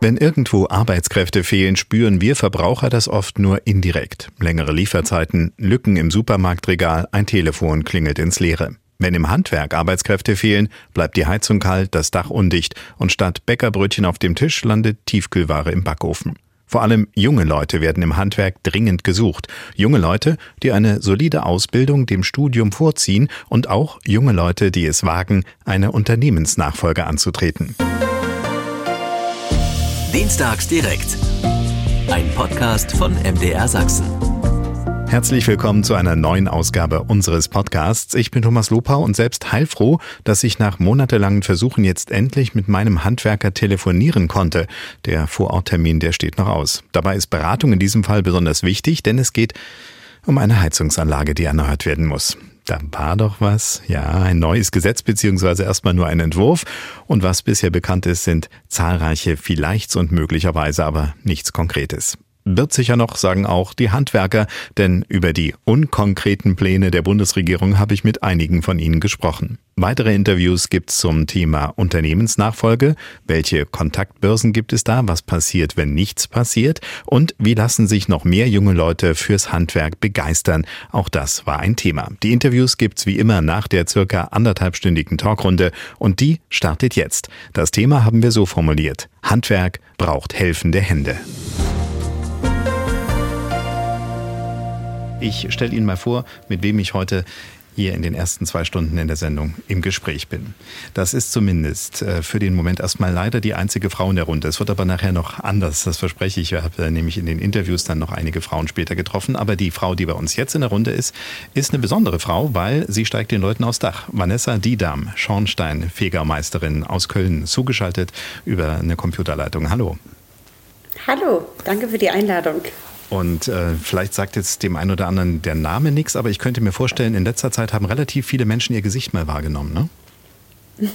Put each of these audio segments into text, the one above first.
Wenn irgendwo Arbeitskräfte fehlen, spüren wir Verbraucher das oft nur indirekt. Längere Lieferzeiten, Lücken im Supermarktregal, ein Telefon klingelt ins Leere. Wenn im Handwerk Arbeitskräfte fehlen, bleibt die Heizung kalt, das Dach undicht und statt Bäckerbrötchen auf dem Tisch landet Tiefkühlware im Backofen. Vor allem junge Leute werden im Handwerk dringend gesucht. Junge Leute, die eine solide Ausbildung dem Studium vorziehen und auch junge Leute, die es wagen, eine Unternehmensnachfolge anzutreten. Dienstags direkt. Ein Podcast von MDR Sachsen. Herzlich willkommen zu einer neuen Ausgabe unseres Podcasts. Ich bin Thomas Lopau und selbst heilfroh, dass ich nach monatelangen Versuchen jetzt endlich mit meinem Handwerker telefonieren konnte. Der Vororttermin, der steht noch aus. Dabei ist Beratung in diesem Fall besonders wichtig, denn es geht um eine Heizungsanlage, die erneuert werden muss. Da war doch was. Ja, ein neues Gesetz beziehungsweise erstmal nur ein Entwurf. Und was bisher bekannt ist, sind zahlreiche Vielleichts und möglicherweise aber nichts Konkretes wird sicher noch, sagen auch die Handwerker, denn über die unkonkreten Pläne der Bundesregierung habe ich mit einigen von ihnen gesprochen. Weitere Interviews gibt's zum Thema Unternehmensnachfolge, welche Kontaktbörsen gibt es da, was passiert, wenn nichts passiert und wie lassen sich noch mehr junge Leute fürs Handwerk begeistern. Auch das war ein Thema. Die Interviews gibt's wie immer nach der circa anderthalbstündigen Talkrunde und die startet jetzt. Das Thema haben wir so formuliert. Handwerk braucht helfende Hände. Ich stelle Ihnen mal vor, mit wem ich heute hier in den ersten zwei Stunden in der Sendung im Gespräch bin. Das ist zumindest äh, für den Moment erstmal leider die einzige Frau in der Runde. Es wird aber nachher noch anders, das verspreche ich. Ich habe äh, nämlich in den Interviews dann noch einige Frauen später getroffen. Aber die Frau, die bei uns jetzt in der Runde ist, ist eine besondere Frau, weil sie steigt den Leuten aufs Dach. Vanessa Diedam, Schornstein-Fegermeisterin aus Köln, zugeschaltet über eine Computerleitung. Hallo. Hallo, danke für die Einladung. Und äh, vielleicht sagt jetzt dem einen oder anderen der Name nichts, aber ich könnte mir vorstellen, in letzter Zeit haben relativ viele Menschen ihr Gesicht mal wahrgenommen, ne?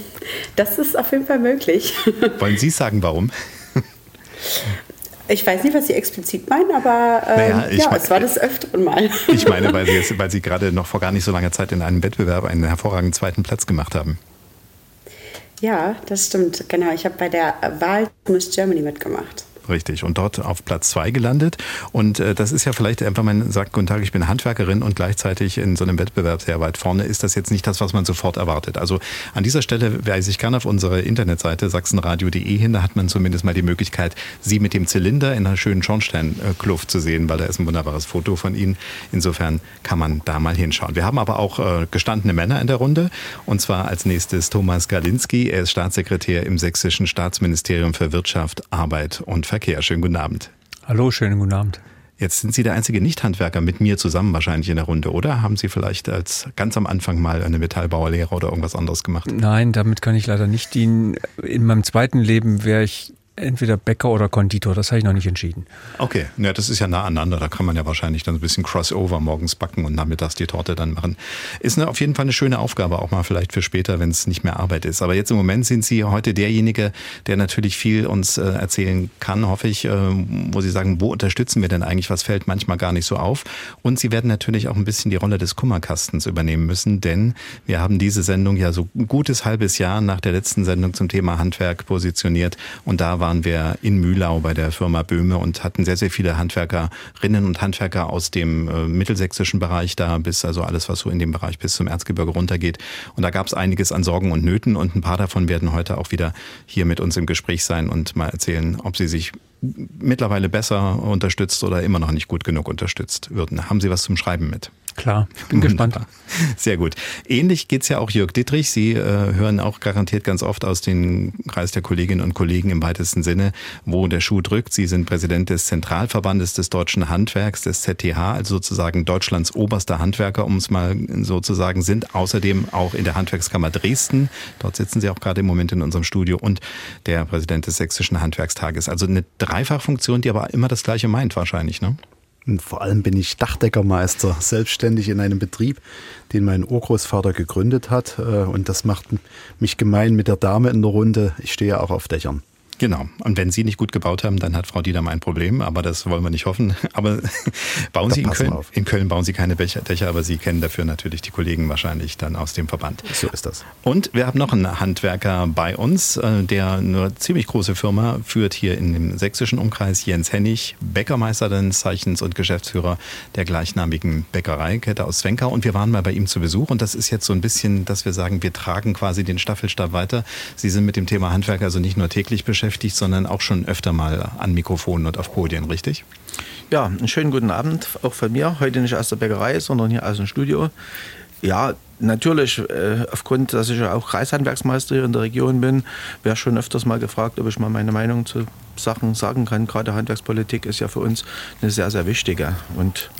Das ist auf jeden Fall möglich. Wollen Sie sagen, warum? Ich weiß nicht, was Sie explizit meinen, aber ähm, naja, ja, mein, es war das Öfteren mal. Ich meine, weil Sie, weil Sie gerade noch vor gar nicht so langer Zeit in einem Wettbewerb einen hervorragenden zweiten Platz gemacht haben. Ja, das stimmt. Genau, ich habe bei der Wahl Miss Germany mitgemacht. Richtig. Und dort auf Platz zwei gelandet. Und äh, das ist ja vielleicht einfach, man sagt, guten Tag, ich bin Handwerkerin und gleichzeitig in so einem Wettbewerb sehr weit vorne, ist das jetzt nicht das, was man sofort erwartet. Also an dieser Stelle weise ich gerne auf unsere Internetseite sachsenradio.de hin. Da hat man zumindest mal die Möglichkeit, Sie mit dem Zylinder in einer schönen Schornsteinkluft zu sehen, weil da ist ein wunderbares Foto von Ihnen. Insofern kann man da mal hinschauen. Wir haben aber auch äh, gestandene Männer in der Runde. Und zwar als nächstes Thomas Galinski. Er ist Staatssekretär im Sächsischen Staatsministerium für Wirtschaft, Arbeit und Verkehr. Verkehr. Schönen guten Abend. Hallo, schönen guten Abend. Jetzt sind Sie der einzige Nichthandwerker mit mir zusammen wahrscheinlich in der Runde, oder? Haben Sie vielleicht als ganz am Anfang mal eine Metallbauerlehre oder irgendwas anderes gemacht? Nein, damit kann ich leider nicht dienen. In meinem zweiten Leben wäre ich entweder Bäcker oder Konditor, das habe ich noch nicht entschieden. Okay, ja, das ist ja nah aneinander, da kann man ja wahrscheinlich dann ein bisschen Crossover morgens backen und nachmittags die Torte dann machen. Ist eine, auf jeden Fall eine schöne Aufgabe, auch mal vielleicht für später, wenn es nicht mehr Arbeit ist. Aber jetzt im Moment sind Sie heute derjenige, der natürlich viel uns äh, erzählen kann, hoffe ich, äh, wo Sie sagen, wo unterstützen wir denn eigentlich, was fällt manchmal gar nicht so auf. Und Sie werden natürlich auch ein bisschen die Rolle des Kummerkastens übernehmen müssen, denn wir haben diese Sendung ja so ein gutes halbes Jahr nach der letzten Sendung zum Thema Handwerk positioniert und da war waren wir in Mühlau bei der Firma Böhme und hatten sehr, sehr viele Handwerkerinnen und Handwerker aus dem äh, mittelsächsischen Bereich da bis, also alles, was so in dem Bereich bis zum Erzgebirge runtergeht. Und da gab es einiges an Sorgen und Nöten und ein paar davon werden heute auch wieder hier mit uns im Gespräch sein und mal erzählen, ob sie sich mittlerweile besser unterstützt oder immer noch nicht gut genug unterstützt würden. Haben Sie was zum Schreiben mit? Klar, bin gespannt. Sehr gut. Ähnlich geht's ja auch Jörg Dittrich. Sie äh, hören auch garantiert ganz oft aus dem Kreis der Kolleginnen und Kollegen im weitesten Sinne, wo der Schuh drückt. Sie sind Präsident des Zentralverbandes des deutschen Handwerks, des ZTH, also sozusagen Deutschlands oberster Handwerker, um es mal so zu sagen, sind außerdem auch in der Handwerkskammer Dresden. Dort sitzen Sie auch gerade im Moment in unserem Studio und der Präsident des Sächsischen Handwerkstages. Also eine Dreifachfunktion, die aber immer das Gleiche meint wahrscheinlich, ne? Und vor allem bin ich Dachdeckermeister, selbstständig in einem Betrieb, den mein Urgroßvater gegründet hat. Äh, und das macht mich gemein mit der Dame in der Runde. Ich stehe auch auf Dächern. Genau. Und wenn Sie nicht gut gebaut haben, dann hat Frau Diedam ein Problem, aber das wollen wir nicht hoffen. Aber bauen da Sie in Köln, in Köln bauen Sie keine Dächer, aber Sie kennen dafür natürlich die Kollegen wahrscheinlich dann aus dem Verband. So ist das. Und wir haben noch einen Handwerker bei uns, äh, der eine ziemlich große Firma führt hier in dem sächsischen Umkreis, Jens Hennig, Bäckermeister des Zeichens und Geschäftsführer der gleichnamigen Bäckereikette aus Zwenkau. Und wir waren mal bei ihm zu Besuch und das ist jetzt so ein bisschen, dass wir sagen, wir tragen quasi den Staffelstab weiter. Sie sind mit dem Thema Handwerk also nicht nur täglich beschäftigt, beschäftigt, sondern auch schon öfter mal an Mikrofonen und auf Podien, richtig? Ja, einen schönen guten Abend auch von mir. Heute nicht aus der Bäckerei, sondern hier aus dem Studio. Ja, natürlich, äh, aufgrund, dass ich ja auch Kreishandwerksmeister hier in der Region bin, wäre schon öfters mal gefragt, ob ich mal meine Meinung zu Sachen sagen kann. Gerade Handwerkspolitik ist ja für uns eine sehr, sehr wichtige. Und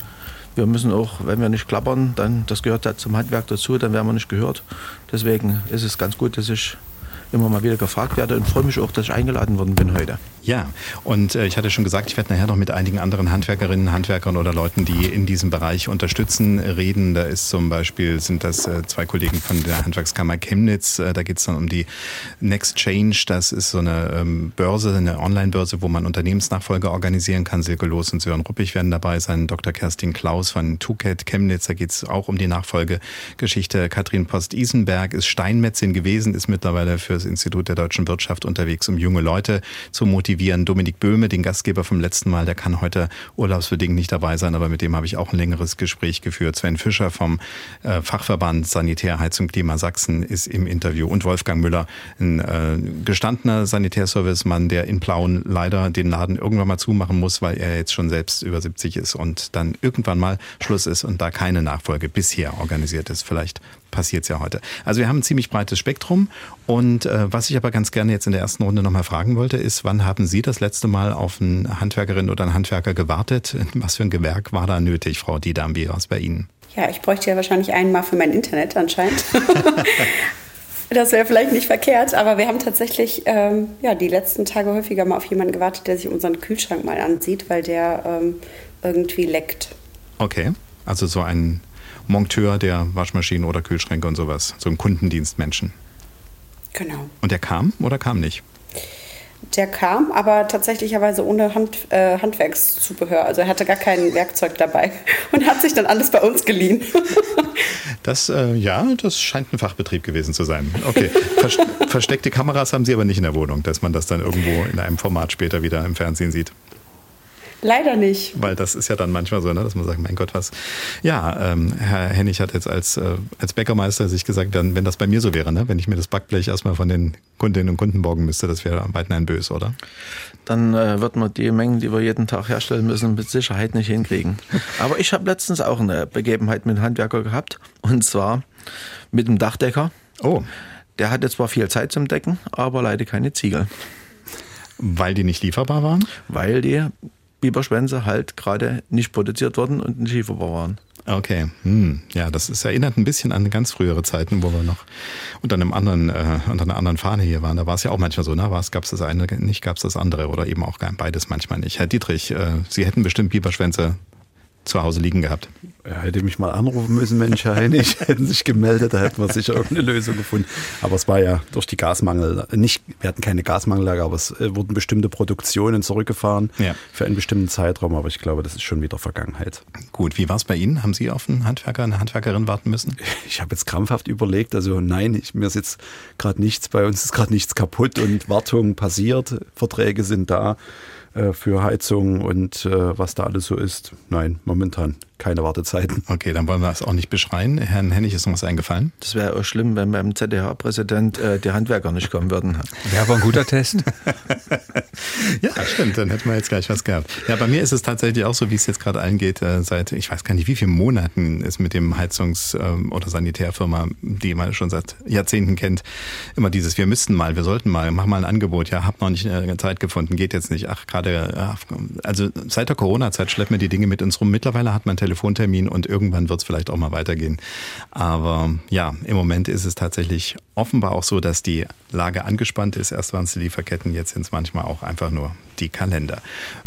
wir müssen auch, wenn wir nicht klappern, dann das gehört ja zum Handwerk dazu, dann werden wir nicht gehört. Deswegen ist es ganz gut, dass ich immer mal wieder gefragt werde und freue mich auch, dass ich eingeladen worden bin heute. Ja, und äh, ich hatte schon gesagt, ich werde nachher noch mit einigen anderen Handwerkerinnen, Handwerkern oder Leuten, die in diesem Bereich unterstützen, reden. Da ist zum Beispiel, sind das äh, zwei Kollegen von der Handwerkskammer Chemnitz. Äh, da geht es dann um die Next Change. Das ist so eine ähm, Börse, eine Online-Börse, wo man Unternehmensnachfolge organisieren kann. Silke Loos und Sören Ruppig werden dabei sein. Dr. Kerstin Klaus von Tuket Chemnitz. Da geht es auch um die Nachfolgegeschichte. Katrin Post-Isenberg ist Steinmetzin gewesen, ist mittlerweile fürs Institut der deutschen Wirtschaft unterwegs, um junge Leute zu motivieren motivieren. Dominik Böhme, den Gastgeber vom letzten Mal, der kann heute urlaubsbedingt nicht dabei sein, aber mit dem habe ich auch ein längeres Gespräch geführt. Sven Fischer vom äh, Fachverband Sanitär, Heizung, Klima Sachsen ist im Interview und Wolfgang Müller, ein äh, gestandener Sanitärservicemann, der in Plauen leider den Laden irgendwann mal zumachen muss, weil er jetzt schon selbst über 70 ist und dann irgendwann mal Schluss ist und da keine Nachfolge bisher organisiert ist. Vielleicht passiert es ja heute. Also wir haben ein ziemlich breites Spektrum. Und äh, was ich aber ganz gerne jetzt in der ersten Runde nochmal fragen wollte, ist, wann haben Sie das letzte Mal auf eine Handwerkerin oder einen Handwerker gewartet? Was für ein Gewerk war da nötig, Frau Didam? Wie war es bei Ihnen? Ja, ich bräuchte ja wahrscheinlich einmal für mein Internet anscheinend. das wäre vielleicht nicht verkehrt, aber wir haben tatsächlich ähm, ja, die letzten Tage häufiger mal auf jemanden gewartet, der sich unseren Kühlschrank mal ansieht, weil der ähm, irgendwie leckt. Okay, also so ein Monteur der Waschmaschinen oder Kühlschränke und sowas. So ein Kundendienstmenschen. Genau. Und der kam oder kam nicht? Der kam, aber tatsächlicherweise ohne Hand, äh, Handwerkszubehör. Also er hatte gar kein Werkzeug dabei und hat sich dann alles bei uns geliehen. Das, äh, ja, das scheint ein Fachbetrieb gewesen zu sein. Okay. Versteckte Kameras haben Sie aber nicht in der Wohnung, dass man das dann irgendwo in einem Format später wieder im Fernsehen sieht. Leider nicht. Weil das ist ja dann manchmal so, ne, dass man sagt, mein Gott, was. Ja, ähm, Herr Hennig hat jetzt als, äh, als Bäckermeister sich gesagt, dann, wenn das bei mir so wäre, ne, wenn ich mir das Backblech erstmal von den Kundinnen und Kunden borgen müsste, das wäre am weiten ein Bös, oder? Dann äh, wird man die Mengen, die wir jeden Tag herstellen müssen, mit Sicherheit nicht hinkriegen. Aber ich habe letztens auch eine Begebenheit mit einem Handwerker gehabt, und zwar mit einem Dachdecker. Oh. Der hatte zwar viel Zeit zum Decken, aber leider keine Ziegel. Weil die nicht lieferbar waren? Weil die Biberschwänze halt gerade nicht produziert wurden und nicht lieferbar waren. Okay, hm. ja, das ist, erinnert ein bisschen an ganz frühere Zeiten, wo wir noch unter einem anderen, äh, unter einer anderen Fahne hier waren. Da war es ja auch manchmal so, ne? Gab es das eine nicht, gab es das andere oder eben auch beides manchmal nicht. Herr Dietrich, äh, Sie hätten bestimmt Biberschwänze zu Hause liegen gehabt. Er hätte mich mal anrufen müssen, Mensch, Herr Hennig, hätten sich gemeldet, da hätten wir sicher irgendeine Lösung gefunden. Aber es war ja durch die Gasmangel, nicht, wir hatten keine Gasmangellage, aber es äh, wurden bestimmte Produktionen zurückgefahren ja. für einen bestimmten Zeitraum, aber ich glaube, das ist schon wieder Vergangenheit. Gut, wie war es bei Ihnen? Haben Sie auf einen Handwerker, eine Handwerkerin warten müssen? Ich habe jetzt krampfhaft überlegt, also nein, ich, mir ist jetzt gerade nichts, bei uns ist gerade nichts kaputt und Wartung passiert, Verträge sind da. Äh, für Heizung und äh, was da alles so ist. Nein, momentan keine Wartezeiten. Okay, dann wollen wir es auch nicht beschreien. Herrn Hennig ist noch was eingefallen? Das wäre auch schlimm, wenn beim ZDH-Präsident äh, die Handwerker nicht kommen würden. Wäre aber ein guter Test. ja, stimmt, dann hätten wir jetzt gleich was gehabt. Ja, bei mir ist es tatsächlich auch so, wie es jetzt gerade eingeht, äh, seit, ich weiß gar nicht, wie vielen Monaten es mit dem Heizungs- ähm, oder Sanitärfirma, die man schon seit Jahrzehnten kennt, immer dieses, wir müssten mal, wir sollten mal, mach mal ein Angebot, ja, hab noch nicht eine Zeit gefunden, geht jetzt nicht, ach, gerade gerade, also seit der Corona-Zeit schleppen wir die Dinge mit uns rum. Mittlerweile hat man einen Telefontermin und irgendwann wird es vielleicht auch mal weitergehen. Aber ja, im Moment ist es tatsächlich offenbar auch so, dass die Lage angespannt ist. Erst waren es die Lieferketten, jetzt sind es manchmal auch einfach nur die Kalender.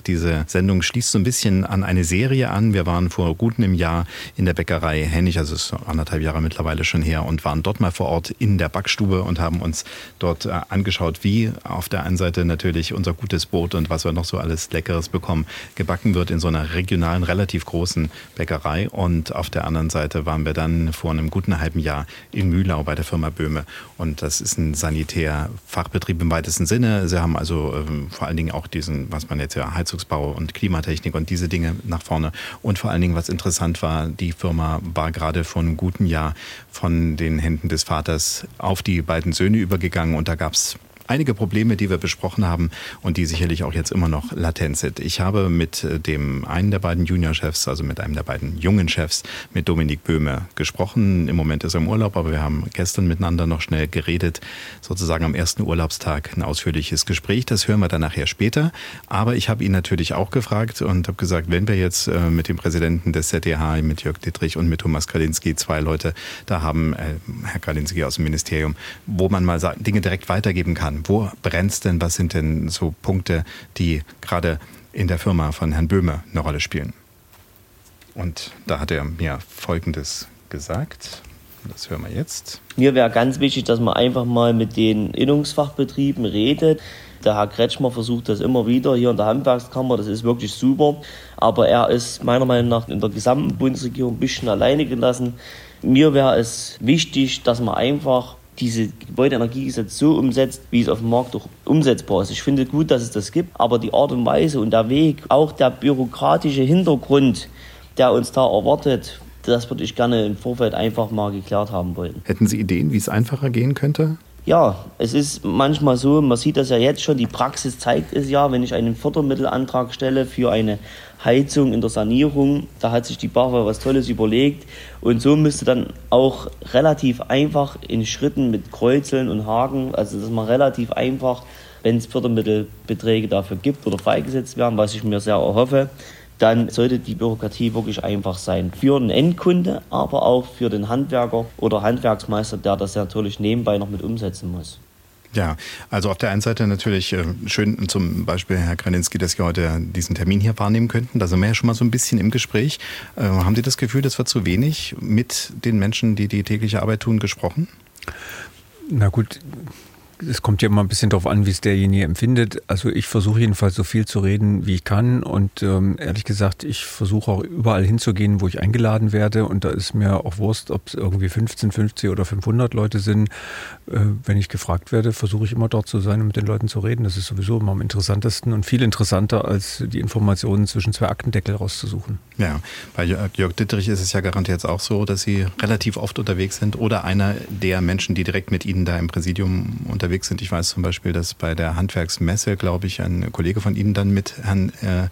Diese Sendung schließt so ein bisschen an eine Serie an. Wir waren vor gut einem Jahr in der Bäckerei Hennig, also es ist anderthalb Jahre mittlerweile schon her, und waren dort mal vor Ort in der Backstube und haben uns dort äh, angeschaut, wie auf der einen Seite natürlich unser gutes Brot und was wir noch so alles Leckeres bekommen, gebacken wird in so einer regionalen, relativ großen Bäckerei. Und auf der anderen Seite waren wir dann vor einem guten halben Jahr in Mühlau bei der Firma Böhme. Und das ist ein Sanitärfachbetrieb im weitesten Sinne. Sie haben also ähm, vor allen Dingen auch diesen, was man jetzt ja Heizungsbau und Klimatechnik und diese Dinge nach vorne. Und vor allen Dingen, was interessant war, die Firma war gerade vor einem guten Jahr von den Händen des Vaters auf die beiden Söhne übergegangen und da gab es einige Probleme, die wir besprochen haben und die sicherlich auch jetzt immer noch latent sind. Ich habe mit äh, dem einen der beiden Junior-Chefs, also mit einem der beiden jungen Chefs, mit Dominik Böhme gesprochen. Im Moment ist er im Urlaub, aber wir haben gestern miteinander noch schnell geredet, sozusagen am ersten Urlaubstag ein ausführliches Gespräch. Das hören wir dann nachher später. Aber ich habe ihn natürlich auch gefragt und habe gesagt, wenn wir jetzt äh, mit dem Präsidenten des ZDH, mit Jörg Dittrich und mit Thomas Kalinski zwei Leute da haben, äh, Herr Kalinski aus dem Ministerium, wo man mal Dinge direkt weitergeben kann, wo brennt es denn? Was sind denn so Punkte, die gerade in der Firma von Herrn Böhme eine Rolle spielen? Und da hat er mir Folgendes gesagt. Das hören wir jetzt. Mir wäre ganz wichtig, dass man einfach mal mit den Innungsfachbetrieben redet. Der Herr Kretschmer versucht das immer wieder hier in der Handwerkskammer, das ist wirklich super. Aber er ist meiner Meinung nach in der gesamten Bundesregierung ein bisschen alleine gelassen. Mir wäre es wichtig, dass man einfach diese Gebäudeenergiegesetz so umsetzt, wie es auf dem Markt auch umsetzbar ist. Ich finde gut, dass es das gibt, aber die Art und Weise und der Weg, auch der bürokratische Hintergrund, der uns da erwartet, das würde ich gerne im Vorfeld einfach mal geklärt haben wollen. Hätten Sie Ideen, wie es einfacher gehen könnte? Ja, es ist manchmal so, man sieht das ja jetzt schon, die Praxis zeigt es ja, wenn ich einen Fördermittelantrag stelle für eine Heizung in der Sanierung, da hat sich die BAFA was Tolles überlegt und so müsste dann auch relativ einfach in Schritten mit Kreuzeln und Haken, also dass man relativ einfach, wenn es Fördermittelbeträge dafür gibt oder freigesetzt werden, was ich mir sehr erhoffe, dann sollte die Bürokratie wirklich einfach sein. Für den Endkunde, aber auch für den Handwerker oder Handwerksmeister, der das natürlich nebenbei noch mit umsetzen muss. Ja, also auf der einen Seite natürlich äh, schön zum Beispiel, Herr Kraninski, dass Sie heute diesen Termin hier wahrnehmen könnten. Da sind wir ja schon mal so ein bisschen im Gespräch. Äh, haben Sie das Gefühl, das wird zu wenig mit den Menschen, die die tägliche Arbeit tun, gesprochen? Na gut, es kommt ja immer ein bisschen darauf an, wie es derjenige empfindet. Also ich versuche jedenfalls so viel zu reden, wie ich kann. Und ähm, ehrlich gesagt, ich versuche auch überall hinzugehen, wo ich eingeladen werde. Und da ist mir auch Wurst, ob es irgendwie 15, 50 oder 500 Leute sind. Äh, wenn ich gefragt werde, versuche ich immer dort zu sein und mit den Leuten zu reden. Das ist sowieso immer am interessantesten und viel interessanter, als die Informationen zwischen zwei Aktendeckel rauszusuchen. Ja, bei Jörg Dittrich ist es ja garantiert auch so, dass Sie relativ oft unterwegs sind oder einer der Menschen, die direkt mit Ihnen da im Präsidium unterwegs unterwegs sind. Ich weiß zum Beispiel, dass bei der Handwerksmesse, glaube ich, ein Kollege von Ihnen dann mit Herrn äh,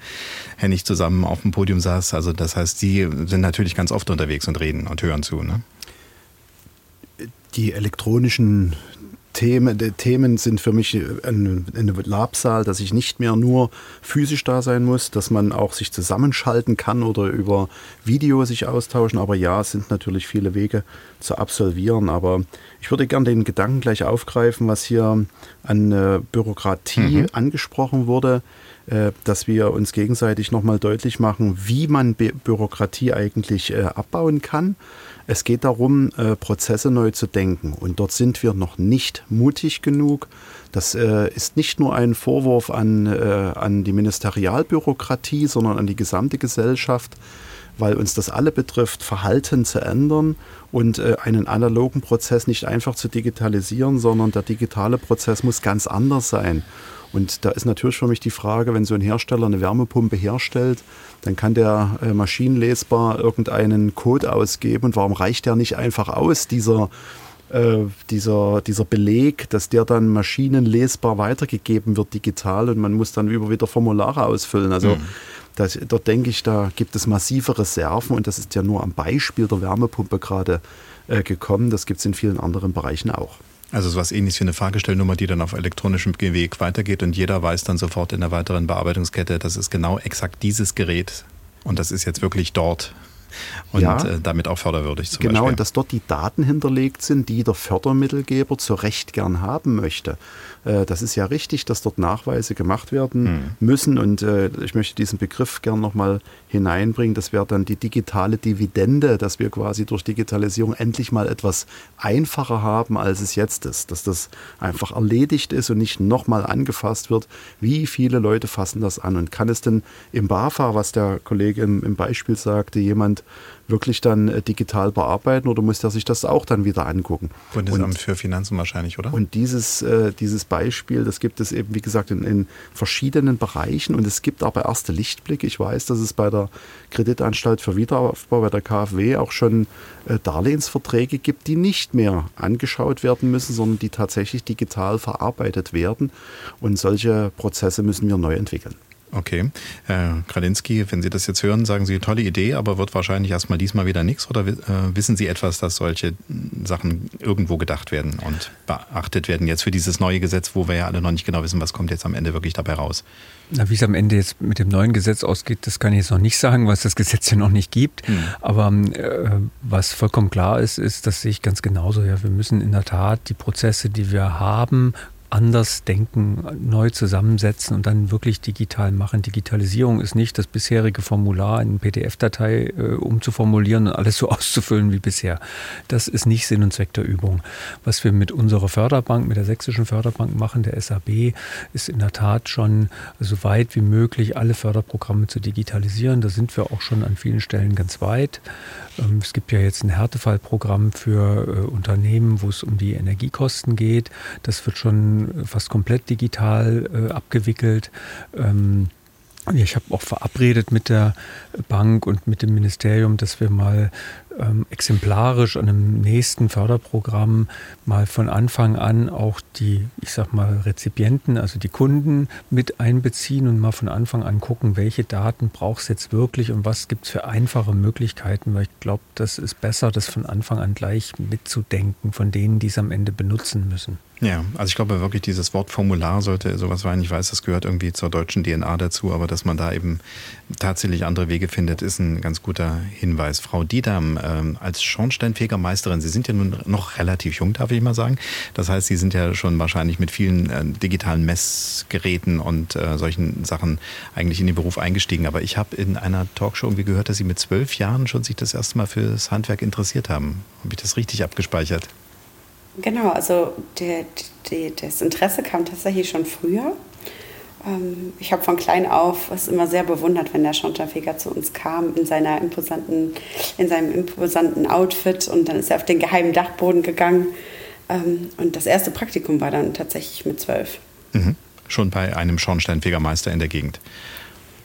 Hennig zusammen auf dem Podium saß. Also das heißt, Sie sind natürlich ganz oft unterwegs und reden und hören zu. Ne? Die elektronischen Themen, Themen sind für mich ein, ein Labsaal, dass ich nicht mehr nur physisch da sein muss, dass man auch sich zusammenschalten kann oder über Video sich austauschen. Aber ja, es sind natürlich viele Wege zu absolvieren. Aber ich würde gerne den Gedanken gleich aufgreifen, was hier an äh, Bürokratie mhm. angesprochen wurde, äh, dass wir uns gegenseitig nochmal deutlich machen, wie man Bürokratie eigentlich äh, abbauen kann. Es geht darum, äh, Prozesse neu zu denken. Und dort sind wir noch nicht mutig genug. Das äh, ist nicht nur ein Vorwurf an, äh, an die Ministerialbürokratie, sondern an die gesamte Gesellschaft, weil uns das alle betrifft, Verhalten zu ändern und äh, einen analogen Prozess nicht einfach zu digitalisieren, sondern der digitale Prozess muss ganz anders sein. Und da ist natürlich für mich die Frage, wenn so ein Hersteller eine Wärmepumpe herstellt, dann kann der äh, maschinenlesbar irgendeinen Code ausgeben. Und warum reicht der nicht einfach aus, dieser, äh, dieser, dieser Beleg, dass der dann maschinenlesbar weitergegeben wird digital und man muss dann über wieder Formulare ausfüllen. Also mhm. das, dort denke ich, da gibt es massive Reserven und das ist ja nur am Beispiel der Wärmepumpe gerade äh, gekommen. Das gibt es in vielen anderen Bereichen auch. Also so was ähnliches wie eine Fahrgestellnummer, die dann auf elektronischem Weg weitergeht und jeder weiß dann sofort in der weiteren Bearbeitungskette, das ist genau exakt dieses Gerät und das ist jetzt wirklich dort und ja, äh, damit auch förderwürdig zum Genau, Beispiel. und dass dort die Daten hinterlegt sind, die der Fördermittelgeber zu Recht gern haben möchte. Äh, das ist ja richtig, dass dort Nachweise gemacht werden hm. müssen und äh, ich möchte diesen Begriff gern nochmal hineinbringen. Das wäre dann die digitale Dividende, dass wir quasi durch Digitalisierung endlich mal etwas einfacher haben, als es jetzt ist. Dass das einfach erledigt ist und nicht nochmal angefasst wird. Wie viele Leute fassen das an? Und kann es denn im BAFA, was der Kollege im, im Beispiel sagte, jemand wirklich dann äh, digital bearbeiten oder muss der sich das auch dann wieder angucken? Bundesamt und, für Finanzen wahrscheinlich, oder? Und dieses, äh, dieses Beispiel, das gibt es eben, wie gesagt, in, in, verschiedenen Bereichen und es gibt aber erste Lichtblicke. Ich weiß, dass es bei der Kreditanstalt für Wiederaufbau, bei der KfW, auch schon äh, Darlehensverträge gibt, die nicht mehr angeschaut werden müssen, sondern die tatsächlich digital verarbeitet werden. Und solche Prozesse müssen wir neu entwickeln. Okay. Herr Kralinski, wenn Sie das jetzt hören, sagen Sie, tolle Idee, aber wird wahrscheinlich erstmal diesmal wieder nichts oder äh, wissen Sie etwas, dass solche Sachen irgendwo gedacht werden und beachtet werden jetzt für dieses neue Gesetz, wo wir ja alle noch nicht genau wissen, was kommt jetzt am Ende wirklich dabei raus? Na, wie es am Ende jetzt mit dem neuen Gesetz ausgeht, das kann ich jetzt noch nicht sagen, was das Gesetz ja noch nicht gibt. Hm. Aber äh, was vollkommen klar ist, ist, das sehe ich ganz genauso. Ja, wir müssen in der Tat die Prozesse, die wir haben, anders denken, neu zusammensetzen und dann wirklich digital machen. Digitalisierung ist nicht das bisherige Formular in PDF-Datei äh, umzuformulieren und alles so auszufüllen wie bisher. Das ist nicht Sinn und Zweck der Übung. Was wir mit unserer Förderbank, mit der sächsischen Förderbank machen, der SAB, ist in der Tat schon so weit wie möglich alle Förderprogramme zu digitalisieren. Da sind wir auch schon an vielen Stellen ganz weit. Ähm, es gibt ja jetzt ein Härtefallprogramm für äh, Unternehmen, wo es um die Energiekosten geht. Das wird schon fast komplett digital äh, abgewickelt. Ähm, ich habe auch verabredet mit der Bank und mit dem Ministerium, dass wir mal ähm, exemplarisch an einem nächsten Förderprogramm mal von Anfang an auch die, ich sag mal, Rezipienten, also die Kunden mit einbeziehen und mal von Anfang an gucken, welche Daten brauchst du jetzt wirklich und was gibt es für einfache Möglichkeiten, weil ich glaube, das ist besser, das von Anfang an gleich mitzudenken von denen, die es am Ende benutzen müssen. Ja, also ich glaube wirklich, dieses Wort Formular sollte sowas sein. Ich weiß, das gehört irgendwie zur deutschen DNA dazu, aber dass man da eben tatsächlich andere Wege findet, ist ein ganz guter Hinweis. Frau Diedam, ähm, als Schornsteinfegermeisterin, Sie sind ja nun noch relativ jung, darf ich mal sagen. Das heißt, Sie sind ja schon wahrscheinlich mit vielen äh, digitalen Messgeräten und äh, solchen Sachen eigentlich in den Beruf eingestiegen. Aber ich habe in einer Talkshow irgendwie gehört, dass Sie mit zwölf Jahren schon sich das erste Mal für das Handwerk interessiert haben. Habe ich das richtig abgespeichert? Genau, also der, der, das Interesse kam tatsächlich schon früher. Ähm, ich habe von klein auf es immer sehr bewundert, wenn der Schornsteinfeger zu uns kam in, seiner imposanten, in seinem imposanten Outfit und dann ist er auf den geheimen Dachboden gegangen. Ähm, und das erste Praktikum war dann tatsächlich mit zwölf. Mhm. Schon bei einem Schornsteinfegermeister in der Gegend.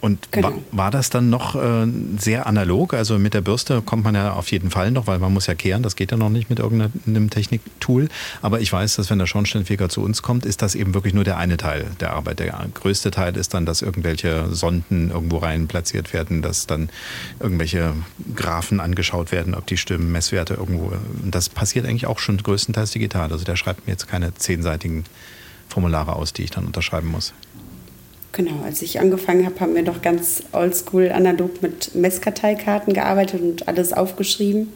Und genau. war, war, das dann noch äh, sehr analog? Also mit der Bürste kommt man ja auf jeden Fall noch, weil man muss ja kehren, das geht ja noch nicht mit irgendeinem Techniktool. Aber ich weiß, dass wenn der Schornsteinfeger zu uns kommt, ist das eben wirklich nur der eine Teil der Arbeit. Der größte Teil ist dann, dass irgendwelche Sonden irgendwo rein platziert werden, dass dann irgendwelche Graphen angeschaut werden, ob die stimmen, Messwerte irgendwo. Und das passiert eigentlich auch schon größtenteils digital. Also der schreibt mir jetzt keine zehnseitigen Formulare aus, die ich dann unterschreiben muss. Genau, als ich angefangen habe, haben wir doch ganz oldschool analog mit Messkarteikarten gearbeitet und alles aufgeschrieben.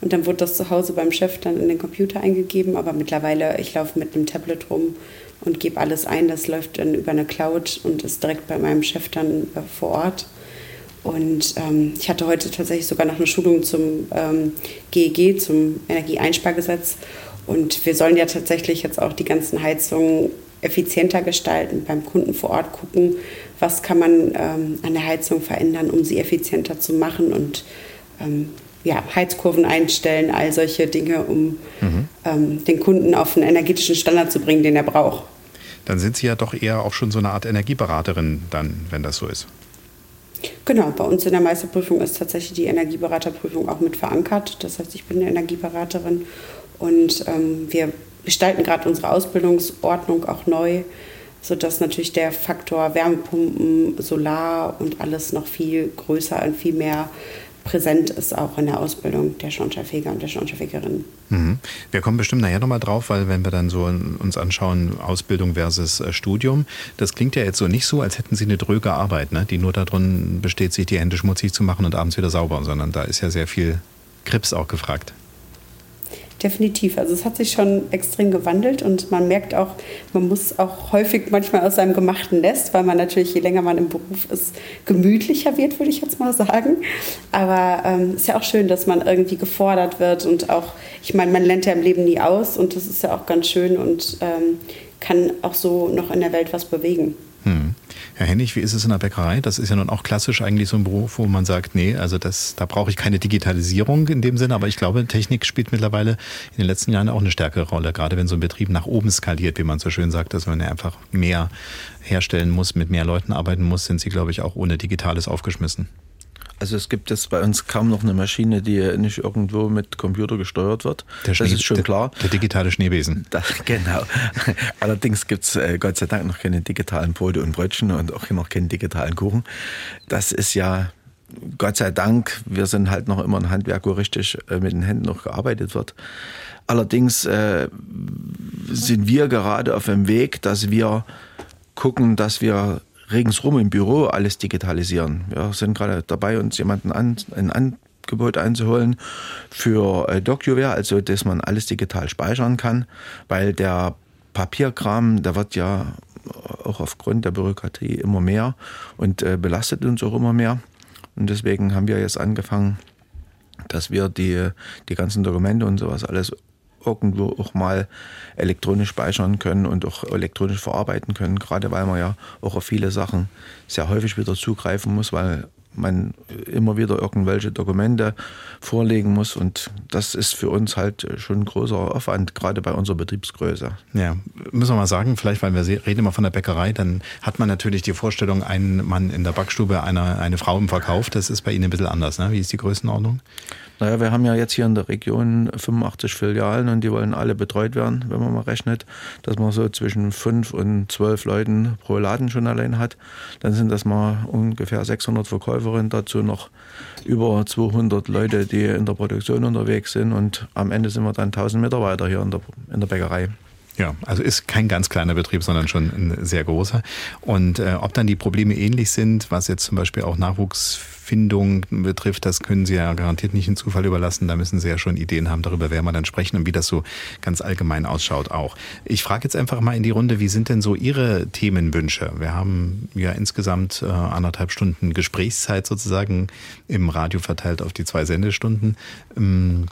Und dann wurde das zu Hause beim Chef dann in den Computer eingegeben. Aber mittlerweile, ich laufe mit einem Tablet rum und gebe alles ein. Das läuft dann über eine Cloud und ist direkt bei meinem Chef dann äh, vor Ort. Und ähm, ich hatte heute tatsächlich sogar noch eine Schulung zum ähm, GEG, zum Energieeinspargesetz. Und wir sollen ja tatsächlich jetzt auch die ganzen Heizungen effizienter gestalten, beim Kunden vor Ort gucken, was kann man ähm, an der Heizung verändern, um sie effizienter zu machen und ähm, ja, Heizkurven einstellen, all solche Dinge, um mhm. ähm, den Kunden auf einen energetischen Standard zu bringen, den er braucht. Dann sind Sie ja doch eher auch schon so eine Art Energieberaterin, dann, wenn das so ist. Genau, bei uns in der Meisterprüfung ist tatsächlich die Energieberaterprüfung auch mit verankert. Das heißt, ich bin eine Energieberaterin und ähm, wir gestalten gerade unsere Ausbildungsordnung auch neu, sodass natürlich der Faktor Wärmepumpen, Solar und alles noch viel größer und viel mehr präsent ist auch in der Ausbildung der Schornsteinfeger und der Schornsteinfegerinnen. Mhm. Wir kommen bestimmt nachher nochmal drauf, weil wenn wir dann so uns anschauen, Ausbildung versus äh, Studium, das klingt ja jetzt so nicht so, als hätten Sie eine dröge Arbeit, ne? die nur darin besteht, sich die Hände schmutzig zu machen und abends wieder sauber, sondern da ist ja sehr viel Krips auch gefragt. Definitiv. Also es hat sich schon extrem gewandelt und man merkt auch, man muss auch häufig manchmal aus seinem gemachten Nest, weil man natürlich, je länger man im Beruf ist, gemütlicher wird, würde ich jetzt mal sagen. Aber es ähm, ist ja auch schön, dass man irgendwie gefordert wird und auch, ich meine, man lernt ja im Leben nie aus und das ist ja auch ganz schön und ähm, kann auch so noch in der Welt was bewegen. Hm. Herr Hennig, wie ist es in der Bäckerei? Das ist ja nun auch klassisch eigentlich so ein Beruf, wo man sagt, nee, also das, da brauche ich keine Digitalisierung in dem Sinne, aber ich glaube, Technik spielt mittlerweile in den letzten Jahren auch eine stärkere Rolle, gerade wenn so ein Betrieb nach oben skaliert, wie man so schön sagt, dass man ja einfach mehr herstellen muss, mit mehr Leuten arbeiten muss, sind sie, glaube ich, auch ohne Digitales aufgeschmissen. Also es gibt jetzt bei uns kaum noch eine Maschine, die nicht irgendwo mit Computer gesteuert wird. Der Schnee, das ist schon klar. Der digitale Schneebesen. Da, genau. Allerdings gibt es äh, Gott sei Dank noch keine digitalen Brote und Brötchen und auch noch keinen digitalen Kuchen. Das ist ja Gott sei Dank, wir sind halt noch immer ein Handwerk, wo richtig äh, mit den Händen noch gearbeitet wird. Allerdings äh, sind wir gerade auf dem Weg, dass wir gucken, dass wir regensrum im Büro alles digitalisieren. Wir sind gerade dabei, uns jemanden an, ein Angebot einzuholen für äh, DocuWare, also dass man alles digital speichern kann, weil der Papierkram, der wird ja auch aufgrund der Bürokratie immer mehr und äh, belastet uns auch immer mehr. Und deswegen haben wir jetzt angefangen, dass wir die, die ganzen Dokumente und sowas alles irgendwo auch mal elektronisch speichern können und auch elektronisch verarbeiten können, gerade weil man ja auch auf viele Sachen sehr häufig wieder zugreifen muss, weil man immer wieder irgendwelche Dokumente vorlegen muss. Und das ist für uns halt schon ein großer Aufwand, gerade bei unserer Betriebsgröße. Ja, müssen wir mal sagen, vielleicht, weil wir reden immer von der Bäckerei, dann hat man natürlich die Vorstellung, ein Mann in der Backstube, eine, eine Frau im Verkauf. Das ist bei Ihnen ein bisschen anders. Ne? Wie ist die Größenordnung? Naja, wir haben ja jetzt hier in der Region 85 Filialen und die wollen alle betreut werden, wenn man mal rechnet, dass man so zwischen fünf und zwölf Leuten pro Laden schon allein hat. Dann sind das mal ungefähr 600 Verkäuferinnen, dazu noch über 200 Leute, die in der Produktion unterwegs sind und am Ende sind wir dann 1000 Mitarbeiter hier in der, in der Bäckerei. Ja, also ist kein ganz kleiner Betrieb, sondern schon ein sehr großer. Und äh, ob dann die Probleme ähnlich sind, was jetzt zum Beispiel auch Nachwuchsfindung betrifft, das können Sie ja garantiert nicht in Zufall überlassen. Da müssen Sie ja schon Ideen haben, darüber werden wir dann sprechen und wie das so ganz allgemein ausschaut auch. Ich frage jetzt einfach mal in die Runde, wie sind denn so Ihre Themenwünsche? Wir haben ja insgesamt äh, anderthalb Stunden Gesprächszeit sozusagen im Radio verteilt auf die zwei Sendestunden. Ähm,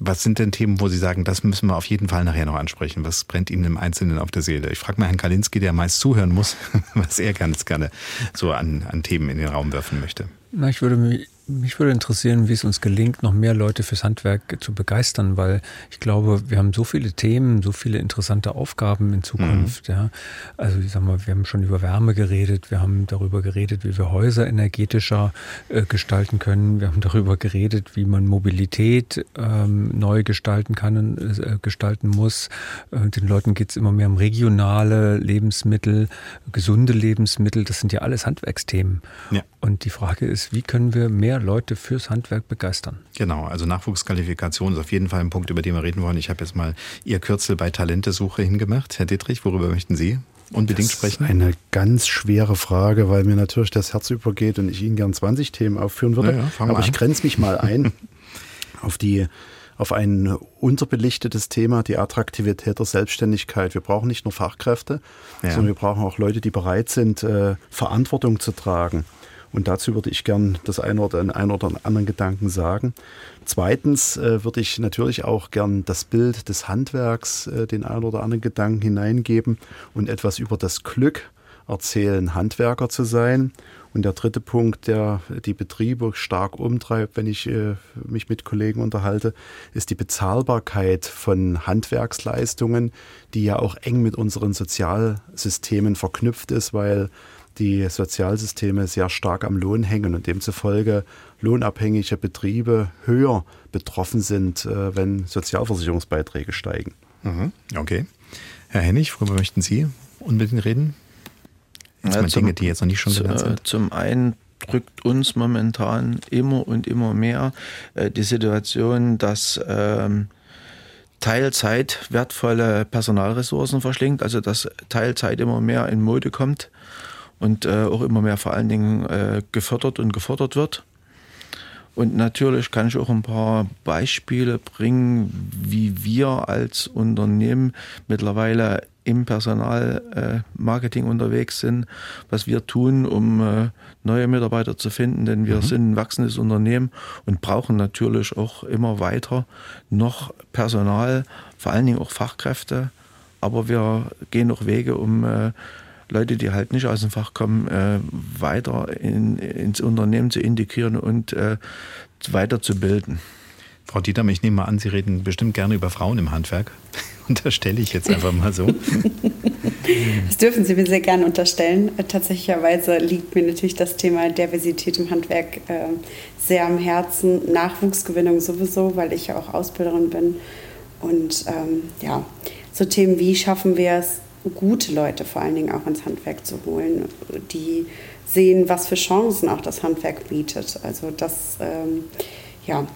was sind denn Themen, wo Sie sagen, das müssen wir auf jeden Fall nachher noch ansprechen? Was brennt Ihnen im Einzelnen auf der Seele? Ich frage mal Herrn Kalinski, der meist zuhören muss, was er ganz gerne so an, an Themen in den Raum werfen möchte. Na, ich würde mich mich würde interessieren, wie es uns gelingt, noch mehr Leute fürs Handwerk zu begeistern, weil ich glaube, wir haben so viele Themen, so viele interessante Aufgaben in Zukunft. Mhm. Ja. Also ich sag mal, wir haben schon über Wärme geredet, wir haben darüber geredet, wie wir Häuser energetischer äh, gestalten können, wir haben darüber geredet, wie man Mobilität ähm, neu gestalten kann und äh, gestalten muss. Äh, den Leuten geht es immer mehr um regionale Lebensmittel, gesunde Lebensmittel. Das sind ja alles Handwerksthemen. Ja. Und die Frage ist, wie können wir mehr Leute fürs Handwerk begeistern? Genau, also Nachwuchsqualifikation ist auf jeden Fall ein Punkt, über den wir reden wollen. Ich habe jetzt mal Ihr Kürzel bei Talentesuche hingemacht. Herr Dittrich, worüber möchten Sie unbedingt das sprechen? Ist eine ganz schwere Frage, weil mir natürlich das Herz übergeht und ich Ihnen gern 20 Themen aufführen würde. Ja, ja, Aber ich grenze mich mal ein auf die auf ein unterbelichtetes Thema, die Attraktivität der Selbstständigkeit. Wir brauchen nicht nur Fachkräfte, ja. sondern wir brauchen auch Leute, die bereit sind, äh, Verantwortung zu tragen. Und dazu würde ich gern das eine oder den einen oder anderen Gedanken sagen. Zweitens äh, würde ich natürlich auch gern das Bild des Handwerks, äh, den einen oder anderen Gedanken hineingeben und etwas über das Glück erzählen, Handwerker zu sein. Und der dritte Punkt, der die Betriebe stark umtreibt, wenn ich äh, mich mit Kollegen unterhalte, ist die Bezahlbarkeit von Handwerksleistungen, die ja auch eng mit unseren Sozialsystemen verknüpft ist, weil die Sozialsysteme sehr stark am Lohn hängen und demzufolge lohnabhängige Betriebe höher betroffen sind, äh, wenn Sozialversicherungsbeiträge steigen. Mhm. Okay. Herr Hennig, worüber möchten Sie unbedingt reden? Ja, zum, Dinge, die jetzt noch nicht schon genannt sind. Zum einen drückt uns momentan immer und immer mehr äh, die Situation, dass ähm, Teilzeit wertvolle Personalressourcen verschlingt, also dass Teilzeit immer mehr in Mode kommt und äh, auch immer mehr vor allen Dingen äh, gefördert und gefordert wird. Und natürlich kann ich auch ein paar Beispiele bringen, wie wir als Unternehmen mittlerweile im Personalmarketing äh, unterwegs sind, was wir tun, um äh, neue Mitarbeiter zu finden, denn wir mhm. sind ein wachsendes Unternehmen und brauchen natürlich auch immer weiter noch Personal, vor allen Dingen auch Fachkräfte. Aber wir gehen auch Wege, um äh, Leute, die halt nicht aus dem Fach kommen, äh, weiter in, ins Unternehmen zu integrieren und äh, weiterzubilden. Frau Dieter, ich nehme mal an, Sie reden bestimmt gerne über Frauen im Handwerk. Unterstelle ich jetzt einfach mal so. Das dürfen Sie mir sehr gerne unterstellen. Tatsächlicherweise liegt mir natürlich das Thema Diversität im Handwerk äh, sehr am Herzen. Nachwuchsgewinnung sowieso, weil ich ja auch Ausbilderin bin. Und ähm, ja, so Themen wie schaffen wir es, gute Leute vor allen Dingen auch ins Handwerk zu holen, die sehen, was für Chancen auch das Handwerk bietet. Also das, ähm, ja,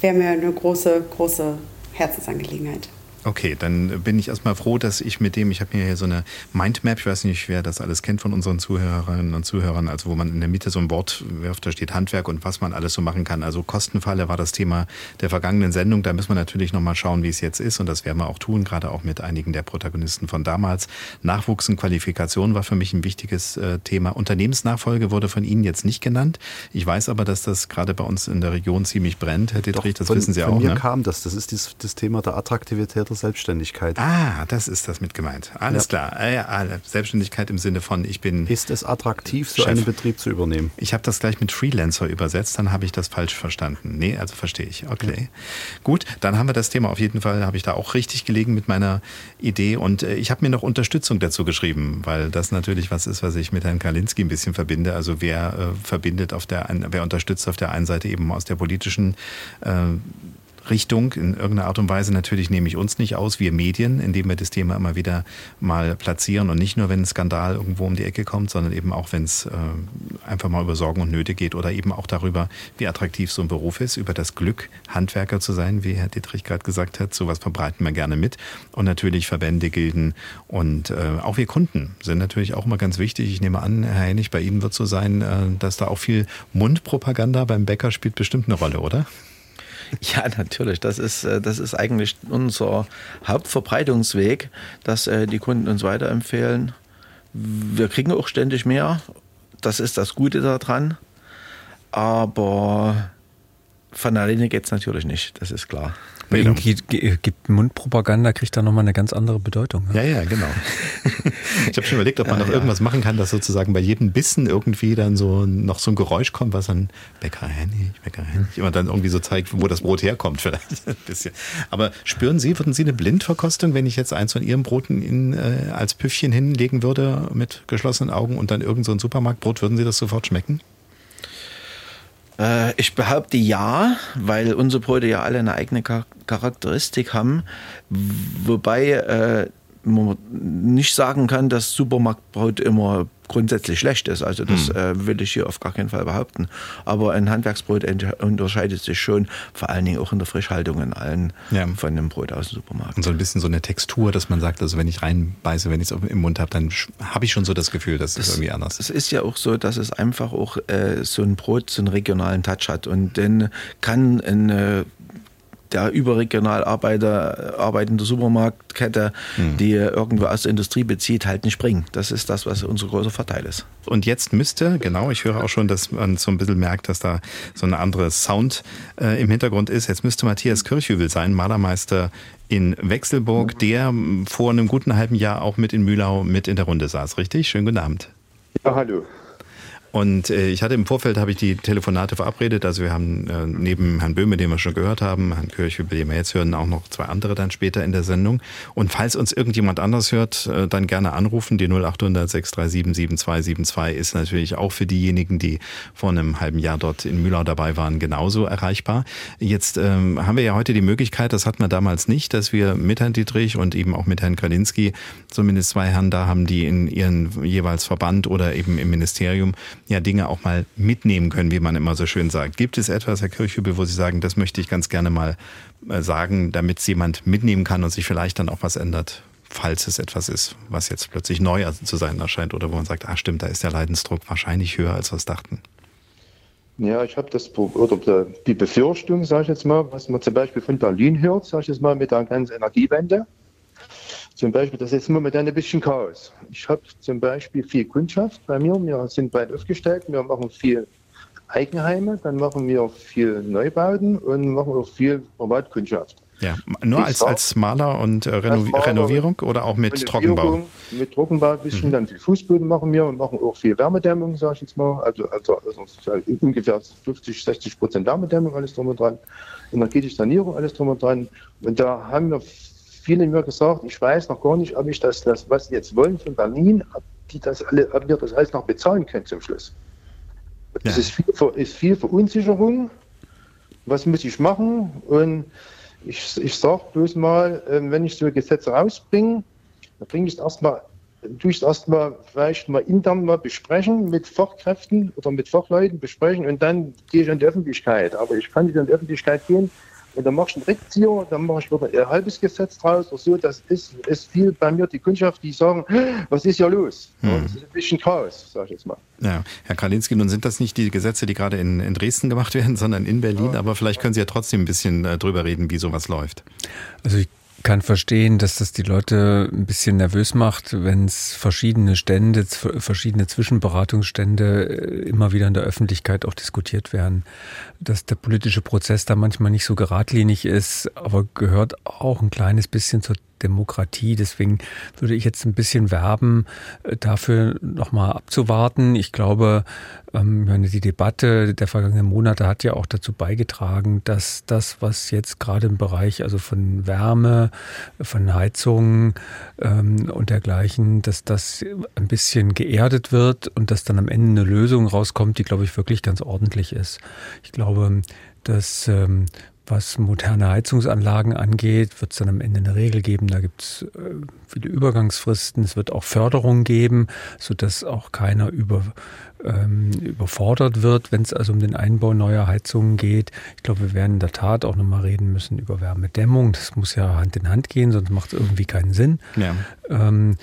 wäre mir eine große, große Herzensangelegenheit. Okay, dann bin ich erstmal froh, dass ich mit dem, ich habe mir hier so eine Mindmap, ich weiß nicht, wer das alles kennt von unseren Zuhörerinnen und Zuhörern, also wo man in der Mitte so ein Wort wirft, da steht Handwerk und was man alles so machen kann. Also Kostenfalle war das Thema der vergangenen Sendung. Da müssen wir natürlich nochmal schauen, wie es jetzt ist und das werden wir auch tun, gerade auch mit einigen der Protagonisten von damals. Nachwuchs und Qualifikation war für mich ein wichtiges äh, Thema. Unternehmensnachfolge wurde von Ihnen jetzt nicht genannt. Ich weiß aber, dass das gerade bei uns in der Region ziemlich brennt, Herr Dietrich, das von, wissen Sie von auch. Von mir ne? kam das, das ist das, das Thema der Attraktivität der Selbstständigkeit. Ah, das ist das mit gemeint. Alles ja. klar. Ah, ja, Selbstständigkeit im Sinne von, ich bin. Ist es attraktiv, so Chef. einen Betrieb zu übernehmen? Ich habe das gleich mit Freelancer übersetzt, dann habe ich das falsch verstanden. Nee, also verstehe ich. Okay. Ja. Gut, dann haben wir das Thema auf jeden Fall, habe ich da auch richtig gelegen mit meiner Idee. Und äh, ich habe mir noch Unterstützung dazu geschrieben, weil das natürlich was ist, was ich mit Herrn Kalinski ein bisschen verbinde. Also wer äh, verbindet auf der, wer unterstützt auf der einen Seite eben aus der politischen äh, Richtung in irgendeiner Art und Weise. Natürlich nehme ich uns nicht aus, wir Medien, indem wir das Thema immer wieder mal platzieren und nicht nur, wenn ein Skandal irgendwo um die Ecke kommt, sondern eben auch, wenn es äh, einfach mal über Sorgen und Nöte geht oder eben auch darüber, wie attraktiv so ein Beruf ist, über das Glück, Handwerker zu sein, wie Herr Dietrich gerade gesagt hat. Sowas verbreiten wir gerne mit. Und natürlich Verbände, Gilden und äh, auch wir Kunden sind natürlich auch immer ganz wichtig. Ich nehme an, Herr Hennig, bei Ihnen wird so sein, äh, dass da auch viel Mundpropaganda beim Bäcker spielt bestimmt eine Rolle, oder? Ja, natürlich. Das ist, äh, das ist eigentlich unser Hauptverbreitungsweg, dass äh, die Kunden uns weiterempfehlen. Wir kriegen auch ständig mehr. Das ist das Gute daran. Aber von alleine geht es natürlich nicht, das ist klar. Bei Ihnen gibt Mundpropaganda, kriegt da nochmal eine ganz andere Bedeutung. Ne? Ja, ja, genau. ich habe schon überlegt, ob man ja, noch ja. irgendwas machen kann, dass sozusagen bei jedem Bissen irgendwie dann so noch so ein Geräusch kommt, was dann Bäcker Hennig, Bäcker Hennig, und dann irgendwie so zeigt, wo das Brot herkommt vielleicht ein bisschen. Aber spüren Sie, würden Sie eine Blindverkostung, wenn ich jetzt eins von Ihren Broten in, äh, als Püffchen hinlegen würde mit geschlossenen Augen und dann irgend so ein Supermarktbrot, würden Sie das sofort schmecken? Äh, ich behaupte ja, weil unsere Brote ja alle eine eigene Charakteristik haben. Wobei äh, man nicht sagen kann, dass Supermarktbrot immer grundsätzlich schlecht ist. Also das hm. äh, will ich hier auf gar keinen Fall behaupten. Aber ein Handwerksbrot unterscheidet sich schon, vor allen Dingen auch in der Frischhaltung in allen ja. von einem Brot aus dem Supermarkt. Und so ein bisschen so eine Textur, dass man sagt, also wenn ich reinbeiße, wenn ich es im Mund habe, dann habe ich schon so das Gefühl, dass es irgendwie anders ist. Es ist ja auch so, dass es einfach auch äh, so ein Brot so einen regionalen Touch hat. Und dann kann eine der überregional Arbeiter, arbeitende Supermarktkette, mhm. die irgendwo aus der Industrie bezieht, halt nicht bringen. Das ist das, was unser großer Vorteil ist. Und jetzt müsste, genau, ich höre auch schon, dass man so ein bisschen merkt, dass da so ein anderer Sound äh, im Hintergrund ist. Jetzt müsste Matthias Kirchhübel sein, Malermeister in Wechselburg, der vor einem guten halben Jahr auch mit in Mühlau mit in der Runde saß, richtig? Schönen guten Abend. Ja, hallo. Und äh, ich hatte im Vorfeld habe ich die Telefonate verabredet. Also wir haben äh, neben Herrn Böhme, den wir schon gehört haben, Herrn Kirch, über den wir jetzt hören, auch noch zwei andere dann später in der Sendung. Und falls uns irgendjemand anders hört, äh, dann gerne anrufen. Die 0800 637 7272 ist natürlich auch für diejenigen, die vor einem halben Jahr dort in Mühlau dabei waren, genauso erreichbar. Jetzt ähm, haben wir ja heute die Möglichkeit, das hatten wir damals nicht, dass wir mit Herrn Dietrich und eben auch mit Herrn Kralinski zumindest zwei Herren da haben, die in ihren jeweils Verband oder eben im Ministerium ja Dinge auch mal mitnehmen können, wie man immer so schön sagt. Gibt es etwas, Herr Kirchhübel, wo Sie sagen, das möchte ich ganz gerne mal äh, sagen, damit es jemand mitnehmen kann und sich vielleicht dann auch was ändert? falls es etwas ist, was jetzt plötzlich neu zu sein erscheint oder wo man sagt, ah stimmt, da ist der Leidensdruck wahrscheinlich höher, als wir es dachten. Ja, ich habe das oder die Befürchtung, sage ich jetzt mal, was man zum Beispiel von Berlin hört, sage ich jetzt mal, mit der ganzen Energiewende. Zum Beispiel, das ist momentan ein bisschen Chaos. Ich habe zum Beispiel viel Kundschaft bei mir. Wir sind breit aufgestellt. Wir machen viel Eigenheime, dann machen wir viel Neubauten und machen auch viel Privatkundschaft. Ja, nur als, als Maler und äh, Reno Maler Renovierung oder auch mit Trockenbau? Mit Trockenbau ein bisschen, mhm. dann viel Fußböden machen wir und machen auch viel Wärmedämmung, sage ich jetzt mal. Also, also, also ungefähr 50, 60 Prozent Wärmedämmung, alles drum und dran. Energetische Sanierung, alles drum und dran. Und da haben wir viele mir gesagt, ich weiß noch gar nicht, ob ich das, das was sie jetzt wollen von Berlin, ob, die das alle, ob wir das alles noch bezahlen können zum Schluss. Das ja. ist, viel, ist viel Verunsicherung. Was muss ich machen? Und ich, ich sage bloß mal, ähm, wenn ich so Gesetze rausbringe, dann bringe ich es erstmal, tue ich es erstmal vielleicht mal intern mal besprechen mit Fachkräften oder mit Fachleuten besprechen und dann gehe ich an die Öffentlichkeit. Aber ich kann nicht an die Öffentlichkeit gehen und dann mache ich einen Rückzieher, dann mache ich wieder ein halbes Gesetz draus oder so. Das ist, ist viel bei mir die Kundschaft, die sagen, was ist ja los? Hm. Das ist ein bisschen Chaos, sage ich jetzt mal. Ja, Herr Kralinski, nun sind das nicht die Gesetze, die gerade in, in Dresden gemacht werden, sondern in Berlin. Ja. Aber vielleicht können Sie ja trotzdem ein bisschen äh, drüber reden, wie sowas läuft. Also ich kann verstehen, dass das die Leute ein bisschen nervös macht, wenn es verschiedene Stände, verschiedene Zwischenberatungsstände äh, immer wieder in der Öffentlichkeit auch diskutiert werden. Dass der politische Prozess da manchmal nicht so geradlinig ist, aber gehört auch ein kleines bisschen zur Demokratie. Deswegen würde ich jetzt ein bisschen werben, äh, dafür nochmal abzuwarten. Ich glaube, ähm, die Debatte der vergangenen Monate hat ja auch dazu beigetragen, dass das, was jetzt gerade im Bereich also von Wärme, von Heizungen ähm, und dergleichen, dass das ein bisschen geerdet wird und dass dann am Ende eine Lösung rauskommt, die, glaube ich, wirklich ganz ordentlich ist. Ich glaube, dass ähm, was moderne Heizungsanlagen angeht, wird es dann am Ende eine Regel geben. Da gibt es äh, viele Übergangsfristen. Es wird auch Förderung geben, sodass auch keiner über, ähm, überfordert wird, wenn es also um den Einbau neuer Heizungen geht. Ich glaube, wir werden in der Tat auch nochmal reden müssen über Wärmedämmung. Das muss ja Hand in Hand gehen, sonst macht es irgendwie keinen Sinn. Ja. Ähm,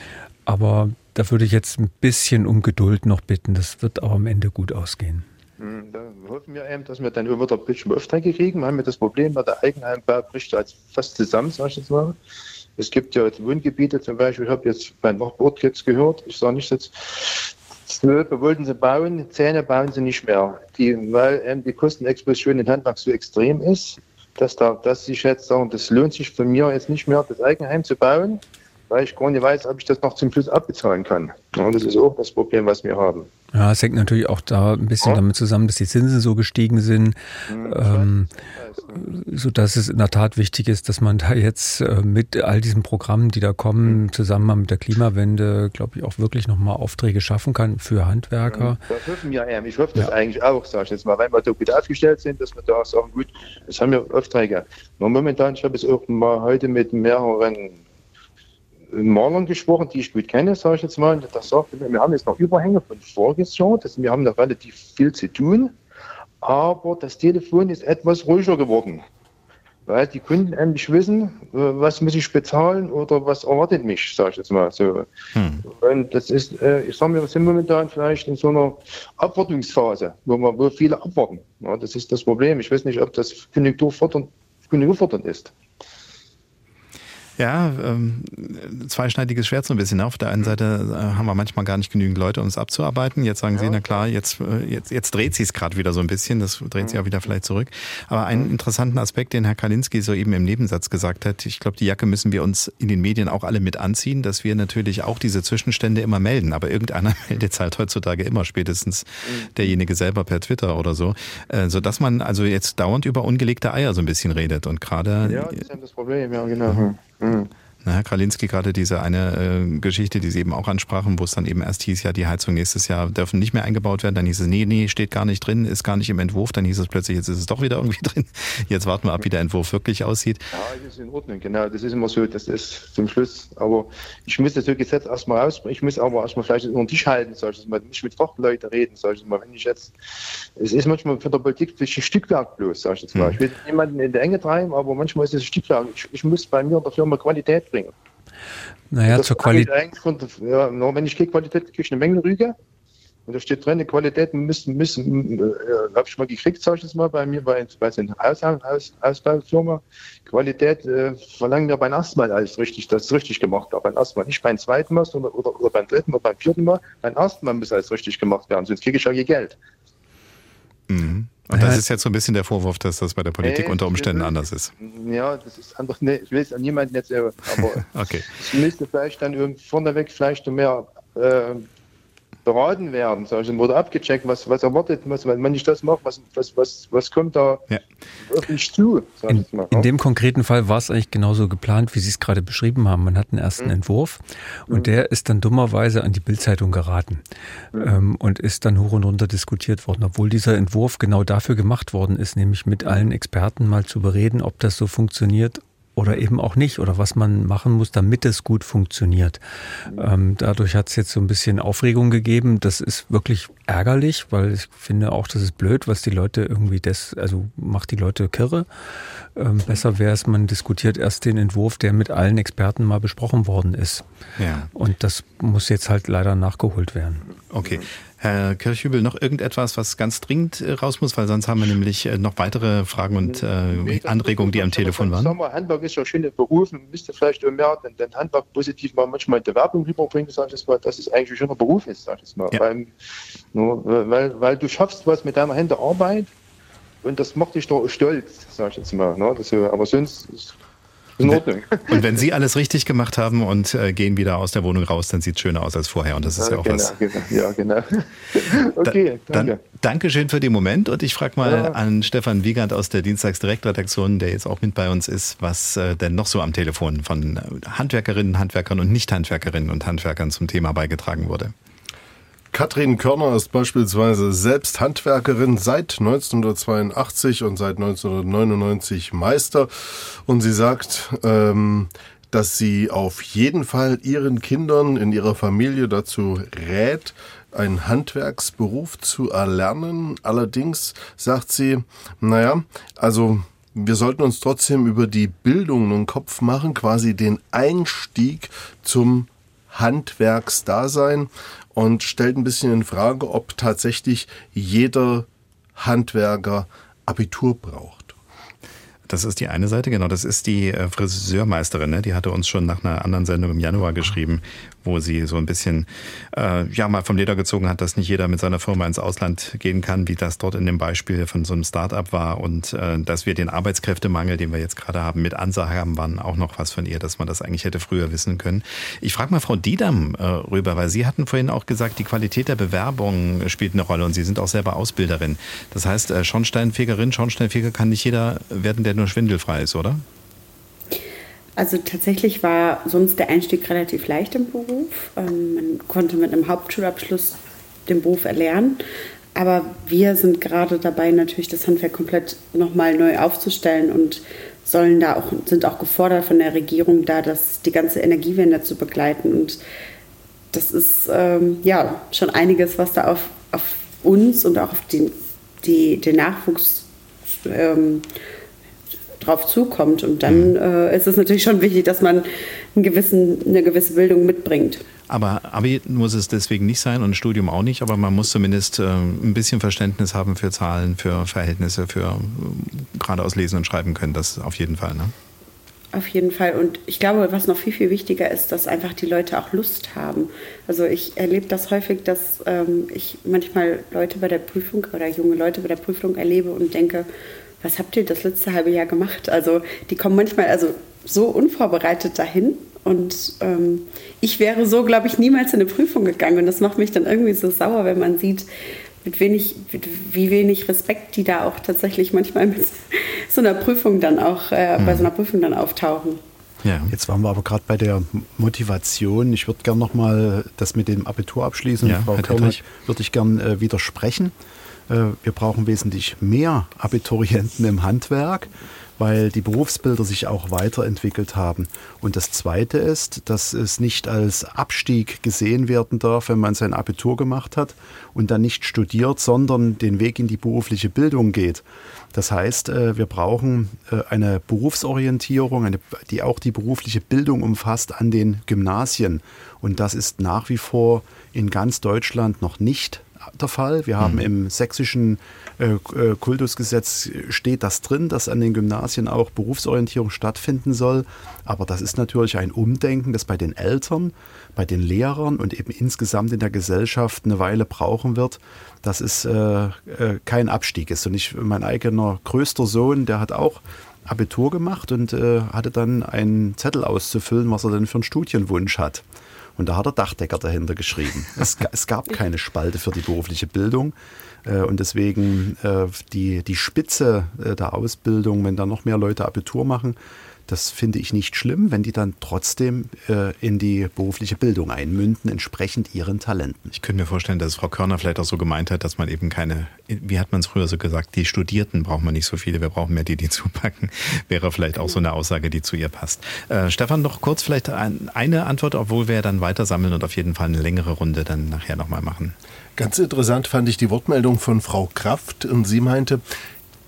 aber da würde ich jetzt ein bisschen um Geduld noch bitten. Das wird auch am Ende gut ausgehen. Hm, da hoffen wir eben, dass wir dann wieder ein bisschen Aufträge kriegen. Wir haben das Problem, der Eigenheimbau bricht als fast zusammen, sag ich jetzt mal. Es gibt ja jetzt Wohngebiete zum Beispiel, ich habe jetzt beim Nachbord jetzt gehört, ich sage nicht jetzt, zwölf wollten sie bauen, Zähne bauen sie nicht mehr. Die, weil eben die Kostenexplosion in Handwerk so extrem ist, dass, da, dass ich jetzt sagen, das lohnt sich für mir jetzt nicht mehr, das Eigenheim zu bauen weil ich gar nicht weiß, ob ich das noch zum Schluss abbezahlen kann. Und das ist auch das Problem, was wir haben. Ja, es hängt natürlich auch da ein bisschen ja. damit zusammen, dass die Zinsen so gestiegen sind, mhm, ähm, so dass es in der Tat wichtig ist, dass man da jetzt äh, mit all diesen Programmen, die da kommen, mhm. zusammen mit der Klimawende, glaube ich, auch wirklich nochmal Aufträge schaffen kann für Handwerker. Mhm, das hoffen wir ja. Ich hoffe das ja. eigentlich auch, sage ich jetzt mal, weil wir da gut aufgestellt sind, dass wir da sagen, gut, das haben wir Aufträge. Nur momentan, ich habe es auch mal heute mit mehreren Malern gesprochen, die ich gut kenne, sage ich jetzt mal. Das sagt, wir haben jetzt noch Überhänge von voriges Jahr, das, wir haben noch relativ viel zu tun, aber das Telefon ist etwas ruhiger geworden, weil die Kunden endlich wissen, äh, was muss ich bezahlen oder was erwartet mich, sage ich jetzt mal so. Hm. Und das ist, äh, ich sage mir, wir sind momentan vielleicht in so einer Abwartungsphase, wo, wir, wo viele abwarten. Ja, das ist das Problem. Ich weiß nicht, ob das konjunkturfördernd, konjunkturfördernd ist. Ja, ähm, zweischneidiges Schwert so ein bisschen. Auf der einen Seite äh, haben wir manchmal gar nicht genügend Leute, um es abzuarbeiten. Jetzt sagen ja. Sie, na klar, jetzt, äh, jetzt, jetzt dreht sich es gerade wieder so ein bisschen. Das dreht sich auch wieder vielleicht zurück. Aber einen interessanten Aspekt, den Herr Kalinski soeben im Nebensatz gesagt hat, ich glaube, die Jacke müssen wir uns in den Medien auch alle mit anziehen, dass wir natürlich auch diese Zwischenstände immer melden. Aber irgendeiner meldet es halt heutzutage immer, spätestens mhm. derjenige selber per Twitter oder so. Äh, sodass man also jetzt dauernd über ungelegte Eier so ein bisschen redet. Und gerade. Ja, das ist ja das Problem, ja, genau. Mhm. Mhm. Na, Herr Kralinski, gerade diese eine äh, Geschichte, die Sie eben auch ansprachen, wo es dann eben erst hieß, ja, die Heizung nächstes Jahr dürfen nicht mehr eingebaut werden. Dann hieß es, nee, nee, steht gar nicht drin, ist gar nicht im Entwurf. Dann hieß es plötzlich, jetzt ist es doch wieder irgendwie drin. Jetzt warten wir ab, wie der Entwurf wirklich aussieht. Ja, das ist in Ordnung, genau. Das ist immer so, das ist zum Schluss. Aber ich muss das Gesetz erstmal raus, ich muss aber erstmal vielleicht über den Tisch halten, ich mal, nicht mit Fachleuten reden, ich mal. Wenn ich jetzt, es ist manchmal für der Politik ein Stückwerk bloß, sag ich jetzt mal. Hm. Ich will niemanden in die Enge treiben, aber manchmal ist es ein Stückwerk. Ich, ich muss bei mir in der Firma Qualität bringen. Naja, das zur Qualität. Ja, wenn ich keine Qualität kriege, ich eine Menge Rüge. Und da steht drin, die Qualität müssen, müssen äh, habe ich mal gekriegt, sag ich das mal, bei mir, bei, bei Haus, Ausbaufirma. Qualität äh, verlangen wir beim ersten Mal alles richtig, das ist richtig gemacht wird. Beim ersten Mal, nicht beim zweiten Mal, sondern, oder, oder beim dritten oder beim vierten Mal. Beim ersten Mal muss alles richtig gemacht werden, sonst kriege ich ja ihr Geld. Mhm. Und das ist jetzt so ein bisschen der Vorwurf, dass das bei der Politik nee, unter Umständen anders ist. Ja, das ist einfach, nee, ich will es an niemanden jetzt, aber okay. es müsste vielleicht dann vorneweg vielleicht mehr äh, beraten werden, sag ich, wurde abgecheckt, was, was erwartet, was, wenn ich das mache, was, was, was, was kommt da ja. auf mich zu? In, mal, in, dem konkreten Fall war es eigentlich genauso geplant, wie Sie es gerade beschrieben haben. Man hat einen ersten mhm. Entwurf und mhm. der ist dann dummerweise an die Bildzeitung geraten mhm. ähm, und ist dann hoch und runter diskutiert worden, obwohl dieser Entwurf genau dafür gemacht worden ist, nämlich mit allen Experten mal zu bereden, ob das so funktioniert oder eben auch nicht oder was man machen muss, damit es gut funktioniert. Ähm, dadurch hat es jetzt so ein bisschen Aufregung gegeben. Das ist wirklich ärgerlich, weil ich finde auch, das ist blöd, was die Leute irgendwie das, also macht die Leute kirre. Ähm, besser wäre es, man diskutiert erst den Entwurf, der mit allen Experten mal besprochen worden ist. Ja. Und das muss jetzt halt leider nachgeholt werden. Okay. Herr Kirchhübel, noch irgendetwas, was ganz dringend äh, raus muss, weil sonst haben wir nämlich äh, noch weitere Fragen und äh, Anregungen, die am Telefon waren. Sagen wir, Handwerk ist ja schön Beruf, man müsste vielleicht mehr den, den Handwerk positiv mal manchmal in der Werbung rüberbringen, sag ich das mal, dass es eigentlich ein schöner Beruf ist, sag ich mal. Ja. Weil, nur, weil, weil du schaffst was mit deiner Hände Arbeit und das macht dich doch stolz, sag ich jetzt mal. Ne? Das, aber sonst in Ordnung. Und wenn Sie alles richtig gemacht haben und äh, gehen wieder aus der Wohnung raus, dann sieht es schöner aus als vorher. Und das ist ja, ja auch genau, was. Genau. Ja, genau. okay, da, danke. Dankeschön für den Moment. Und ich frage mal ja. an Stefan Wiegand aus der Dienstagsdirektredaktion, der jetzt auch mit bei uns ist, was äh, denn noch so am Telefon von Handwerkerinnen, Handwerkern und Nicht-Handwerkerinnen und Handwerkern zum Thema beigetragen wurde. Katrin Körner ist beispielsweise selbst Handwerkerin seit 1982 und seit 1999 Meister. Und sie sagt, ähm, dass sie auf jeden Fall ihren Kindern in ihrer Familie dazu rät, einen Handwerksberuf zu erlernen. Allerdings sagt sie, naja, also wir sollten uns trotzdem über die Bildung einen Kopf machen, quasi den Einstieg zum Handwerksdasein und stellt ein bisschen in Frage, ob tatsächlich jeder Handwerker Abitur braucht. Das ist die eine Seite, genau. Das ist die äh, Friseurmeisterin, ne? die hatte uns schon nach einer anderen Sendung im Januar geschrieben, wo sie so ein bisschen äh, ja mal vom Leder gezogen hat, dass nicht jeder mit seiner Firma ins Ausland gehen kann, wie das dort in dem Beispiel von so einem Start-up war und äh, dass wir den Arbeitskräftemangel, den wir jetzt gerade haben, mit Ansage haben, waren auch noch was von ihr, dass man das eigentlich hätte früher wissen können. Ich frage mal Frau Diedam äh, rüber, weil Sie hatten vorhin auch gesagt, die Qualität der Bewerbung spielt eine Rolle und Sie sind auch selber Ausbilderin. Das heißt, äh, Schornsteinfegerin, Schornsteinfeger kann nicht jeder werden, der nur schwindelfrei ist, oder? Also tatsächlich war sonst der Einstieg relativ leicht im Beruf. Ähm, man konnte mit einem Hauptschulabschluss den Beruf erlernen. Aber wir sind gerade dabei, natürlich das Handwerk komplett nochmal neu aufzustellen und sollen da auch, sind auch gefordert von der Regierung, da das, die ganze Energiewende zu begleiten. Und das ist ähm, ja schon einiges, was da auf, auf uns und auch auf den, die, den Nachwuchs ähm, drauf zukommt. Und dann mhm. äh, ist es natürlich schon wichtig, dass man gewissen, eine gewisse Bildung mitbringt. Aber Abi muss es deswegen nicht sein und Studium auch nicht, aber man muss zumindest äh, ein bisschen Verständnis haben für Zahlen, für Verhältnisse, für äh, geradeaus lesen und schreiben können. Das auf jeden Fall, ne? Auf jeden Fall. Und ich glaube, was noch viel, viel wichtiger ist, dass einfach die Leute auch Lust haben. Also ich erlebe das häufig, dass ähm, ich manchmal Leute bei der Prüfung oder junge Leute bei der Prüfung erlebe und denke, was habt ihr das letzte halbe Jahr gemacht? Also die kommen manchmal also so unvorbereitet dahin und ähm, ich wäre so, glaube ich, niemals in eine Prüfung gegangen und das macht mich dann irgendwie so sauer, wenn man sieht, mit wenig, mit wie wenig Respekt die da auch tatsächlich manchmal mit so einer Prüfung dann auch, äh, mhm. bei so einer Prüfung dann auftauchen. Ja. Jetzt waren wir aber gerade bei der Motivation. Ich würde gerne nochmal das mit dem Abitur abschließen. Ja, Frau Körner würde ich gerne äh, widersprechen. Äh, wir brauchen wesentlich mehr Abiturienten im Handwerk weil die Berufsbilder sich auch weiterentwickelt haben. Und das Zweite ist, dass es nicht als Abstieg gesehen werden darf, wenn man sein Abitur gemacht hat und dann nicht studiert, sondern den Weg in die berufliche Bildung geht. Das heißt, äh, wir brauchen äh, eine Berufsorientierung, die auch die berufliche Bildung umfasst an den Gymnasien. Und das ist nach wie vor in ganz Deutschland noch nicht der Fall. Wir haben mhm. im sächsischen äh, äh, Kultusgesetz steht das drin, dass an den Gymnasien auch Berufsorientierung stattfinden soll. Aber das ist natürlich ein Umdenken, das bei den Eltern, bei den Lehrern und eben insgesamt in der Gesellschaft eine Weile brauchen wird, dass es äh, äh, kein Abstieg ist. Und ich, mein eigener größter Sohn, der hat auch Abitur gemacht und äh, hatte dann einen Zettel auszufüllen, was er denn für einen Studienwunsch hat. Und da hat er Dachdecker dahinter geschrieben. Es, es gab keine Spalte für die berufliche Bildung. Äh, und deswegen äh, die, die Spitze äh, der Ausbildung, wenn da noch mehr Leute Abitur machen, das finde ich nicht schlimm, wenn die dann trotzdem äh, in die berufliche Bildung einmünden, entsprechend ihren Talenten. Ich könnte mir vorstellen, dass Frau Körner vielleicht auch so gemeint hat, dass man eben keine, wie hat man es früher so gesagt, die Studierten braucht man nicht so viele, wir brauchen mehr die, die zupacken. Wäre vielleicht auch so eine Aussage, die zu ihr passt. Äh, Stefan, noch kurz vielleicht ein, eine Antwort, obwohl wir dann weiter sammeln und auf jeden Fall eine längere Runde dann nachher nochmal machen. Ganz interessant fand ich die Wortmeldung von Frau Kraft und sie meinte,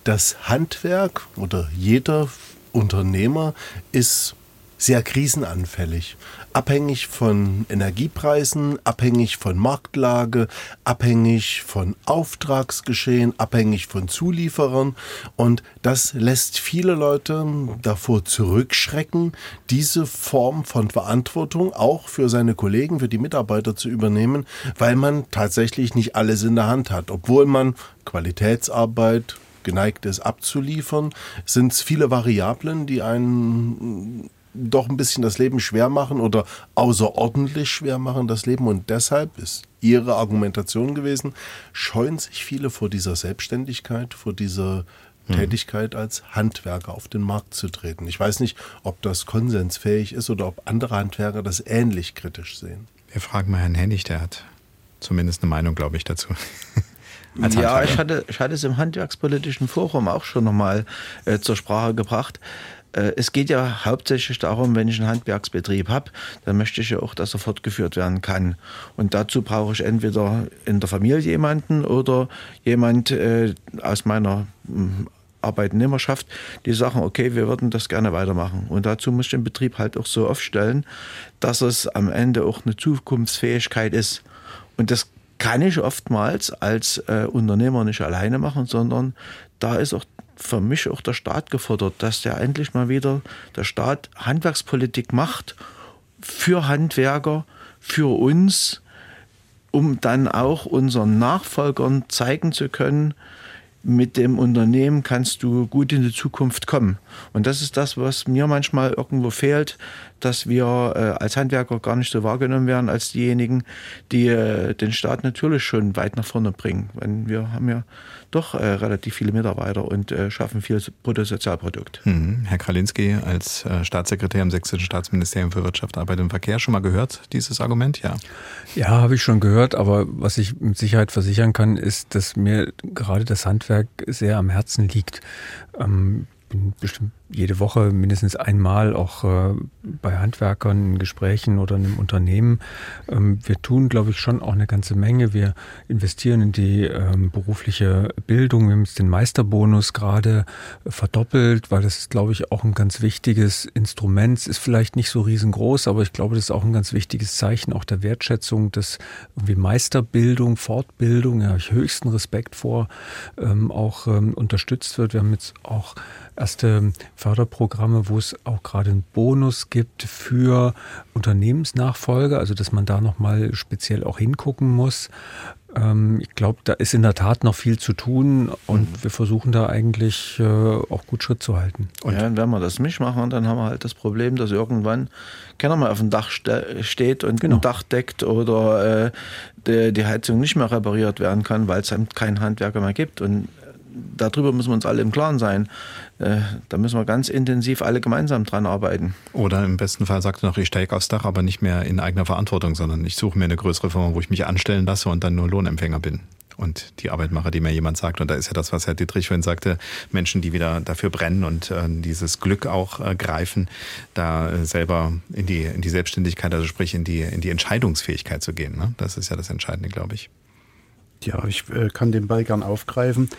das Handwerk oder jeder Unternehmer ist sehr krisenanfällig. Abhängig von Energiepreisen, abhängig von Marktlage, abhängig von Auftragsgeschehen, abhängig von Zulieferern. Und das lässt viele Leute davor zurückschrecken, diese Form von Verantwortung auch für seine Kollegen, für die Mitarbeiter zu übernehmen, weil man tatsächlich nicht alles in der Hand hat. Obwohl man Qualitätsarbeit, geneigt ist abzuliefern, sind es viele Variablen, die einen doch ein bisschen das Leben schwer machen oder außerordentlich schwer machen das Leben. Und deshalb ist Ihre Argumentation gewesen, scheuen sich viele vor dieser Selbstständigkeit, vor dieser mhm. Tätigkeit als Handwerker auf den Markt zu treten. Ich weiß nicht, ob das konsensfähig ist oder ob andere Handwerker das ähnlich kritisch sehen. Wir fragen mal Herrn Hennig, der hat zumindest eine Meinung, glaube ich, dazu. ja, ich hatte, ich hatte es im Handwerkspolitischen Forum auch schon nochmal äh, zur Sprache gebracht. Äh, es geht ja hauptsächlich darum, wenn ich einen Handwerksbetrieb habe, dann möchte ich ja auch, dass er fortgeführt werden kann. Und dazu brauche ich entweder in der Familie jemanden oder jemand äh, aus meiner hm, Arbeitnehmerschaft, die sagen, okay, wir würden das gerne weitermachen. Und dazu muss ich den Betrieb halt auch so aufstellen, dass es am Ende auch eine Zukunftsfähigkeit ist. Und das kann ich oftmals als äh, Unternehmer nicht alleine machen, sondern da ist auch für mich auch der Staat gefordert, dass der endlich mal wieder der Staat Handwerkspolitik macht für Handwerker, für uns, um dann auch unseren Nachfolgern zeigen zu können, mit dem Unternehmen kannst du gut in die Zukunft kommen. Und das ist das, was mir manchmal irgendwo fehlt, dass wir äh, als Handwerker gar nicht so wahrgenommen werden als diejenigen, die äh, den Staat natürlich schon weit nach vorne bringen. Wir haben ja doch äh, relativ viele Mitarbeiter und äh, schaffen viel Bruttosozialprodukt. Mhm. Herr Kralinski als äh, Staatssekretär im Sächsischen Staatsministerium für Wirtschaft, Arbeit und Verkehr schon mal gehört, dieses Argument? Ja. Ja, habe ich schon gehört, aber was ich mit Sicherheit versichern kann, ist, dass mir gerade das Handwerk sehr am Herzen liegt. Ähm, bin bestimmt jede Woche mindestens einmal auch äh, bei Handwerkern in Gesprächen oder in einem Unternehmen. Ähm, wir tun, glaube ich, schon auch eine ganze Menge. Wir investieren in die ähm, berufliche Bildung. Wir haben jetzt den Meisterbonus gerade verdoppelt, weil das glaube ich, auch ein ganz wichtiges Instrument. Es ist vielleicht nicht so riesengroß, aber ich glaube, das ist auch ein ganz wichtiges Zeichen auch der Wertschätzung, dass irgendwie Meisterbildung, Fortbildung, ja, ich höchsten Respekt vor, ähm, auch ähm, unterstützt wird. Wir haben jetzt auch erste Förderprogramme, wo es auch gerade einen Bonus gibt für Unternehmensnachfolge, also dass man da nochmal speziell auch hingucken muss. Ähm, ich glaube, da ist in der Tat noch viel zu tun und mhm. wir versuchen da eigentlich äh, auch gut Schritt zu halten. Und ja, wenn wir das nicht machen, dann haben wir halt das Problem, dass irgendwann keiner mal auf dem Dach ste steht und genau. ein Dach deckt oder äh, die, die Heizung nicht mehr repariert werden kann, weil es keinen Handwerker mehr gibt. Und darüber müssen wir uns alle im Klaren sein. Äh, da müssen wir ganz intensiv alle gemeinsam dran arbeiten. Oder im besten Fall sagt er noch, ich steige aufs Dach, aber nicht mehr in eigener Verantwortung, sondern ich suche mir eine größere Firma, wo ich mich anstellen lasse und dann nur Lohnempfänger bin und die Arbeit mache, die mir jemand sagt. Und da ist ja das, was Herr Dietrich vorhin sagte, Menschen, die wieder dafür brennen und äh, dieses Glück auch äh, greifen, da äh, selber in die, in die Selbstständigkeit, also sprich in die, in die Entscheidungsfähigkeit zu gehen. Ne? Das ist ja das Entscheidende, glaube ich. Ja, ich äh, kann den Ball gern aufgreifen.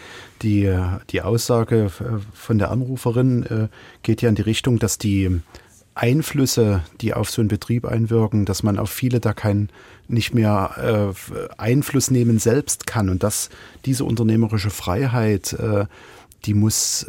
Die, äh, die Aussage äh, von der Anruferin geht ja in die Richtung, dass die Einflüsse, die auf so einen Betrieb einwirken, dass man auf viele da keinen nicht mehr Einfluss nehmen selbst kann und dass diese unternehmerische Freiheit, die muss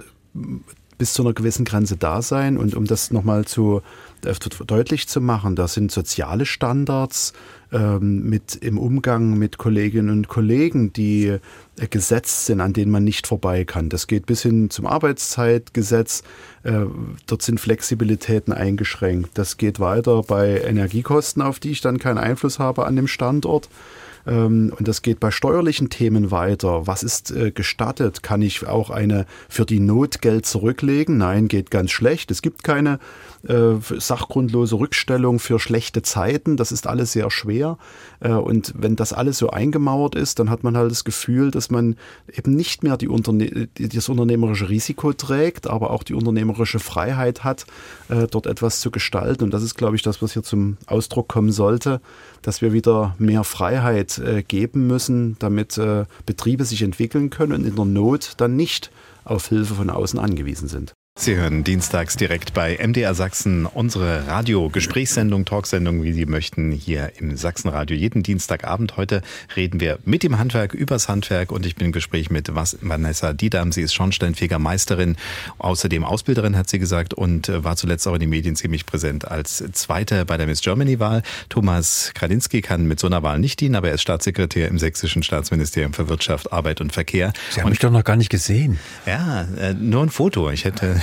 bis zu einer gewissen Grenze da sein. Und um das nochmal zu deutlich zu machen, da sind soziale Standards ähm, mit im Umgang mit Kolleginnen und Kollegen, die äh, gesetzt sind, an denen man nicht vorbei kann. Das geht bis hin zum Arbeitszeitgesetz. Äh, dort sind Flexibilitäten eingeschränkt. Das geht weiter bei Energiekosten, auf die ich dann keinen Einfluss habe an dem Standort. Ähm, und das geht bei steuerlichen Themen weiter. Was ist äh, gestattet? Kann ich auch eine für die Not Geld zurücklegen? Nein, geht ganz schlecht. Es gibt keine äh, sachgrundlose Rückstellung für schlechte Zeiten. Das ist alles sehr schwer. Äh, und wenn das alles so eingemauert ist, dann hat man halt das Gefühl, dass man eben nicht mehr die Unterne das unternehmerische Risiko trägt, aber auch die unternehmerische Freiheit hat, äh, dort etwas zu gestalten. Und das ist, glaube ich, das, was hier zum Ausdruck kommen sollte, dass wir wieder mehr Freiheit äh, geben müssen, damit äh, Betriebe sich entwickeln können und in der Not dann nicht auf Hilfe von außen angewiesen sind. Sie hören dienstags direkt bei MDR Sachsen unsere Radio-Gesprächssendung, Talksendung, wie Sie möchten, hier im Sachsenradio. Jeden Dienstagabend heute reden wir mit dem Handwerk, übers Handwerk und ich bin im Gespräch mit Vanessa Diedam. Sie ist Schornsteinfegermeisterin, außerdem Ausbilderin, hat sie gesagt, und war zuletzt auch in den Medien ziemlich präsent als Zweite bei der Miss Germany-Wahl. Thomas Kradinski kann mit so einer Wahl nicht dienen, aber er ist Staatssekretär im Sächsischen Staatsministerium für Wirtschaft, Arbeit und Verkehr. Sie haben und mich doch noch gar nicht gesehen. Ja, äh, nur ein Foto. Ich hätte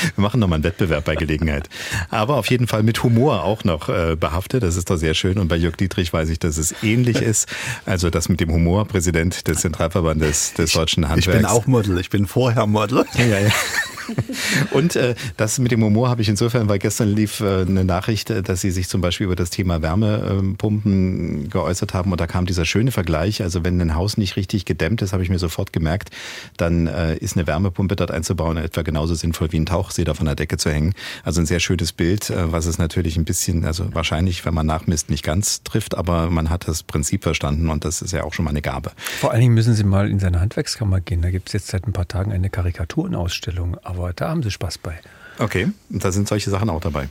Wir machen nochmal einen Wettbewerb bei Gelegenheit. Aber auf jeden Fall mit Humor auch noch äh, behaftet. Das ist doch sehr schön. Und bei Jörg Dietrich weiß ich, dass es ähnlich ist. Also das mit dem Humor, Präsident des Zentralverbandes des deutschen Handwerks. Ich bin auch Model. Ich bin vorher Model. Ja, ja. Und äh, das mit dem Humor habe ich insofern, weil gestern lief äh, eine Nachricht, äh, dass Sie sich zum Beispiel über das Thema Wärmepumpen geäußert haben und da kam dieser schöne Vergleich. Also wenn ein Haus nicht richtig gedämmt ist, habe ich mir sofort gemerkt, dann äh, ist eine Wärmepumpe dort einzubauen etwa genauso sinnvoll wie ein Tauchsee da von der Decke zu hängen. Also ein sehr schönes Bild, äh, was es natürlich ein bisschen, also wahrscheinlich, wenn man nachmisst, nicht ganz trifft, aber man hat das Prinzip verstanden und das ist ja auch schon mal eine Gabe. Vor allen Dingen müssen Sie mal in seine Handwerkskammer gehen. Da gibt es jetzt seit ein paar Tagen eine Karikaturenausstellung. Aber da haben sie Spaß bei. Okay, und da sind solche Sachen auch dabei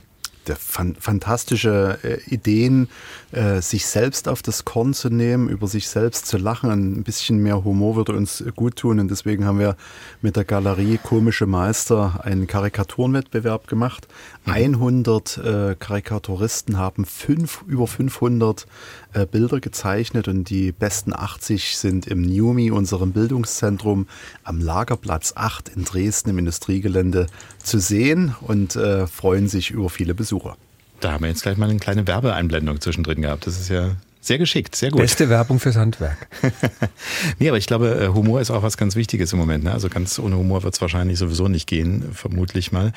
fantastische äh, Ideen, äh, sich selbst auf das Korn zu nehmen, über sich selbst zu lachen. Ein bisschen mehr Humor würde uns gut tun. Und deswegen haben wir mit der Galerie Komische Meister einen Karikaturenwettbewerb gemacht. 100 mhm. äh, Karikaturisten haben fünf, über 500 äh, Bilder gezeichnet und die besten 80 sind im NUMI, unserem Bildungszentrum, am Lagerplatz 8 in Dresden im Industriegelände zu sehen und äh, freuen sich über viele Besucher. Da haben wir jetzt gleich mal eine kleine Werbeeinblendung zwischendrin gehabt. Das ist ja sehr geschickt, sehr gut. Beste Werbung fürs Handwerk. nee, aber ich glaube, äh, Humor ist auch was ganz Wichtiges im Moment. Ne? Also ganz ohne Humor wird es wahrscheinlich sowieso nicht gehen, vermutlich mal.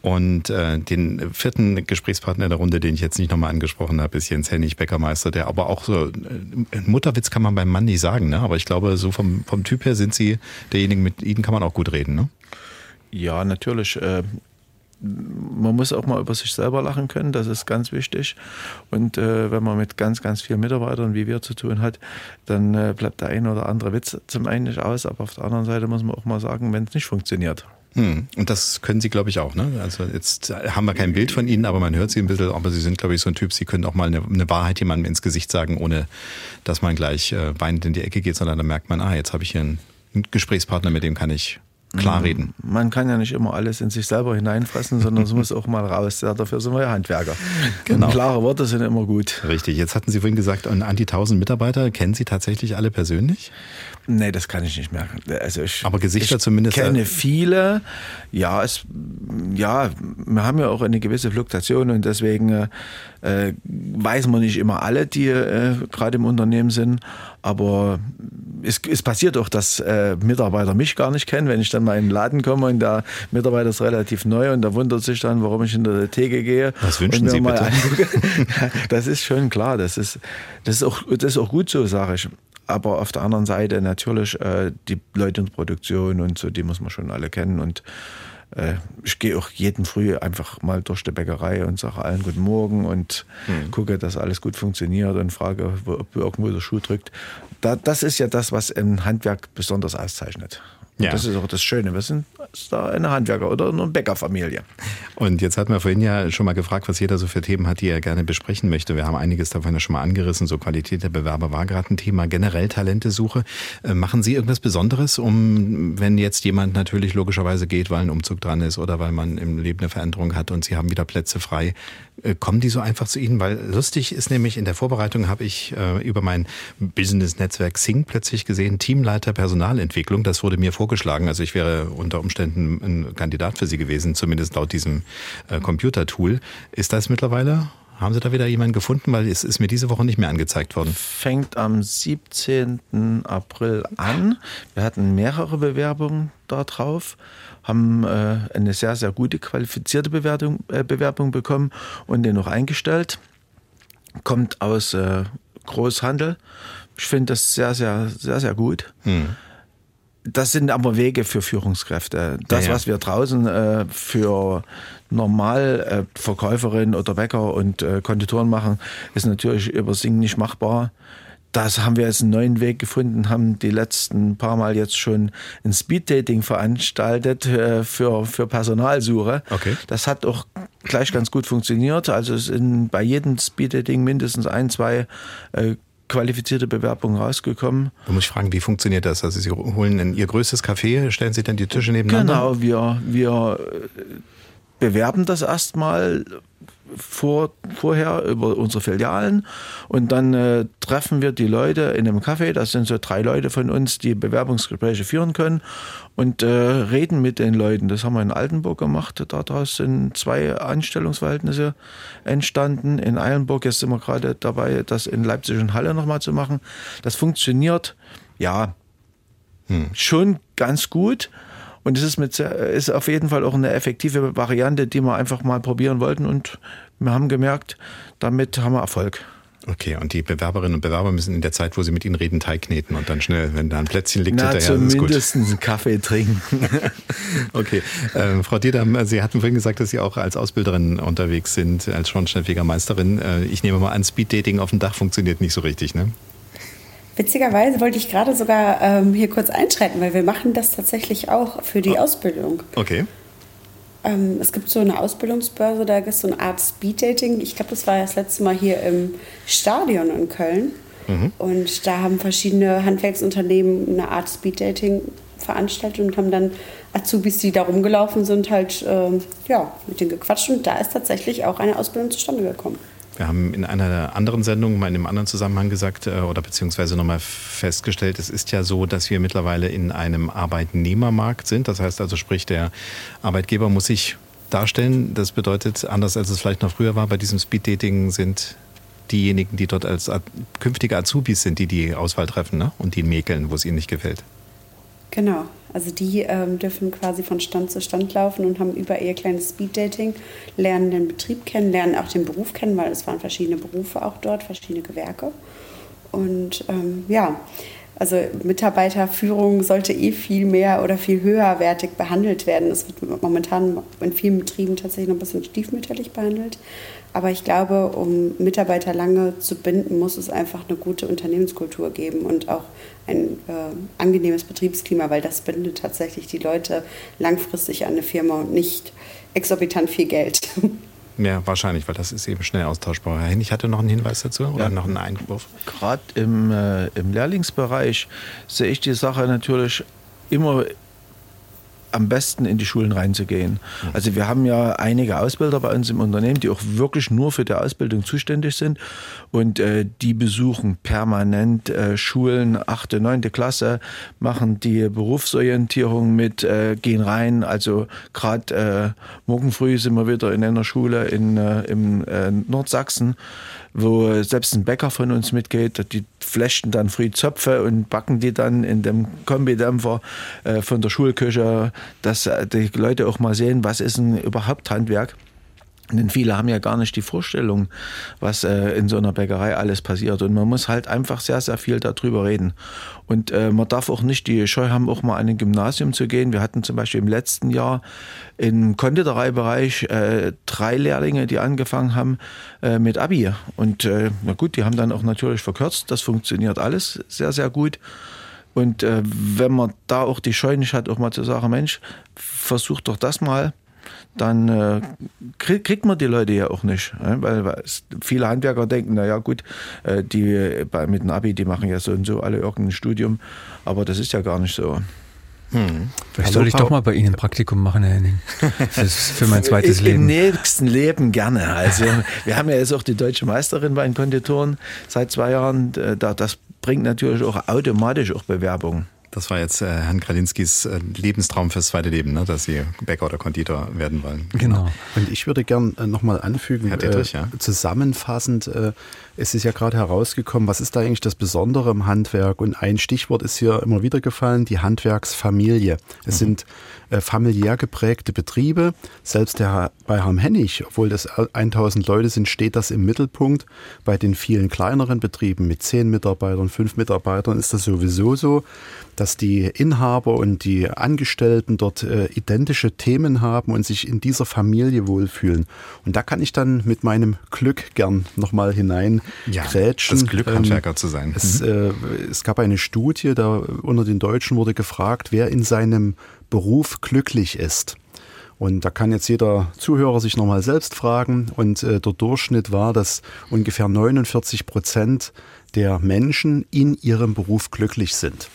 Und äh, den vierten Gesprächspartner in der Runde, den ich jetzt nicht nochmal angesprochen habe, ist Jens Hennig, Bäckermeister, der aber auch so, äh, Mutterwitz kann man beim Mann nicht sagen, ne? aber ich glaube, so vom, vom Typ her sind sie derjenige, mit ihnen kann man auch gut reden. Ne? Ja, natürlich. Äh, man muss auch mal über sich selber lachen können, das ist ganz wichtig. Und äh, wenn man mit ganz, ganz vielen Mitarbeitern wie wir zu tun hat, dann äh, bleibt der ein oder andere Witz zum einen nicht aus, aber auf der anderen Seite muss man auch mal sagen, wenn es nicht funktioniert. Hm. Und das können Sie, glaube ich, auch. Ne? Also jetzt haben wir kein Bild von Ihnen, aber man hört Sie ein bisschen. Aber Sie sind, glaube ich, so ein Typ, Sie können auch mal eine, eine Wahrheit jemandem ins Gesicht sagen, ohne dass man gleich äh, weinend in die Ecke geht, sondern dann merkt man, ah, jetzt habe ich hier einen Gesprächspartner, mit dem kann ich klar mhm. reden. Man kann ja nicht immer alles in sich selber hineinfressen, sondern es muss auch mal raus. Ja, dafür sind wir ja Handwerker. Genau. Und klare Worte sind immer gut. Richtig. Jetzt hatten Sie vorhin gesagt, an die 1000 Mitarbeiter, kennen Sie tatsächlich alle persönlich? Nee, das kann ich nicht mehr. Also ich, Aber Gesichter ich zumindest. Ich kenne viele. Ja, es, ja, wir haben ja auch eine gewisse Fluktuation und deswegen äh, weiß man nicht immer alle, die äh, gerade im Unternehmen sind. Aber es, es passiert auch, dass äh, Mitarbeiter mich gar nicht kennen, wenn ich dann mal in den Laden komme und der Mitarbeiter ist relativ neu und der wundert sich dann, warum ich hinter der Theke gehe. Was wünschen Sie bitte? Angucke. das ist schon klar, das ist, das ist, auch, das ist auch gut so, sage ich. Aber auf der anderen Seite natürlich äh, die Leute in der Produktion und so, die muss man schon alle kennen und äh, ich gehe auch jeden Früh einfach mal durch die Bäckerei und sage allen Guten Morgen und mhm. gucke, dass alles gut funktioniert und frage, ob irgendwo der Schuh drückt. Da, das ist ja das, was ein Handwerk besonders auszeichnet. Ja. Das ist auch das Schöne. Wir sind da eine Handwerker- oder eine Bäckerfamilie. Und jetzt hatten wir vorhin ja schon mal gefragt, was jeder so für Themen hat, die er gerne besprechen möchte. Wir haben einiges davon ja schon mal angerissen. So Qualität der Bewerber war gerade ein Thema. Generell Talentesuche. Äh, machen Sie irgendwas Besonderes, um, wenn jetzt jemand natürlich logischerweise geht, weil ein Umzug dran ist oder weil man im Leben eine Veränderung hat und Sie haben wieder Plätze frei, kommen die so einfach zu Ihnen? Weil lustig ist nämlich, in der Vorbereitung habe ich äh, über mein Business-Netzwerk Sing plötzlich gesehen, Teamleiter Personalentwicklung. Das wurde mir vorgeschlagen. Also ich wäre unter Umständen ein Kandidat für Sie gewesen, zumindest laut diesem äh, Computertool. Ist das mittlerweile? Haben Sie da wieder jemanden gefunden? Weil es ist mir diese Woche nicht mehr angezeigt worden. Fängt am 17. April an. Wir hatten mehrere Bewerbungen darauf haben äh, eine sehr, sehr gute qualifizierte Bewertung, äh, Bewerbung bekommen und den noch eingestellt. Kommt aus äh, Großhandel. Ich finde das sehr, sehr, sehr, sehr gut. Hm. Das sind aber Wege für Führungskräfte. Das, ja, ja. was wir draußen äh, für normal äh, Verkäuferinnen oder Bäcker und äh, Konditoren machen, ist natürlich über Sing nicht machbar das haben wir jetzt einen neuen Weg gefunden, haben die letzten paar Mal jetzt schon ein Speed-Dating veranstaltet äh, für, für Personalsuche. Okay. Das hat auch gleich ganz gut funktioniert. Also es sind bei jedem Speed-Dating mindestens ein, zwei äh, qualifizierte Bewerbungen rausgekommen. Da muss ich fragen, wie funktioniert das? Also Sie holen in Ihr größtes Café, stellen Sie dann die Tische nebeneinander? Genau, wir, wir bewerben das erstmal vor, vorher über unsere Filialen und dann äh, treffen wir die Leute in einem Café, das sind so drei Leute von uns, die Bewerbungsgespräche führen können und äh, reden mit den Leuten. Das haben wir in Altenburg gemacht, daraus sind zwei Anstellungsverhältnisse entstanden. In Eilenburg jetzt sind wir gerade dabei, das in Leipzig und Halle nochmal zu machen. Das funktioniert, ja, hm. schon ganz gut. Und es ist, mit, ist auf jeden Fall auch eine effektive Variante, die wir einfach mal probieren wollten. Und wir haben gemerkt, damit haben wir Erfolg. Okay, und die Bewerberinnen und Bewerber müssen in der Zeit, wo sie mit ihnen reden, Teig kneten und dann schnell, wenn da ein Plätzchen liegt, Na, hinterher, zumindest einen Kaffee trinken. okay, ähm, Frau Diedam, Sie hatten vorhin gesagt, dass Sie auch als Ausbilderin unterwegs sind, als Schornsteinfegermeisterin. Äh, ich nehme mal an, Speeddating auf dem Dach funktioniert nicht so richtig, ne? Witzigerweise wollte ich gerade sogar ähm, hier kurz einschreiten, weil wir machen das tatsächlich auch für die oh. Ausbildung. Okay. Ähm, es gibt so eine Ausbildungsbörse, da gibt es so eine Art Speeddating. Ich glaube, das war das letzte Mal hier im Stadion in Köln. Mhm. Und da haben verschiedene Handwerksunternehmen eine Art Speeddating veranstaltet und haben dann Azubis, die da rumgelaufen sind, halt ähm, ja, mit denen gequatscht. Und da ist tatsächlich auch eine Ausbildung zustande gekommen. Wir haben in einer anderen Sendung mal in einem anderen Zusammenhang gesagt äh, oder beziehungsweise nochmal festgestellt, es ist ja so, dass wir mittlerweile in einem Arbeitnehmermarkt sind. Das heißt also, sprich, der Arbeitgeber muss sich darstellen. Das bedeutet, anders als es vielleicht noch früher war, bei diesem Speeddating sind diejenigen, die dort als künftige Azubis sind, die die Auswahl treffen ne? und die mäkeln, wo es ihnen nicht gefällt. Genau. Also die ähm, dürfen quasi von Stand zu Stand laufen und haben über ihr kleines Speed-Dating, lernen den Betrieb kennen, lernen auch den Beruf kennen, weil es waren verschiedene Berufe auch dort, verschiedene Gewerke. Und ähm, ja, also Mitarbeiterführung sollte eh viel mehr oder viel höherwertig behandelt werden. Es wird momentan in vielen Betrieben tatsächlich noch ein bisschen stiefmütterlich behandelt. Aber ich glaube, um Mitarbeiter lange zu binden, muss es einfach eine gute Unternehmenskultur geben und auch ein äh, angenehmes Betriebsklima, weil das bindet tatsächlich die Leute langfristig an eine Firma und nicht exorbitant viel Geld. Ja, wahrscheinlich, weil das ist eben schnell austauschbar. Herr Hennig hatte noch einen Hinweis dazu oder ja. noch einen Einwurf? Gerade im, äh, im Lehrlingsbereich sehe ich die Sache natürlich immer am besten in die Schulen reinzugehen. Also wir haben ja einige Ausbilder bei uns im Unternehmen, die auch wirklich nur für die Ausbildung zuständig sind und äh, die besuchen permanent äh, Schulen, achte, neunte Klasse, machen die Berufsorientierung mit, äh, gehen rein. Also gerade äh, morgen früh sind wir wieder in einer Schule in, äh, im äh, Nordsachsen wo selbst ein Bäcker von uns mitgeht. Die flechten dann früh Zöpfe und backen die dann in dem Kombidämpfer äh, von der Schulküche, dass äh, die Leute auch mal sehen, was ist ein überhaupt Handwerk. Denn viele haben ja gar nicht die Vorstellung, was äh, in so einer Bäckerei alles passiert. Und man muss halt einfach sehr, sehr viel darüber reden. Und äh, man darf auch nicht die Scheu haben, auch mal an ein Gymnasium zu gehen. Wir hatten zum Beispiel im letzten Jahr im Konditoreibereich äh, drei Lehrlinge, die angefangen haben äh, mit Abi. Und äh, na gut, die haben dann auch natürlich verkürzt. Das funktioniert alles sehr, sehr gut. Und äh, wenn man da auch die Scheu nicht hat, auch mal zu sagen, Mensch, versuch doch das mal dann äh, kriegt man die Leute ja auch nicht. Weil, weil viele Handwerker denken, naja gut, äh, die bei, mit dem Abi, die machen ja so und so alle irgendein Studium, aber das ist ja gar nicht so. Hm. Vielleicht soll ich doch mal bei Ihnen ein Praktikum machen, Herr Henning. Das ist für mein zweites Leben. Im nächsten Leben gerne. Also wir haben ja jetzt auch die deutsche Meisterin bei den Konditoren seit zwei Jahren. Das bringt natürlich auch automatisch auch Bewerbungen. Das war jetzt äh, Herrn Kralinskis äh, Lebenstraum fürs zweite Leben, ne? dass Sie Bäcker oder Konditor werden wollen. Genau. Und ich würde gern äh, nochmal anfügen, Herr Dietrich, äh, ja. zusammenfassend, äh, es ist ja gerade herausgekommen, was ist da eigentlich das Besondere im Handwerk? Und ein Stichwort ist hier immer wieder gefallen, die Handwerksfamilie. Es mhm. sind äh, familiär geprägte Betriebe. Selbst der, bei Herrn Hennig, obwohl das 1000 Leute sind, steht das im Mittelpunkt. Bei den vielen kleineren Betrieben mit 10 Mitarbeitern, 5 Mitarbeitern ist das sowieso so, dass die Inhaber und die Angestellten dort äh, identische Themen haben und sich in dieser Familie wohlfühlen. Und da kann ich dann mit meinem Glück gern nochmal hinein ja, grätschen. Das Glück, Handwerker ähm, zu sein. Es, mhm. äh, es gab eine Studie, da unter den Deutschen wurde gefragt, wer in seinem Beruf glücklich ist. Und da kann jetzt jeder Zuhörer sich nochmal selbst fragen. Und äh, der Durchschnitt war, dass ungefähr 49 Prozent der Menschen in ihrem Beruf glücklich sind.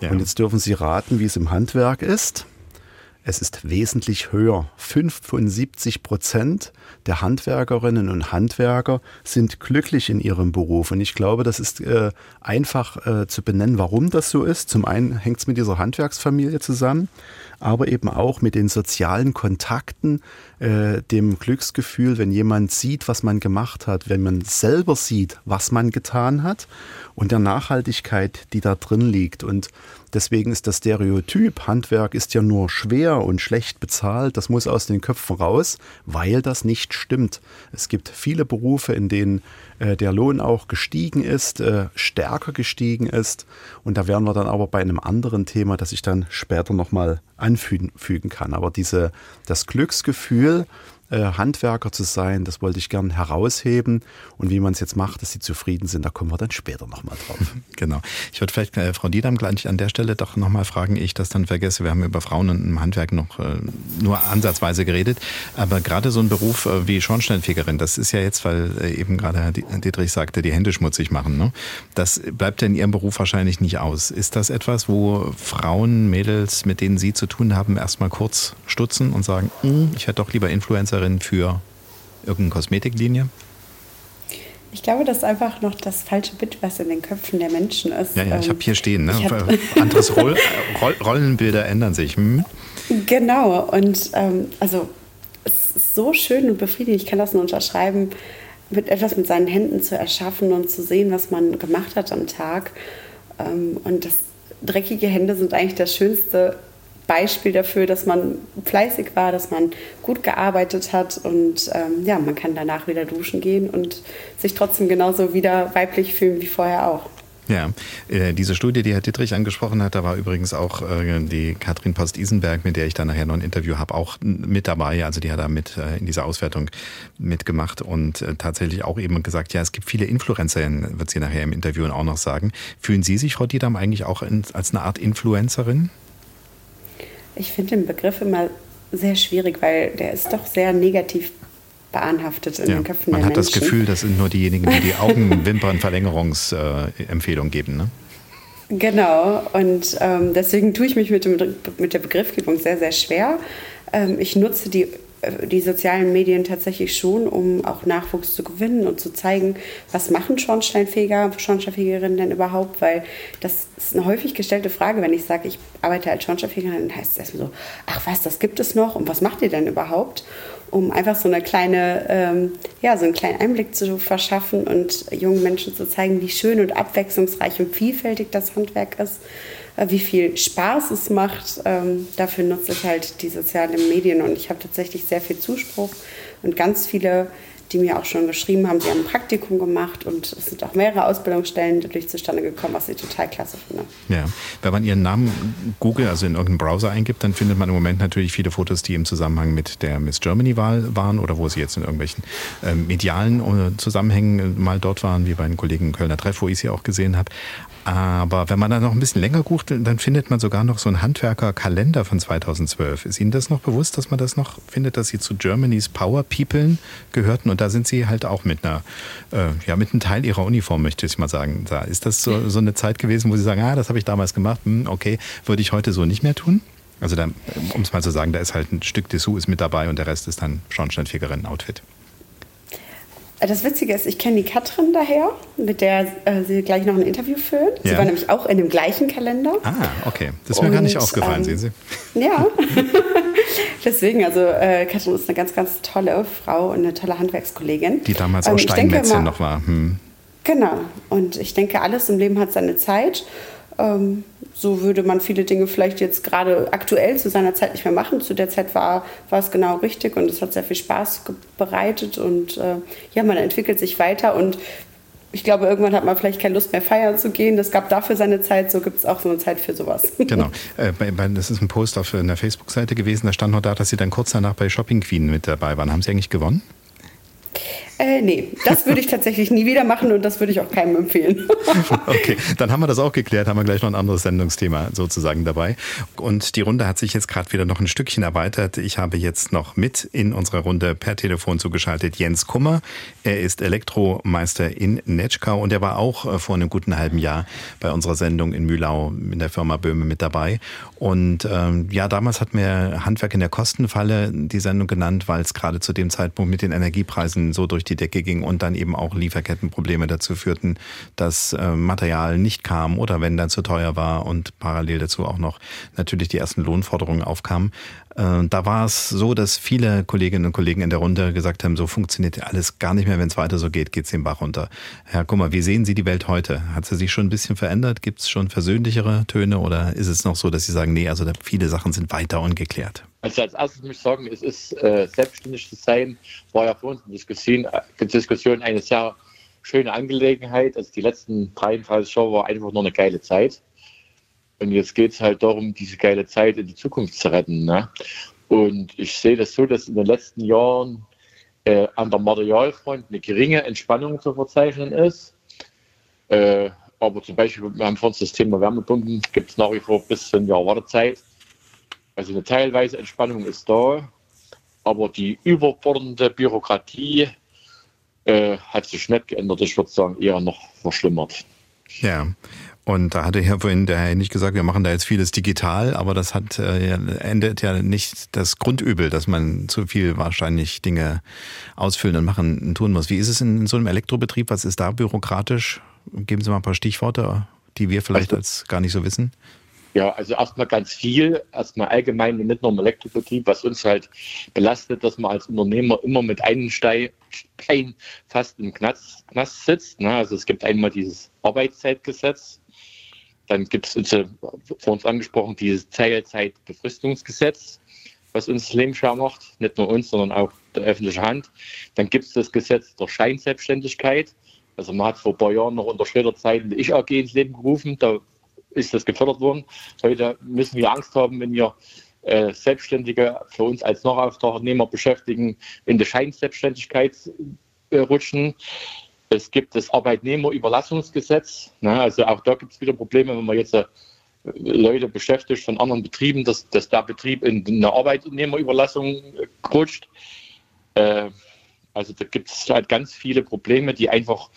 Ja. Und jetzt dürfen Sie raten, wie es im Handwerk ist. Es ist wesentlich höher. 75 Prozent der Handwerkerinnen und Handwerker sind glücklich in ihrem Beruf. Und ich glaube, das ist äh, einfach äh, zu benennen, warum das so ist. Zum einen hängt es mit dieser Handwerksfamilie zusammen aber eben auch mit den sozialen Kontakten, äh, dem Glücksgefühl, wenn jemand sieht, was man gemacht hat, wenn man selber sieht, was man getan hat und der Nachhaltigkeit, die da drin liegt. Und deswegen ist das Stereotyp, Handwerk ist ja nur schwer und schlecht bezahlt, das muss aus den Köpfen raus, weil das nicht stimmt. Es gibt viele Berufe, in denen äh, der Lohn auch gestiegen ist, äh, stärker gestiegen ist. Und da wären wir dann aber bei einem anderen Thema, das ich dann später nochmal anfügen kann. Aber diese, das Glücksgefühl, Handwerker zu sein, das wollte ich gern herausheben. Und wie man es jetzt macht, dass sie zufrieden sind, da kommen wir dann später nochmal drauf. Genau. Ich würde vielleicht äh, Frau Diedam gleich an der Stelle doch nochmal fragen, ich das dann vergesse. Wir haben über Frauen im Handwerk noch äh, nur ansatzweise geredet. Aber gerade so ein Beruf äh, wie Schornsteinfegerin, das ist ja jetzt, weil äh, eben gerade Herr Dietrich sagte, die Hände schmutzig machen. Ne? Das bleibt ja in Ihrem Beruf wahrscheinlich nicht aus. Ist das etwas, wo Frauen, Mädels, mit denen Sie zu tun haben, erstmal kurz stutzen und sagen, hm, ich hätte doch lieber Influencerin Influencerin für irgendeine Kosmetiklinie? Ich glaube, das ist einfach noch das falsche Bild, was in den Köpfen der Menschen ist. Ja, ja, ich habe hier stehen. Ne? Anderes Roll, Roll, Rollenbilder ändern sich. Hm? Genau. Und ähm, also es ist so schön und befriedigend. Ich kann das nur unterschreiben, mit etwas mit seinen Händen zu erschaffen und zu sehen, was man gemacht hat am Tag. Ähm, und das dreckige Hände sind eigentlich das Schönste Beispiel dafür, dass man fleißig war, dass man gut gearbeitet hat und ähm, ja, man kann danach wieder duschen gehen und sich trotzdem genauso wieder weiblich fühlen wie vorher auch. Ja, äh, diese Studie, die Herr Dittrich angesprochen hat, da war übrigens auch äh, die Katrin Post-Isenberg, mit der ich dann nachher noch ein Interview habe, auch mit dabei. Also die hat da mit äh, in dieser Auswertung mitgemacht und tatsächlich auch eben gesagt, ja, es gibt viele Influencerinnen, wird sie nachher im Interview auch noch sagen. Fühlen Sie sich, Frau Diedam, eigentlich auch als eine Art Influencerin? Ich finde den Begriff immer sehr schwierig, weil der ist doch sehr negativ beanhaftet in ja, den Köpfen der Menschen. Man hat das Gefühl, das sind nur diejenigen, die die Augenwimpernverlängerungsempfehlung geben. Ne? Genau, und ähm, deswegen tue ich mich mit, dem, mit der Begriffgebung sehr, sehr schwer. Ähm, ich nutze die äh, die sozialen Medien tatsächlich schon, um auch Nachwuchs zu gewinnen und zu zeigen, was machen Schornsteinfeger, Schornsteinfegerinnen denn überhaupt, weil das ist eine häufig gestellte Frage, wenn ich sage, ich arbeite als Schornsteinfegerin, dann heißt es erstmal so, ach was, das gibt es noch? Und was macht ihr denn überhaupt? um einfach so eine kleine, ähm, ja, so einen kleinen Einblick zu verschaffen und jungen Menschen zu zeigen, wie schön und abwechslungsreich und vielfältig das Handwerk ist, wie viel Spaß es macht. Ähm, dafür nutze ich halt die sozialen Medien und ich habe tatsächlich sehr viel Zuspruch und ganz viele die mir auch schon geschrieben haben, sie haben ein Praktikum gemacht und es sind auch mehrere Ausbildungsstellen dadurch zustande gekommen, was ich total klasse finde. Ja, wenn man Ihren Namen Google, also in irgendeinen Browser eingibt, dann findet man im Moment natürlich viele Fotos, die im Zusammenhang mit der Miss Germany-Wahl waren oder wo Sie jetzt in irgendwelchen äh, medialen äh, Zusammenhängen mal dort waren, wie bei den Kollegen Kölner Treff, wo ich sie auch gesehen habe. Aber wenn man dann noch ein bisschen länger guckt, dann findet man sogar noch so einen Handwerker-Kalender von 2012. Ist Ihnen das noch bewusst, dass man das noch findet, dass Sie zu Germany's Power People gehörten? Und da sind Sie halt auch mit einer, äh, ja, mit einem Teil Ihrer Uniform, möchte ich mal sagen. Da ist das so, so eine Zeit gewesen, wo Sie sagen, ah, das habe ich damals gemacht, hm, okay, würde ich heute so nicht mehr tun? Also um es mal zu sagen, da ist halt ein Stück Dessous ist mit dabei und der Rest ist dann Schornsteinfegerinnen-Outfit. Das Witzige ist, ich kenne die Katrin daher, mit der äh, sie gleich noch ein Interview führen. Sie ja. war nämlich auch in dem gleichen Kalender. Ah, okay. Das ist mir Und, gar nicht aufgefallen, ähm, sehen Sie. Ja. Deswegen, also äh, Katrin ist eine ganz, ganz tolle Frau und eine tolle Handwerkskollegin. Die damals ähm, auch Steinmetzin noch war. Hm. Genau. Und ich denke, alles im Leben hat seine Zeit. Ähm, so würde man viele Dinge vielleicht jetzt gerade aktuell zu seiner Zeit nicht mehr machen. Zu der Zeit war, war es genau richtig und es hat sehr viel Spaß bereitet und äh, ja, man entwickelt sich weiter und ich glaube, irgendwann hat man vielleicht keine Lust mehr feiern zu gehen. Das gab dafür seine Zeit, so gibt es auch so eine Zeit für sowas. Genau. Äh, das ist ein Post auf einer Facebook-Seite gewesen, da stand noch da, dass Sie dann kurz danach bei Shopping Queen mit dabei waren. Haben Sie eigentlich gewonnen? Äh, nee, das würde ich tatsächlich nie wieder machen und das würde ich auch keinem empfehlen. okay, dann haben wir das auch geklärt, haben wir gleich noch ein anderes Sendungsthema sozusagen dabei. Und die Runde hat sich jetzt gerade wieder noch ein Stückchen erweitert. Ich habe jetzt noch mit in unserer Runde per Telefon zugeschaltet Jens Kummer. Er ist Elektromeister in Netschkau und er war auch äh, vor einem guten halben Jahr bei unserer Sendung in Mühlau in der Firma Böhme mit dabei. Und ähm, ja, damals hat mir Handwerk in der Kostenfalle die Sendung genannt, weil es gerade zu dem Zeitpunkt mit den Energiepreisen so durch die Decke ging und dann eben auch Lieferkettenprobleme dazu führten, dass äh, Material nicht kam oder wenn dann zu teuer war und parallel dazu auch noch natürlich die ersten Lohnforderungen aufkamen. Äh, da war es so, dass viele Kolleginnen und Kollegen in der Runde gesagt haben, so funktioniert alles gar nicht mehr, wenn es weiter so geht, geht es den Bach runter. Herr Kummer, wie sehen Sie die Welt heute? Hat sie sich schon ein bisschen verändert? Gibt es schon versöhnlichere Töne oder ist es noch so, dass Sie sagen, nee, also viele Sachen sind weiter ungeklärt? Also als erstes muss ich sagen, es ist äh, selbstständig zu sein, war ja für uns eine Diskussion, äh, eine sehr schöne Angelegenheit. Also die letzten 33 Jahre war einfach nur eine geile Zeit. Und jetzt geht es halt darum, diese geile Zeit in die Zukunft zu retten. Ne? Und ich sehe das so, dass in den letzten Jahren äh, an der Materialfront eine geringe Entspannung zu verzeichnen ist. Äh, aber zum Beispiel, wir haben vorhin das Thema Wärmepumpen, gibt es nach wie vor bis zu ein Jahr Wartezeit. Also eine teilweise Entspannung ist da, aber die überbordende Bürokratie äh, hat sich nicht geändert. Ich würde sagen, eher noch verschlimmert. Ja, und da hatte Herr vorhin der Herr nicht gesagt, wir machen da jetzt vieles digital, aber das hat äh, endet ja nicht das Grundübel, dass man zu viel wahrscheinlich Dinge ausfüllen und machen tun muss. Wie ist es in, in so einem Elektrobetrieb? Was ist da bürokratisch? Geben Sie mal ein paar Stichworte, die wir vielleicht also, als gar nicht so wissen. Ja, also erstmal ganz viel, erstmal allgemein und nicht nur im Elektrobetrieb, was uns halt belastet, dass man als Unternehmer immer mit einem Stein fast im Knast, Knast sitzt. Ne? Also es gibt einmal dieses Arbeitszeitgesetz, dann gibt es, äh, vor uns angesprochen, dieses Teilzeitbefristungsgesetz, was uns das Leben schwer macht, nicht nur uns, sondern auch der öffentliche Hand. Dann gibt es das Gesetz der Scheinselbstständigkeit. Also man hat vor ein paar Jahren noch unter Schröder-Zeiten die Ich-AG ins Leben gerufen, da ist das gefördert worden. Heute müssen wir Angst haben, wenn wir äh, Selbstständige für uns als Nachauftragnehmer beschäftigen, in die Scheinselbstständigkeit äh, rutschen. Es gibt das Arbeitnehmerüberlassungsgesetz. Ne? Also auch da gibt es wieder Probleme, wenn man jetzt äh, Leute beschäftigt von anderen Betrieben, dass, dass der Betrieb in eine Arbeitnehmerüberlassung äh, rutscht. Äh, also da gibt es halt ganz viele Probleme, die einfach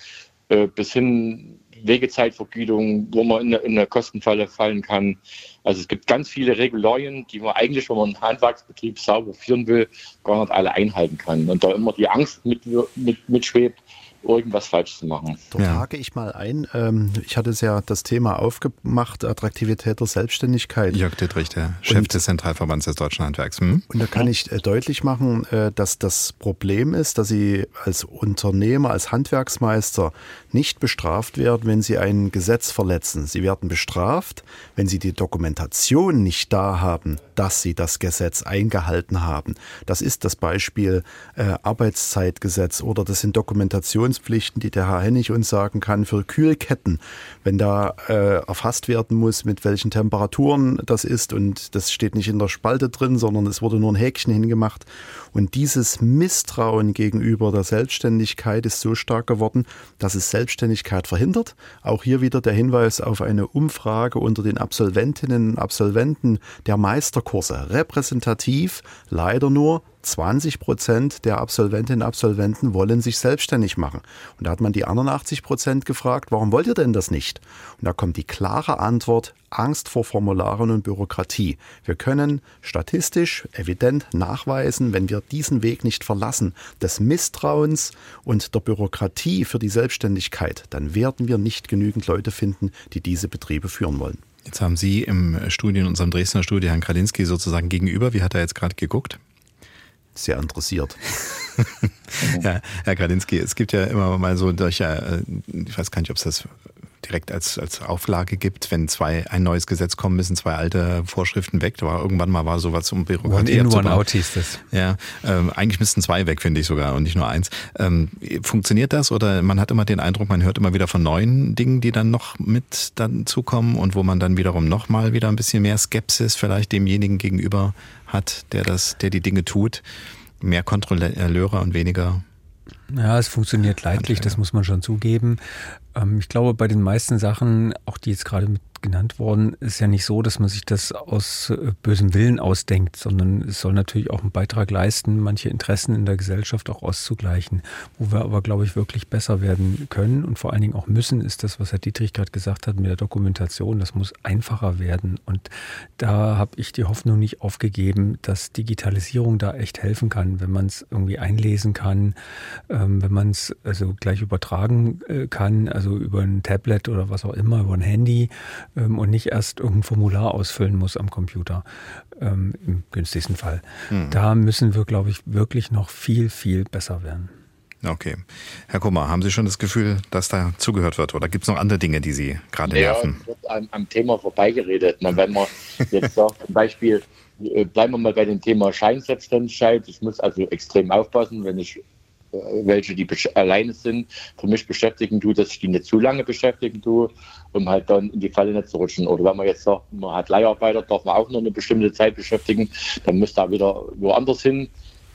äh, bis hin Wegezeitvergütung, wo man in eine, in eine, Kostenfalle fallen kann. Also es gibt ganz viele Regularien, die man eigentlich, wenn man einen Handwerksbetrieb sauber führen will, gar nicht alle einhalten kann. Und da immer die Angst mit, mit, mitschwebt, irgendwas falsch zu machen. Da ja. hake ich mal ein. Ähm, ich hatte es ja das Thema aufgemacht, Attraktivität der Selbstständigkeit. Jörg Dittrich, der Chef und, des Zentralverbands des Deutschen Handwerks. Hm? Und da kann ich äh, deutlich machen, äh, dass das Problem ist, dass Sie als Unternehmer, als Handwerksmeister nicht bestraft werden, wenn Sie ein Gesetz verletzen. Sie werden bestraft, wenn Sie die Dokumentation nicht da haben, dass Sie das Gesetz eingehalten haben. Das ist das Beispiel äh, Arbeitszeitgesetz oder das sind Dokumentationspflichten, die der Herr Hennig uns sagen kann für Kühlketten, wenn da äh, erfasst werden muss, mit welchen Temperaturen das ist und das steht nicht in der Spalte drin, sondern es wurde nur ein Häkchen hingemacht. Und dieses Misstrauen gegenüber der Selbstständigkeit ist so stark geworden, dass es Selbstständigkeit verhindert. Auch hier wieder der Hinweis auf eine Umfrage unter den Absolventinnen und Absolventen der Meisterkurse. Repräsentativ leider nur 20 Prozent der Absolventinnen und Absolventen wollen sich selbstständig machen. Und da hat man die anderen 80 Prozent gefragt, warum wollt ihr denn das nicht? Und da kommt die klare Antwort, Angst vor Formularen und Bürokratie. Wir können statistisch evident nachweisen, wenn wir diesen Weg nicht verlassen, des Misstrauens und der Bürokratie für die Selbstständigkeit, dann werden wir nicht genügend Leute finden, die diese Betriebe führen wollen. Jetzt haben Sie im Studio, in unserem Dresdner Studio, Herrn Kralinski sozusagen gegenüber. Wie hat er jetzt gerade geguckt? Sehr interessiert. ja, Herr Gradinski, es gibt ja immer mal so durch, äh, ich weiß gar nicht, ob es das direkt als, als Auflage gibt, wenn zwei ein neues Gesetz kommen, müssen zwei alte Vorschriften weg. Da war irgendwann mal war sowas um Bürokratie. One in, one out hieß das. Ja, ähm, eigentlich müssten zwei weg, finde ich sogar, und nicht nur eins. Ähm, funktioniert das oder man hat immer den Eindruck, man hört immer wieder von neuen Dingen, die dann noch mit dann zukommen und wo man dann wiederum nochmal wieder ein bisschen mehr Skepsis vielleicht demjenigen gegenüber hat, der das, der die Dinge tut. Mehr Kontrolleure und weniger ja, es funktioniert leidlich, das muss man schon zugeben. Ähm, ich glaube, bei den meisten Sachen, auch die jetzt gerade mit genannt worden, ist ja nicht so, dass man sich das aus äh, bösem Willen ausdenkt, sondern es soll natürlich auch einen Beitrag leisten, manche Interessen in der Gesellschaft auch auszugleichen. Wo wir aber, glaube ich, wirklich besser werden können und vor allen Dingen auch müssen, ist das, was Herr Dietrich gerade gesagt hat mit der Dokumentation. Das muss einfacher werden. Und da habe ich die Hoffnung nicht aufgegeben, dass Digitalisierung da echt helfen kann, wenn man es irgendwie einlesen kann, ähm, wenn man es also gleich übertragen äh, kann, also über ein Tablet oder was auch immer, über ein Handy ähm, und nicht erst irgendein Formular ausfüllen muss am Computer, ähm, im günstigsten Fall. Hm. Da müssen wir, glaube ich, wirklich noch viel, viel besser werden. Okay. Herr Kummer, haben Sie schon das Gefühl, dass da zugehört wird? Oder gibt es noch andere Dinge, die Sie gerade ja, nerven? Ja, wird am, am, Thema vorbeigeredet. Na, wenn man jetzt sagt, zum Beispiel, äh, bleiben wir mal bei dem Thema Scheinselbstständigkeit. Ich muss also extrem aufpassen, wenn ich welche, die alleine sind, für mich beschäftigen tue, dass ich die nicht zu lange beschäftigen tue, um halt dann in die Falle nicht zu rutschen. Oder wenn man jetzt sagt, man hat Leiharbeiter, darf man auch nur eine bestimmte Zeit beschäftigen, dann müsste er wieder woanders hin.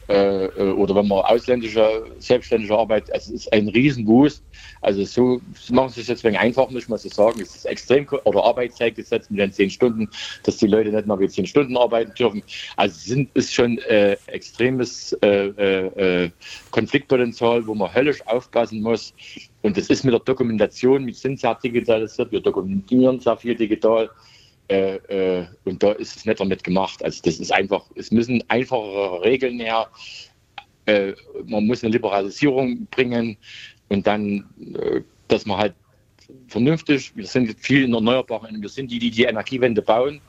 Äh, äh, oder wenn man ausländische, selbstständige Arbeit, es ist ein Riesenboost. Also so machen sie es jetzt wegen einfach, muss man so sagen. Es ist extrem, oder Arbeitszeitgesetz mit den zehn Stunden, dass die Leute nicht mehr wie zehn Stunden arbeiten dürfen. Also sind, ist schon äh, extremes äh, äh, Konfliktpotenzial, wo man höllisch aufpassen muss. Und das ist mit der Dokumentation, wir sind sehr digitalisiert, wir dokumentieren sehr viel digital. Äh, äh, und da ist es nicht damit gemacht. Also das ist einfach, es müssen einfachere Regeln her. Äh, man muss eine Liberalisierung bringen und dann, äh, dass man halt vernünftig, wir sind viel in Erneuerbaren, wir sind die, die die Energiewende bauen,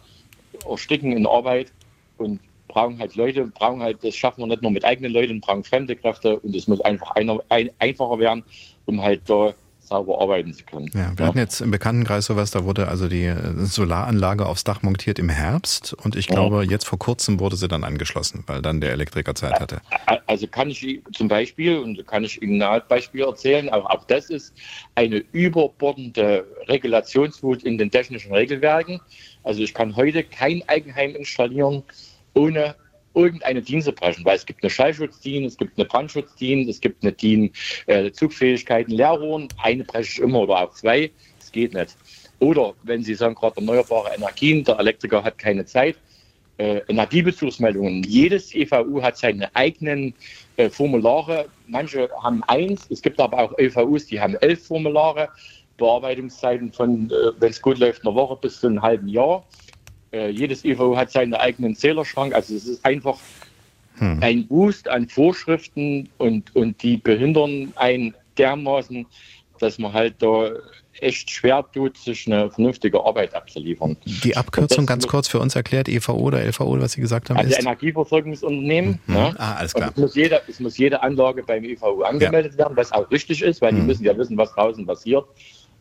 ersticken in Arbeit und brauchen halt Leute, brauchen halt, das schaffen wir nicht nur mit eigenen Leuten, brauchen fremde Kräfte und es muss einfach einer, ein, einfacher werden, um halt da sauber arbeiten zu können. Ja, wir ja. hatten jetzt im Bekanntenkreis sowas, da wurde also die äh, Solaranlage aufs Dach montiert im Herbst und ich glaube, ja. jetzt vor kurzem wurde sie dann angeschlossen, weil dann der Elektriker Zeit hatte. Also kann ich zum Beispiel, und kann ich Ihnen ein Beispiel erzählen, aber auch das ist eine überbordende Regulationswut in den technischen Regelwerken. Also ich kann heute kein Eigenheim installieren, ohne irgendeine zu brechen, weil es gibt eine Schallschutzdien, es gibt eine Brandschutzdien, es gibt eine DIN äh, Zugfähigkeiten, Leerrohren, eine breche ich immer oder auch zwei, das geht nicht. Oder wenn Sie sagen, gerade erneuerbare Energien, der Elektriker hat keine Zeit, äh, Energiebezugsmeldungen. Jedes EVU hat seine eigenen äh, Formulare. Manche haben eins, es gibt aber auch EVUs, die haben elf Formulare, Bearbeitungszeiten von, äh, wenn es gut läuft, einer Woche bis zu einem halben Jahr. Äh, jedes EVO hat seinen eigenen Zählerschrank. Also es ist einfach hm. ein Boost an Vorschriften und, und die behindern einen dermaßen, dass man halt da echt schwer tut, sich eine vernünftige Arbeit abzuliefern. Die Abkürzung ganz kurz für uns erklärt, EVO oder LVO, was Sie gesagt haben, Also ist? Energieversorgungsunternehmen. Mhm. Ne? Ah, alles klar. es muss, jede, es muss jede Anlage beim EVO angemeldet werden, was auch richtig ist, weil die Mhm. müssen ja wissen, was draußen passiert.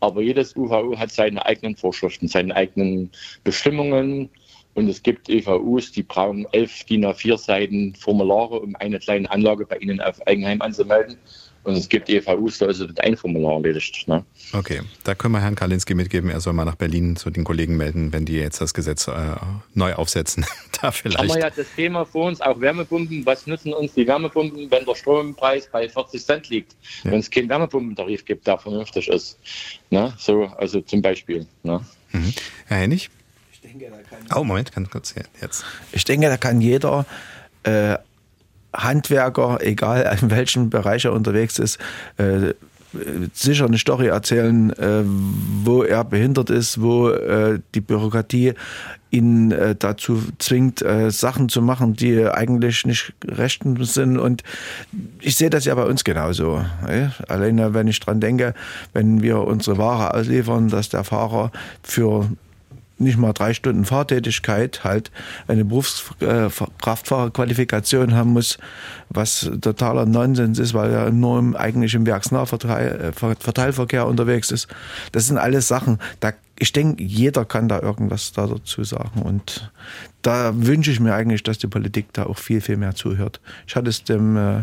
Aber jedes UVO hat seine eigenen Vorschriften, seine eigenen Bestimmungen. Und es gibt EVUs, die brauchen elf DIN A4 Seiten Formulare, um eine kleine Anlage bei ihnen auf Eigenheim anzumelden. Und es gibt EVUs, da ist es mit ein Formular erledigt. Ne? Okay, da können wir Herrn Kalinski mitgeben, er soll mal nach Berlin zu den Kollegen melden, wenn die jetzt das Gesetz äh, neu aufsetzen. da haben vielleicht. wir ja das Thema vor uns, auch Wärmepumpen. Was nutzen uns die Wärmepumpen, wenn der Strompreis bei 40 Cent liegt? Ja. Wenn es keinen Wärmepumpentarif gibt, der vernünftig ist. Ne? So, also zum Beispiel. Ne? Mhm. Herr Hennig? Oh, Moment, ganz kurz jetzt. Ich denke, da kann jeder äh, Handwerker, egal in welchem Bereich er unterwegs ist, äh, sicher eine Story erzählen, äh, wo er behindert ist, wo äh, die Bürokratie ihn äh, dazu zwingt, äh, Sachen zu machen, die eigentlich nicht rechten sind. Und ich sehe das ja bei uns genauso. Ja? Alleine, wenn ich dran denke, wenn wir unsere Ware ausliefern, dass der Fahrer für nicht mal drei Stunden Fahrtätigkeit halt eine Berufskraftfahrerqualifikation haben muss, was totaler Nonsens ist, weil er nur im eigentlichen Werksnahverteilverkehr unterwegs ist. Das sind alles Sachen, da ich denke, jeder kann da irgendwas da dazu sagen. Und da wünsche ich mir eigentlich, dass die Politik da auch viel, viel mehr zuhört. Ich hatte es dem äh,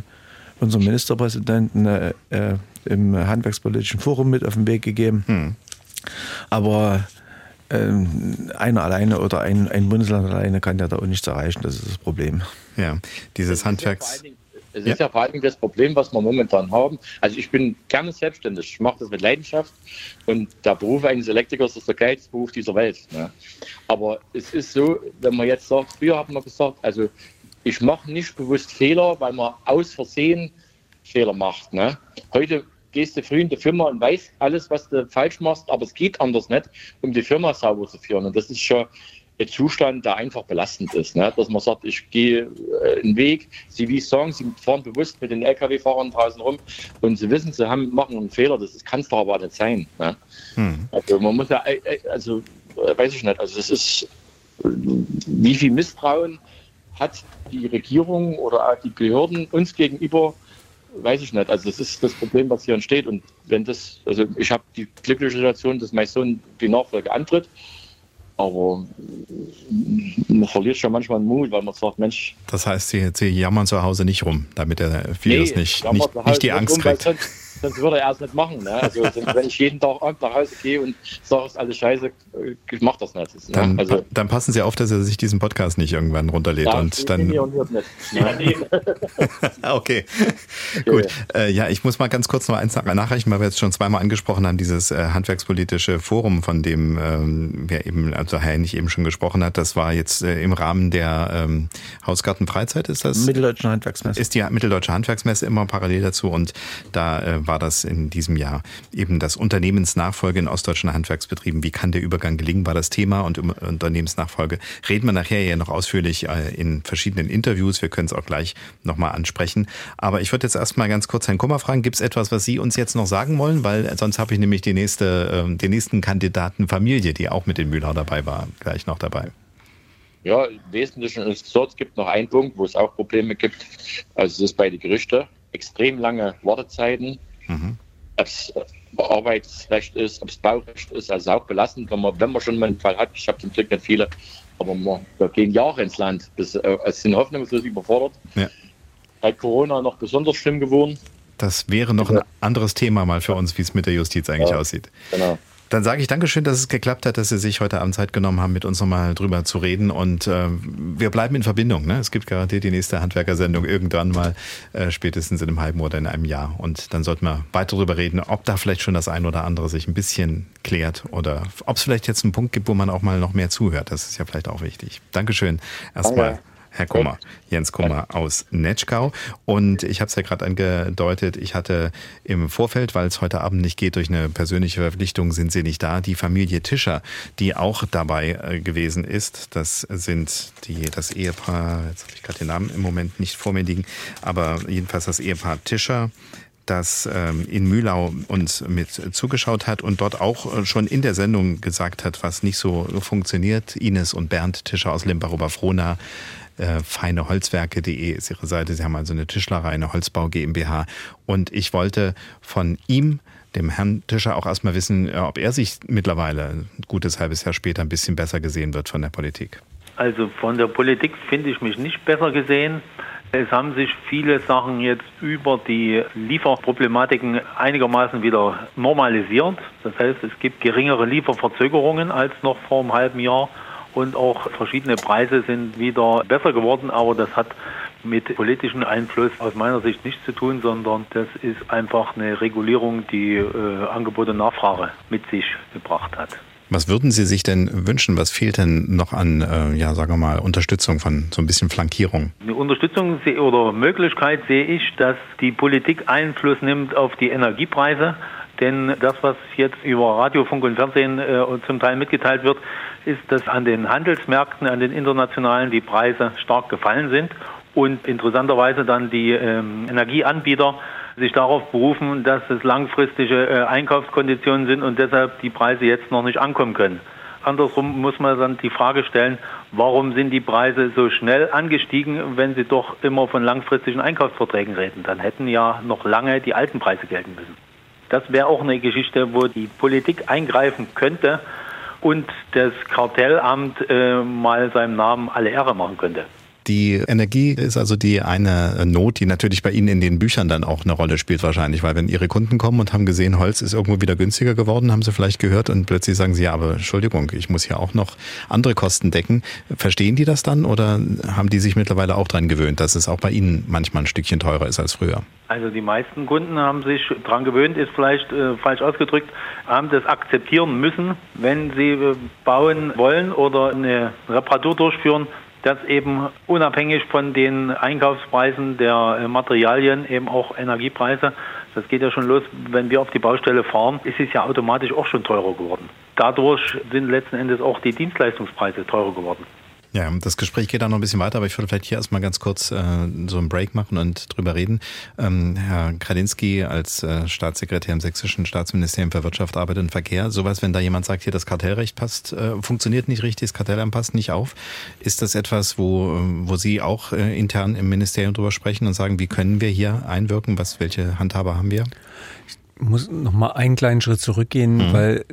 unserem Ministerpräsidenten äh, äh, im Handwerkspolitischen Forum mit auf den Weg gegeben. Hm. Aber ähm, einer alleine oder ein, ein Bundesland alleine kann ja da auch nichts erreichen. Das ist das Problem. Ja, dieses Handwerks. Es Ja. ist ja vor allem das Problem, was wir momentan haben. Also ich bin gerne selbstständig, ich mache das mit Leidenschaft und der Beruf eines Elektrikers ist der geilste Beruf dieser Welt. Ne? Aber es ist so, wenn man jetzt sagt, früher hat man gesagt, also ich mache nicht bewusst Fehler, weil man aus Versehen Fehler macht. Ne? Heute gehst du früh in die Firma und weißt alles, was du falsch machst, aber es geht anders nicht, um die Firma sauber zu führen. Und das ist schon ein Zustand, der einfach belastend ist. Ne? Dass man sagt, ich gehe äh, einen Weg, Sie wie sagen, Sie fahren bewusst mit den Lkw-Fahrern draußen rum und Sie wissen, Sie haben, machen einen Fehler, das kann es doch aber nicht sein. Ne? Hm. Also man muss ja, äh, äh, also weiß ich nicht, also es ist, wie viel Misstrauen hat die Regierung oder auch die Behörden uns gegenüber, weiß ich nicht. Also das ist das Problem, was hier entsteht. Und wenn das, also ich habe die glückliche Situation, dass mein Sohn die Nachfolge antritt, aber man verliert schon manchmal den Mut, weil man sagt, Mensch, Das heißt, Sie, Sie jammern zu Hause nicht rum, damit der Virus nicht, jammert nicht, nicht Hause die Angst rum, kriegt. Sonst, sonst würde er es nicht machen. Ne? Also sonst, wenn ich jeden Tag Abend nach Hause gehe und sage, es ist alles scheiße, äh, ich mache das nicht. Ne? Dann, also, dann passen Sie auf, dass er sich diesen Podcast nicht irgendwann runterlädt ja, und dann. Ne? Okay, gut. Äh, ja, ich muss mal ganz kurz noch eins nach- nachreichen, weil wir jetzt schon zweimal angesprochen haben, dieses äh, handwerkspolitische Forum, von dem ähm, wir eben, also Herr Hennig eben schon gesprochen hat. Das war jetzt äh, im Rahmen der ähm, Hausgartenfreizeit, ist das? Mitteldeutschen Handwerksmesse. ist die Mitteldeutsche Handwerksmesse immer parallel dazu und da äh, war das in diesem Jahr eben das Unternehmensnachfolge in ostdeutschen Handwerksbetrieben. Wie kann der Übergang gelingen, war das Thema und Unternehmensnachfolge reden wir nachher ja noch ausführlich äh, in verschiedenen Interviews. Wir können es auch gleich nochmal ansprechen. Aber ich würde jetzt erstmal ganz kurz Herrn Kummer fragen, gibt es etwas, was Sie uns jetzt noch sagen wollen? Weil sonst habe ich nämlich die nächste, äh, den nächsten Kandidaten Familie, die auch mit den Mühlhau dabei war, gleich noch dabei. Ja, im Wesentlichen ist es so, es gibt noch einen Punkt, wo es auch Probleme gibt. Also es ist bei den Gerichten extrem lange Wartezeiten. Mhm. Ob es Arbeitsrecht ist, ob es Baurecht ist, also auch belastend, wenn man, wenn man schon mal einen Fall hat. Ich habe zum Glück nicht viele, aber man, da gehen Jahre ins Land. Bis, äh, es sind hoffnungslos überfordert. Ja. Seit Corona noch besonders schlimm geworden. Das wäre noch ein anderes Thema mal für uns, wie es mit der Justiz eigentlich Ja. aussieht. Genau. Dann sage ich Dankeschön, dass es geklappt hat, dass Sie sich heute Abend Zeit genommen haben, mit uns nochmal drüber zu reden. Und äh, wir bleiben in Verbindung. Ne? Es gibt garantiert die nächste Handwerkersendung irgendwann mal, äh, spätestens in einem halben oder in einem Jahr. Und dann sollten wir weiter darüber reden, ob da vielleicht schon das ein oder andere sich ein bisschen klärt oder ob es vielleicht jetzt einen Punkt gibt, wo man auch mal noch mehr zuhört. Das ist ja vielleicht auch wichtig. Dankeschön. Erstmal. Danke. Herr Kummer, Jens Kummer aus Netschkau. Und ich habe es ja gerade angedeutet, ich hatte im Vorfeld, weil es heute Abend nicht geht, durch eine persönliche Verpflichtung sind sie nicht da, die Familie Tischer, die auch dabei äh, gewesen ist. Das sind die, das Ehepaar, jetzt habe ich gerade den Namen im Moment nicht vor mir liegen, aber jedenfalls das Ehepaar Tischer, das ähm, in Mühlau uns mit zugeschaut hat und dort auch schon in der Sendung gesagt hat, was nicht so funktioniert. Ines und Bernd Tischer aus Limbach-Oberfrohna äh, feineholzwerke.de ist ihre Seite. Sie haben also eine Tischlerei, eine Holzbau GmbH. Und ich wollte von ihm dem Herrn Tischer auch erstmal wissen, äh, ob er sich mittlerweile ein gutes halbes Jahr später ein bisschen besser gesehen wird von der Politik. Also von der Politik finde ich mich nicht besser gesehen. Es haben sich viele Sachen jetzt über die Lieferproblematiken einigermaßen wieder normalisiert. Das heißt, es gibt geringere Lieferverzögerungen als noch vor einem halben Jahr und auch verschiedene Preise sind wieder besser geworden, aber das hat mit politischem Einfluss aus meiner Sicht nichts zu tun, sondern das ist einfach eine Regulierung, die äh, Angebot und Nachfrage mit sich gebracht hat. Was würden Sie sich denn wünschen? Was fehlt denn noch an, äh, ja, sagen wir mal, Unterstützung von so ein bisschen Flankierung? Eine Unterstützung oder Möglichkeit sehe ich, dass die Politik Einfluss nimmt auf die Energiepreise. Denn das, was jetzt über Radio, Funk und Fernsehen äh, zum Teil mitgeteilt wird, ist, dass an den Handelsmärkten, an den internationalen die Preise stark gefallen sind und interessanterweise dann die ähm, Energieanbieter sich darauf berufen, dass es langfristige äh, Einkaufskonditionen sind und deshalb die Preise jetzt noch nicht ankommen können. Andersrum muss man dann die Frage stellen, warum sind die Preise so schnell angestiegen, wenn sie doch immer von langfristigen Einkaufsverträgen reden? Dann hätten ja noch lange die alten Preise gelten müssen. Das wäre auch eine Geschichte, wo die Politik eingreifen könnte und das Kartellamt äh, mal seinem Namen alle Ehre machen könnte. Die Energie ist also die eine Not, die natürlich bei Ihnen in den Büchern dann auch eine Rolle spielt wahrscheinlich, weil wenn Ihre Kunden kommen und haben gesehen, Holz ist irgendwo wieder günstiger geworden, haben sie vielleicht gehört und plötzlich sagen sie, ja, aber Entschuldigung, ich muss hier auch noch andere Kosten decken. Verstehen die das dann oder haben die sich mittlerweile auch daran gewöhnt, dass es auch bei Ihnen manchmal ein Stückchen teurer ist als früher? Also die meisten Kunden haben sich daran gewöhnt, ist vielleicht äh, falsch ausgedrückt, haben das akzeptieren müssen, wenn sie äh, bauen wollen oder eine Reparatur durchführen, dass eben unabhängig von den Einkaufspreisen der äh, Materialien eben auch Energiepreise, das geht ja schon los, wenn wir auf die Baustelle fahren, ist es ja automatisch auch schon teurer geworden. Dadurch sind letzten Endes auch die Dienstleistungspreise teurer geworden. Ja, das Gespräch geht auch noch ein bisschen weiter, aber ich würde vielleicht hier erstmal ganz kurz äh, so einen Break machen und drüber reden. Ähm, Herr Kradinski als äh, Staatssekretär im Sächsischen Staatsministerium für Wirtschaft, Arbeit und Verkehr, sowas, wenn da jemand sagt, hier das Kartellrecht passt, äh, funktioniert nicht richtig, das Kartellamt passt nicht auf, ist das etwas, wo, wo Sie auch äh, intern im Ministerium drüber sprechen und sagen, wie können wir hier einwirken, was, welche Handhabe haben wir? Ich muss noch mal einen kleinen Schritt zurückgehen, mhm. weil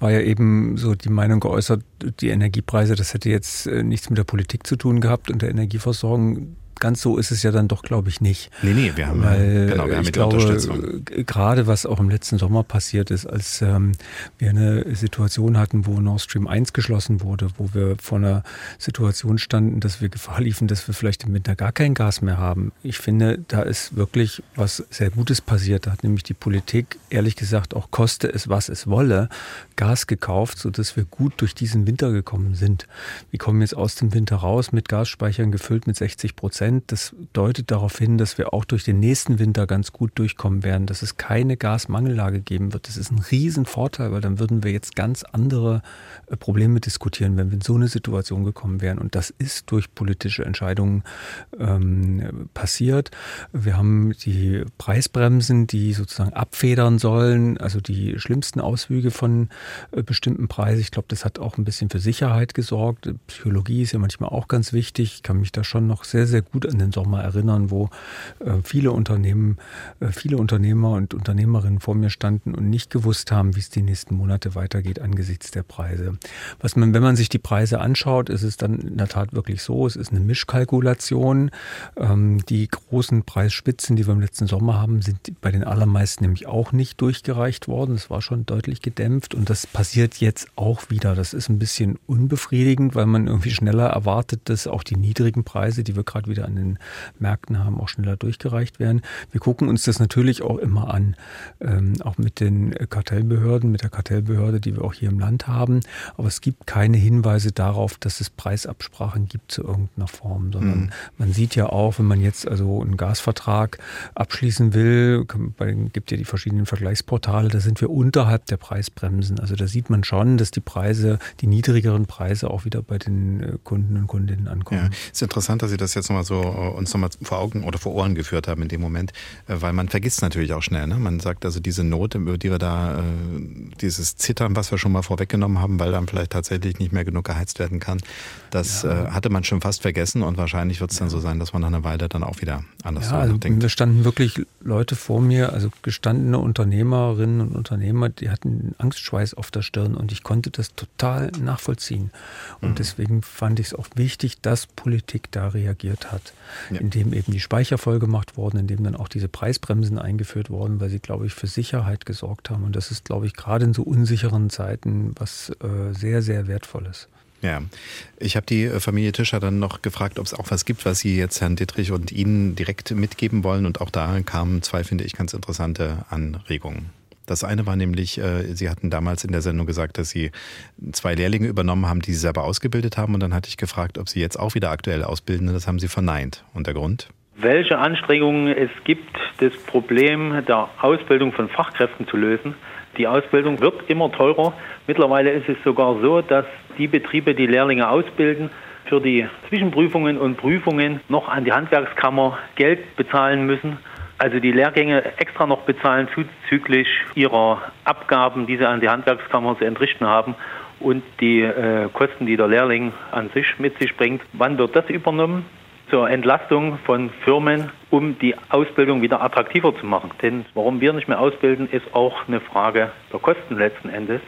war ja eben so die Meinung geäußert, die Energiepreise, das hätte jetzt äh, nichts mit der Politik zu tun gehabt und der Energieversorgung ganz so ist es ja dann doch, glaube ich, nicht. Nee, nee, wir haben, Weil, genau, wir haben ich glaube, Unterstützung. Gerade was auch im letzten Sommer passiert ist, als ähm, wir eine Situation hatten, wo Nord Stream 1 geschlossen wurde, wo wir vor einer Situation standen, dass wir Gefahr liefen, dass wir vielleicht im Winter gar kein Gas mehr haben. Ich finde, da ist wirklich was sehr Gutes passiert. Da hat nämlich die Politik, ehrlich gesagt, auch koste es, was es wolle, Gas gekauft, sodass wir gut durch diesen Winter gekommen sind. Wir kommen jetzt aus dem Winter raus mit Gasspeichern gefüllt mit 60 Prozent. Prozent. Das deutet darauf hin, dass wir auch durch den nächsten Winter ganz gut durchkommen werden, dass es keine Gasmangellage geben wird. Das ist ein Riesenvorteil, weil dann würden wir jetzt ganz andere äh, Probleme diskutieren, wenn wir in so eine Situation gekommen wären. Und das ist durch politische Entscheidungen ähm, passiert. Wir haben die Preisbremsen, die sozusagen abfedern sollen, also die schlimmsten Auswüge von äh, bestimmten Preisen. Ich glaube, das hat auch ein bisschen für Sicherheit gesorgt. Psychologie ist ja manchmal auch ganz wichtig. Ich kann mich da schon noch sehr, sehr gut gut an den Sommer erinnern, wo äh, viele Unternehmen, äh, viele Unternehmer und Unternehmerinnen vor mir standen und nicht gewusst haben, wie es die nächsten Monate weitergeht angesichts der Preise. Was man, wenn man sich die Preise anschaut, ist es dann in der Tat wirklich so, es ist eine Mischkalkulation. Ähm, die großen Preisspitzen, die wir im letzten Sommer haben, sind bei den allermeisten nämlich auch nicht durchgereicht worden. Es war schon deutlich gedämpft und das passiert jetzt auch wieder. Das ist ein bisschen unbefriedigend, weil man irgendwie schneller erwartet, dass auch die niedrigen Preise, die wir gerade wieder an den Märkten haben, auch schneller durchgereicht werden. Wir gucken uns das natürlich auch immer an, ähm, auch mit den Kartellbehörden, mit der Kartellbehörde, die wir auch hier im Land haben. Aber es gibt keine Hinweise darauf, dass es Preisabsprachen gibt zu irgendeiner Form, sondern mhm. man sieht ja auch, wenn man jetzt also einen Gasvertrag abschließen will, gibt ja die verschiedenen Vergleichsportale, da sind wir unterhalb der Preisbremsen. Also da sieht man schon, dass die Preise, die niedrigeren Preise auch wieder bei den äh, Kunden und Kundinnen ankommen. Ja, ist interessant, dass Sie das jetzt nochmal so so äh, uns nochmal vor Augen oder vor Ohren geführt haben in dem Moment, äh, weil man vergisst natürlich auch schnell. Ne? Man sagt also diese Not, über die wir da, äh, dieses Zittern, was wir schon mal vorweggenommen haben, weil dann vielleicht tatsächlich nicht mehr genug geheizt werden kann, das ja. hatte man schon fast vergessen und wahrscheinlich wird es dann so sein, dass man nach einer Weile dann auch wieder anders ja, also denkt. Da standen wirklich Leute vor mir, also gestandene Unternehmerinnen und Unternehmer, die hatten Angstschweiß auf der Stirn und ich konnte das total nachvollziehen. Und mhm. deswegen fand ich es auch wichtig, dass Politik da reagiert hat, ja. indem eben die Speicher voll gemacht wurden, indem dann auch diese Preisbremsen eingeführt wurden, weil sie, glaube ich, für Sicherheit gesorgt haben. Und das ist, glaube ich, gerade in so unsicheren Zeiten was äh, sehr, sehr wertvolles. Ja, ich habe die äh, Familie Tischer dann noch gefragt, ob es auch was gibt, was Sie jetzt Herrn Dittrich und Ihnen direkt mitgeben wollen. Und auch da kamen zwei, finde ich, ganz interessante Anregungen. Das eine war nämlich, äh, Sie hatten damals in der Sendung gesagt, dass Sie zwei Lehrlinge übernommen haben, die Sie selber ausgebildet haben. Und dann hatte ich gefragt, ob Sie jetzt auch wieder aktuell ausbilden. Das haben Sie verneint. Und der Grund? Welche Anstrengungen es gibt, das Problem der Ausbildung von Fachkräften zu lösen. Die Ausbildung wird immer teurer. Mittlerweile ist es sogar so, dass die Betriebe, die Lehrlinge ausbilden, für die Zwischenprüfungen und Prüfungen noch an die Handwerkskammer Geld bezahlen müssen. Also die Lehrgänge extra noch bezahlen zuzüglich ihrer Abgaben, die sie an die Handwerkskammer zu entrichten haben und die äh, Kosten, die der Lehrling an sich mit sich bringt. Wann wird das übernommen? zur Entlastung von Firmen, um die Ausbildung wieder attraktiver zu machen. Denn warum wir nicht mehr ausbilden, ist auch eine Frage der Kosten letzten Endes.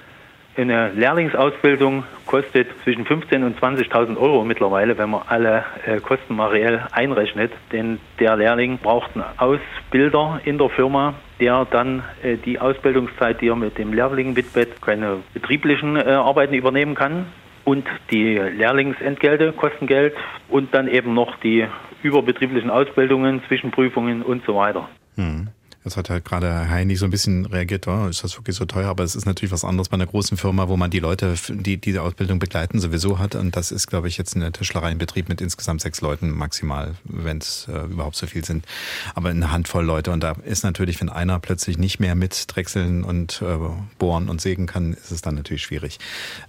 Eine Lehrlingsausbildung kostet zwischen 15.000 und 20.000 Euro mittlerweile, wenn man alle äh, Kosten materiell einrechnet. Denn der Lehrling braucht einen Ausbilder in der Firma, der dann äh, die Ausbildungszeit, die er mit dem Lehrling widmet, keine betrieblichen äh, Arbeiten übernehmen kann, und die Lehrlingsentgelte kosten Geld und dann eben noch die überbetrieblichen Ausbildungen, Zwischenprüfungen und so weiter. Hm. Das hat halt gerade Heini so ein bisschen reagiert, oh, ist das wirklich so teuer? Aber es ist natürlich was anderes bei einer großen Firma, wo man die Leute, die diese Ausbildung begleiten, sowieso hat. Und das ist, glaube ich, jetzt ein Tischlereienbetrieb mit insgesamt sechs Leuten maximal, wenn es äh, überhaupt so viel sind. Aber eine Handvoll Leute. Und da ist natürlich, wenn einer plötzlich nicht mehr mit drechseln und äh, bohren und sägen kann, ist es dann natürlich schwierig.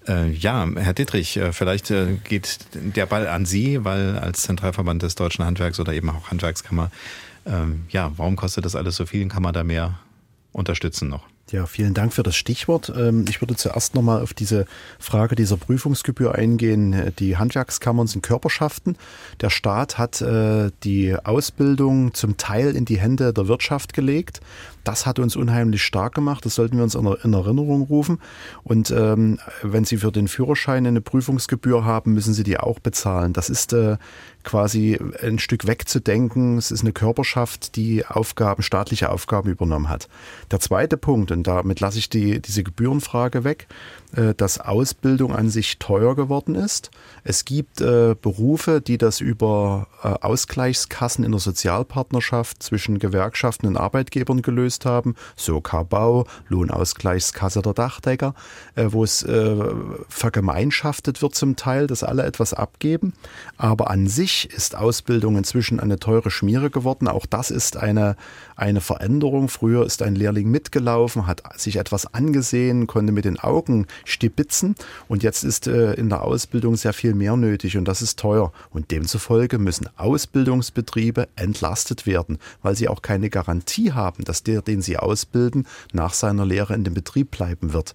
Äh, ja, Herr Dittrich, äh, vielleicht äh, geht der Ball an Sie, weil als Zentralverband des Deutschen Handwerks oder eben auch Handwerkskammer ähm, ja, warum kostet das alles so viel? Kann man da mehr unterstützen noch? Ja, vielen Dank für das Stichwort. Ähm, ich würde zuerst nochmal auf diese Frage dieser Prüfungsgebühr eingehen. Die Handwerkskammern sind Körperschaften. Der Staat hat äh, die Ausbildung zum Teil in die Hände der Wirtschaft gelegt. Das hat uns unheimlich stark gemacht. Das sollten wir uns in Erinnerung rufen. Und ähm, wenn Sie für den Führerschein eine Prüfungsgebühr haben, müssen Sie die auch bezahlen. Das ist äh, quasi ein Stück wegzudenken. Es ist eine Körperschaft, die Aufgaben, staatliche Aufgaben übernommen hat. Der zweite Punkt, und damit lasse ich die, diese Gebührenfrage weg, dass Ausbildung an sich teuer geworden ist. Es gibt äh, Berufe, die das über äh, Ausgleichskassen in der Sozialpartnerschaft zwischen Gewerkschaften und Arbeitgebern gelöst haben, so Bau, Lohnausgleichskasse der Dachdecker, äh, wo es äh, vergemeinschaftet wird zum Teil, dass alle etwas abgeben. Aber an sich ist Ausbildung inzwischen eine teure Schmiere geworden. Auch das ist eine, eine Veränderung. Früher ist ein Lehrling mitgelaufen, hat sich etwas angesehen, konnte mit den Augen stibitzen und jetzt ist äh, in der Ausbildung sehr viel mehr nötig und das ist teuer und demzufolge müssen Ausbildungsbetriebe entlastet werden, weil sie auch keine Garantie haben, dass der, den sie ausbilden, nach seiner Lehre in dem Betrieb bleiben wird.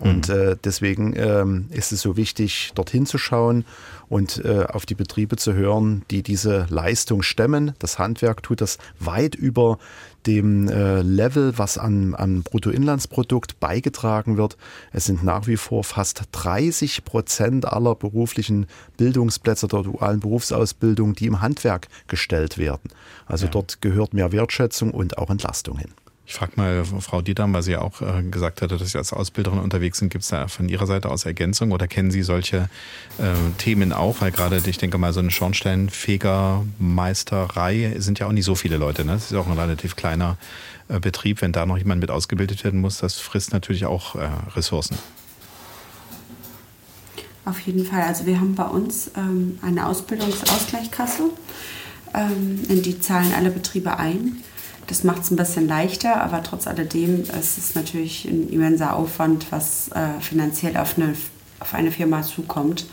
Und mhm. äh, deswegen ähm, ist es so wichtig, dorthin zu schauen und äh, auf die Betriebe zu hören, die diese Leistung stemmen. Das Handwerk tut das weit über dem äh, Level, was an, an Bruttoinlandsprodukt beigetragen wird. Es sind nach wie vor fast 30 Prozent aller beruflichen Bildungsplätze der dualen Berufsausbildung, die im Handwerk gestellt werden. Also ja. dort gehört mehr Wertschätzung und auch Entlastung hin. Ich frage mal Frau Dietern, weil sie ja auch äh, gesagt hatte, dass Sie als Ausbilderin unterwegs sind. Gibt es da von Ihrer Seite aus Ergänzung oder kennen Sie solche äh, Themen auch? Weil gerade, ich denke mal, so eine Schornsteinfegermeisterei sind ja auch nicht so viele Leute. Ne? Das ist auch ein relativ kleiner äh, Betrieb. Wenn da noch jemand mit ausgebildet werden muss, das frisst natürlich auch äh, Ressourcen. Auf jeden Fall. Also wir haben bei uns ähm, eine Ausbildungsausgleichskasse. Ähm, in die zahlen alle Betriebe ein. Das macht es ein bisschen leichter, aber trotz alledem ist es natürlich ein immenser Aufwand, was äh, finanziell auf eine, auf eine Firma zukommt.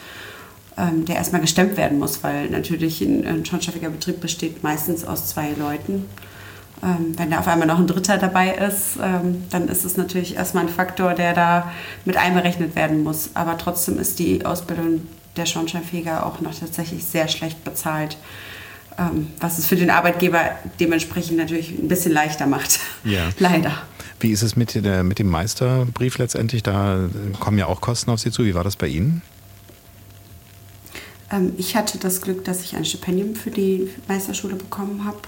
ähm, der erstmal gestemmt werden muss, weil natürlich ein, ein schornsteinfeger Betrieb besteht meistens aus zwei Leuten. Ähm, wenn da auf einmal noch ein Dritter dabei ist, ähm, dann ist es natürlich erstmal ein Faktor, der da mit einberechnet werden muss. Aber trotzdem ist die Ausbildung der Schornsteinfeger auch noch tatsächlich sehr schlecht bezahlt. Ähm, was es für den Arbeitgeber dementsprechend natürlich ein bisschen leichter macht. Ja. Leider. Wie ist es mit, der, mit dem Meisterbrief letztendlich? Da kommen ja auch Kosten auf Sie zu. Wie war das bei Ihnen? Ähm, ich hatte das Glück, dass ich ein Stipendium für die Meisterschule bekommen habe,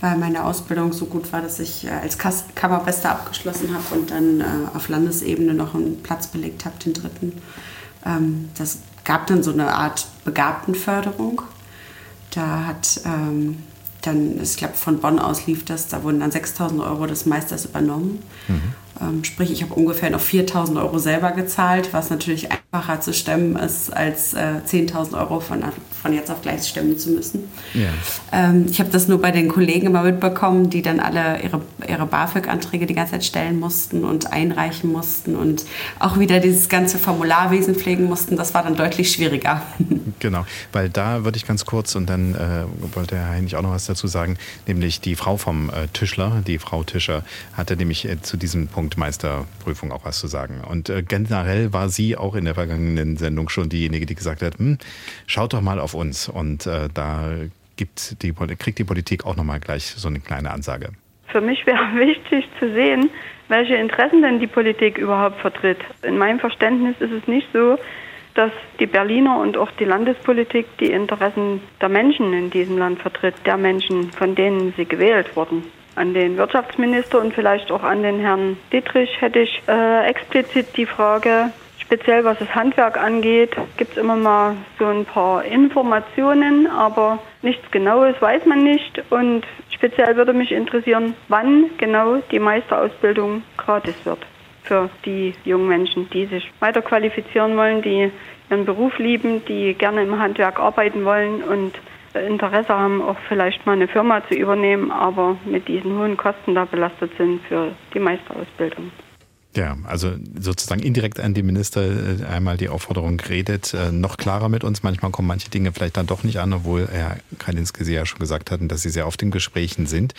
weil meine Ausbildung so gut war, dass ich äh, als Kammerbester abgeschlossen habe und dann äh, auf Landesebene noch einen Platz belegt habe, den dritten. Ähm, das gab dann so eine Art Begabtenförderung. Da hat ähm, dann, ich glaube, von Bonn aus lief das, da wurden dann 6000 Euro des Meisters übernommen. Mhm. Ähm, sprich, ich habe ungefähr noch 4000 Euro selber gezahlt, was natürlich einfacher zu stemmen ist, als äh, 10.000 Euro von, von jetzt auf gleich stemmen zu müssen. Ja. Ähm, ich habe das nur bei den Kollegen immer mitbekommen, die dann alle ihre, ihre BAföG-Anträge die ganze Zeit stellen mussten und einreichen mussten und auch wieder dieses ganze Formularwesen pflegen mussten. Das war dann deutlich schwieriger. Genau, weil da würde ich ganz kurz und dann äh, wollte Herr Heinig auch noch was dazu sagen, nämlich die Frau vom äh, Tischler, die Frau Tischer, hatte nämlich äh, zu diesem Punkt Meisterprüfung auch was zu sagen. Und äh, generell war sie auch in der vergangenen Sendung schon diejenige, die gesagt hat, hm, schaut doch mal auf uns. Und äh, da gibt die, kriegt die Politik auch nochmal gleich so eine kleine Ansage. Für mich wäre wichtig zu sehen, welche Interessen denn die Politik überhaupt vertritt. In meinem Verständnis ist es nicht so, dass die Berliner und auch die Landespolitik die Interessen der Menschen in diesem Land vertritt, der Menschen, von denen sie gewählt wurden an den Wirtschaftsminister und vielleicht auch an den Herrn Dietrich hätte ich äh, explizit die Frage, speziell was das Handwerk angeht, gibt es immer mal so ein paar Informationen, aber nichts Genaues weiß man nicht. Und speziell würde mich interessieren, wann genau die Meisterausbildung gratis wird für die jungen Menschen, die sich weiter qualifizieren wollen, die ihren Beruf lieben, die gerne im Handwerk arbeiten wollen und Interesse haben, auch vielleicht mal eine Firma zu übernehmen, aber mit diesen hohen Kosten da belastet sind für die Meisterausbildung. Ja, also sozusagen indirekt an die Minister äh, einmal die Aufforderung redet, äh, noch klarer mit uns. Manchmal kommen manche Dinge vielleicht dann doch nicht an, obwohl Herr Kralinski Sie ja schon gesagt hatten, dass Sie sehr oft in Gesprächen sind.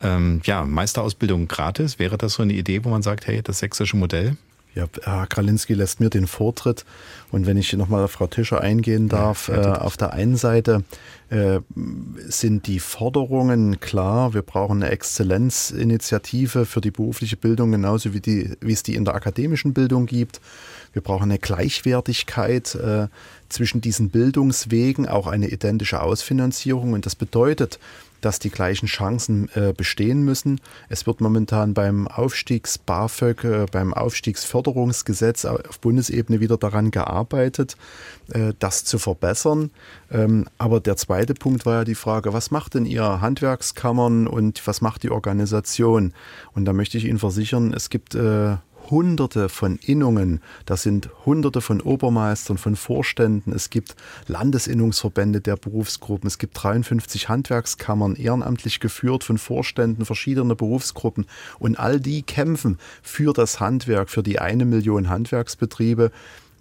Ähm, ja, Meisterausbildung gratis, wäre das so eine Idee, wo man sagt, hey, das sächsische Modell? Ja, Herr Kralinski lässt mir den Vortritt. Und wenn ich nochmal auf Frau Tischer eingehen darf, ja, äh, auf der einen Seite äh, sind die Forderungen klar. Wir brauchen eine Exzellenzinitiative für die berufliche Bildung, genauso wie, die, wie es die in der akademischen Bildung gibt. Wir brauchen eine Gleichwertigkeit äh, zwischen diesen Bildungswegen, auch eine identische Ausfinanzierung. Und das bedeutet, dass die gleichen Chancen äh, bestehen müssen. Es wird momentan beim Aufstiegs-BAföG, äh, beim Aufstiegsförderungsgesetz auf Bundesebene wieder daran gearbeitet, äh, das zu verbessern. Ähm, aber der zweite Punkt war ja die Frage, was macht denn Ihr Handwerkskammern und was macht die Organisation? Und da möchte ich Ihnen versichern, es gibt äh, hunderte von Innungen, das sind hunderte von Obermeistern, von Vorständen, es gibt Landesinnungsverbände der Berufsgruppen, es gibt 53 Handwerkskammern, ehrenamtlich geführt von Vorständen verschiedener Berufsgruppen. Und all die kämpfen für das Handwerk, für die eine Million Handwerksbetriebe.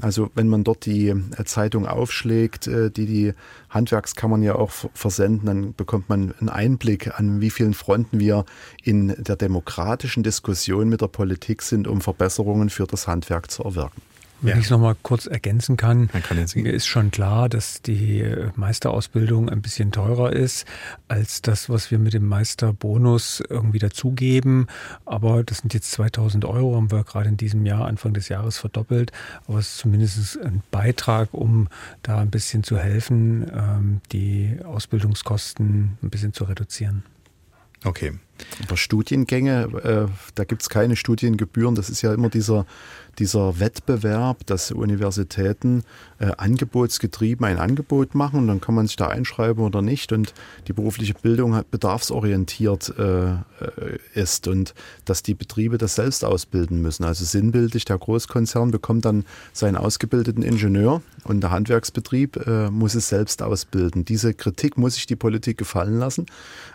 Also wenn man dort die äh, Zeitung aufschlägt, äh, die die Handwerkskammern ja auch versenden, dann bekommt man einen Einblick, an wie vielen Fronten wir in der demokratischen Diskussion mit der Politik sind, um Verbesserungen für das Handwerk zu erwirken. Wenn ja. ich es nochmal kurz ergänzen kann, mir ist schon klar, dass die Meisterausbildung ein bisschen teurer ist als das, was wir mit dem Meisterbonus irgendwie dazugeben. Aber das sind jetzt 2000 Euro, haben wir gerade in diesem Jahr, Anfang des Jahres verdoppelt. Aber es ist zumindest ein Beitrag, um da ein bisschen zu helfen, ähm, die Ausbildungskosten ein bisschen zu reduzieren. Okay. Aber Studiengänge, äh, da gibt es keine Studiengebühren. Das ist ja immer dieser dieser Wettbewerb, dass Universitäten äh, angebotsgetrieben ein Angebot machen und dann kann man sich da einschreiben oder nicht und die berufliche Bildung hat bedarfsorientiert äh, äh, ist und dass die Betriebe das selbst ausbilden müssen. Also sinnbildlich, der Großkonzern bekommt dann seinen ausgebildeten Ingenieur und der Handwerksbetrieb äh, muss es selbst ausbilden. Diese Kritik muss sich die Politik gefallen lassen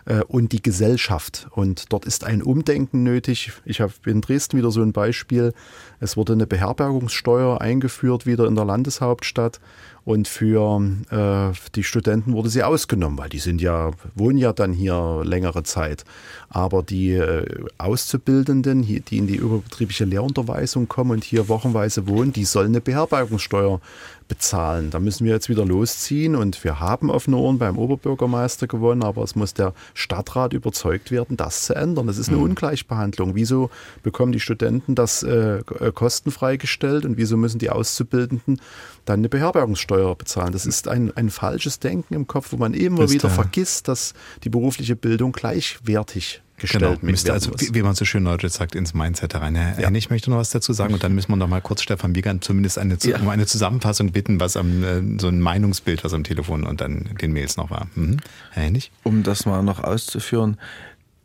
äh, und die Gesellschaft. Und dort ist ein Umdenken nötig. Ich habe in Dresden wieder so ein Beispiel. Es wurde eine Beherbergungssteuer eingeführt wieder in der Landeshauptstadt Und für äh, die Studenten wurde sie ausgenommen, weil die sind ja, wohnen ja dann hier längere Zeit. Aber die äh, Auszubildenden, die in die überbetriebliche Lehrunterweisung kommen und hier wochenweise wohnen, die sollen eine Beherbergungssteuer bezahlen. Da müssen wir jetzt wieder losziehen und wir haben offene Ohren beim Oberbürgermeister gewonnen, aber es muss der Stadtrat überzeugt werden, das zu ändern. Das ist eine mhm. Ungleichbehandlung. Wieso bekommen die Studenten das äh, kostenfrei gestellt und wieso müssen die Auszubildenden dann eine Beherbergungssteuer bezahlen? Das ist ein, ein falsches Denken im Kopf, wo man immer ist wieder vergisst, dass die berufliche Bildung gleichwertig gestellt. Genau, müsste also, wie, wie, man so schön Leute sagt, ins Mindset herein. Herr ja. ich möchte noch was dazu sagen und dann müssen wir noch mal kurz Stefan Wiegand zumindest eine, ja. um eine Zusammenfassung bitten, was am, äh, so ein Meinungsbild, was am Telefon und dann den Mails noch war. Mhm. Herr Hennig? Um das mal noch auszuführen,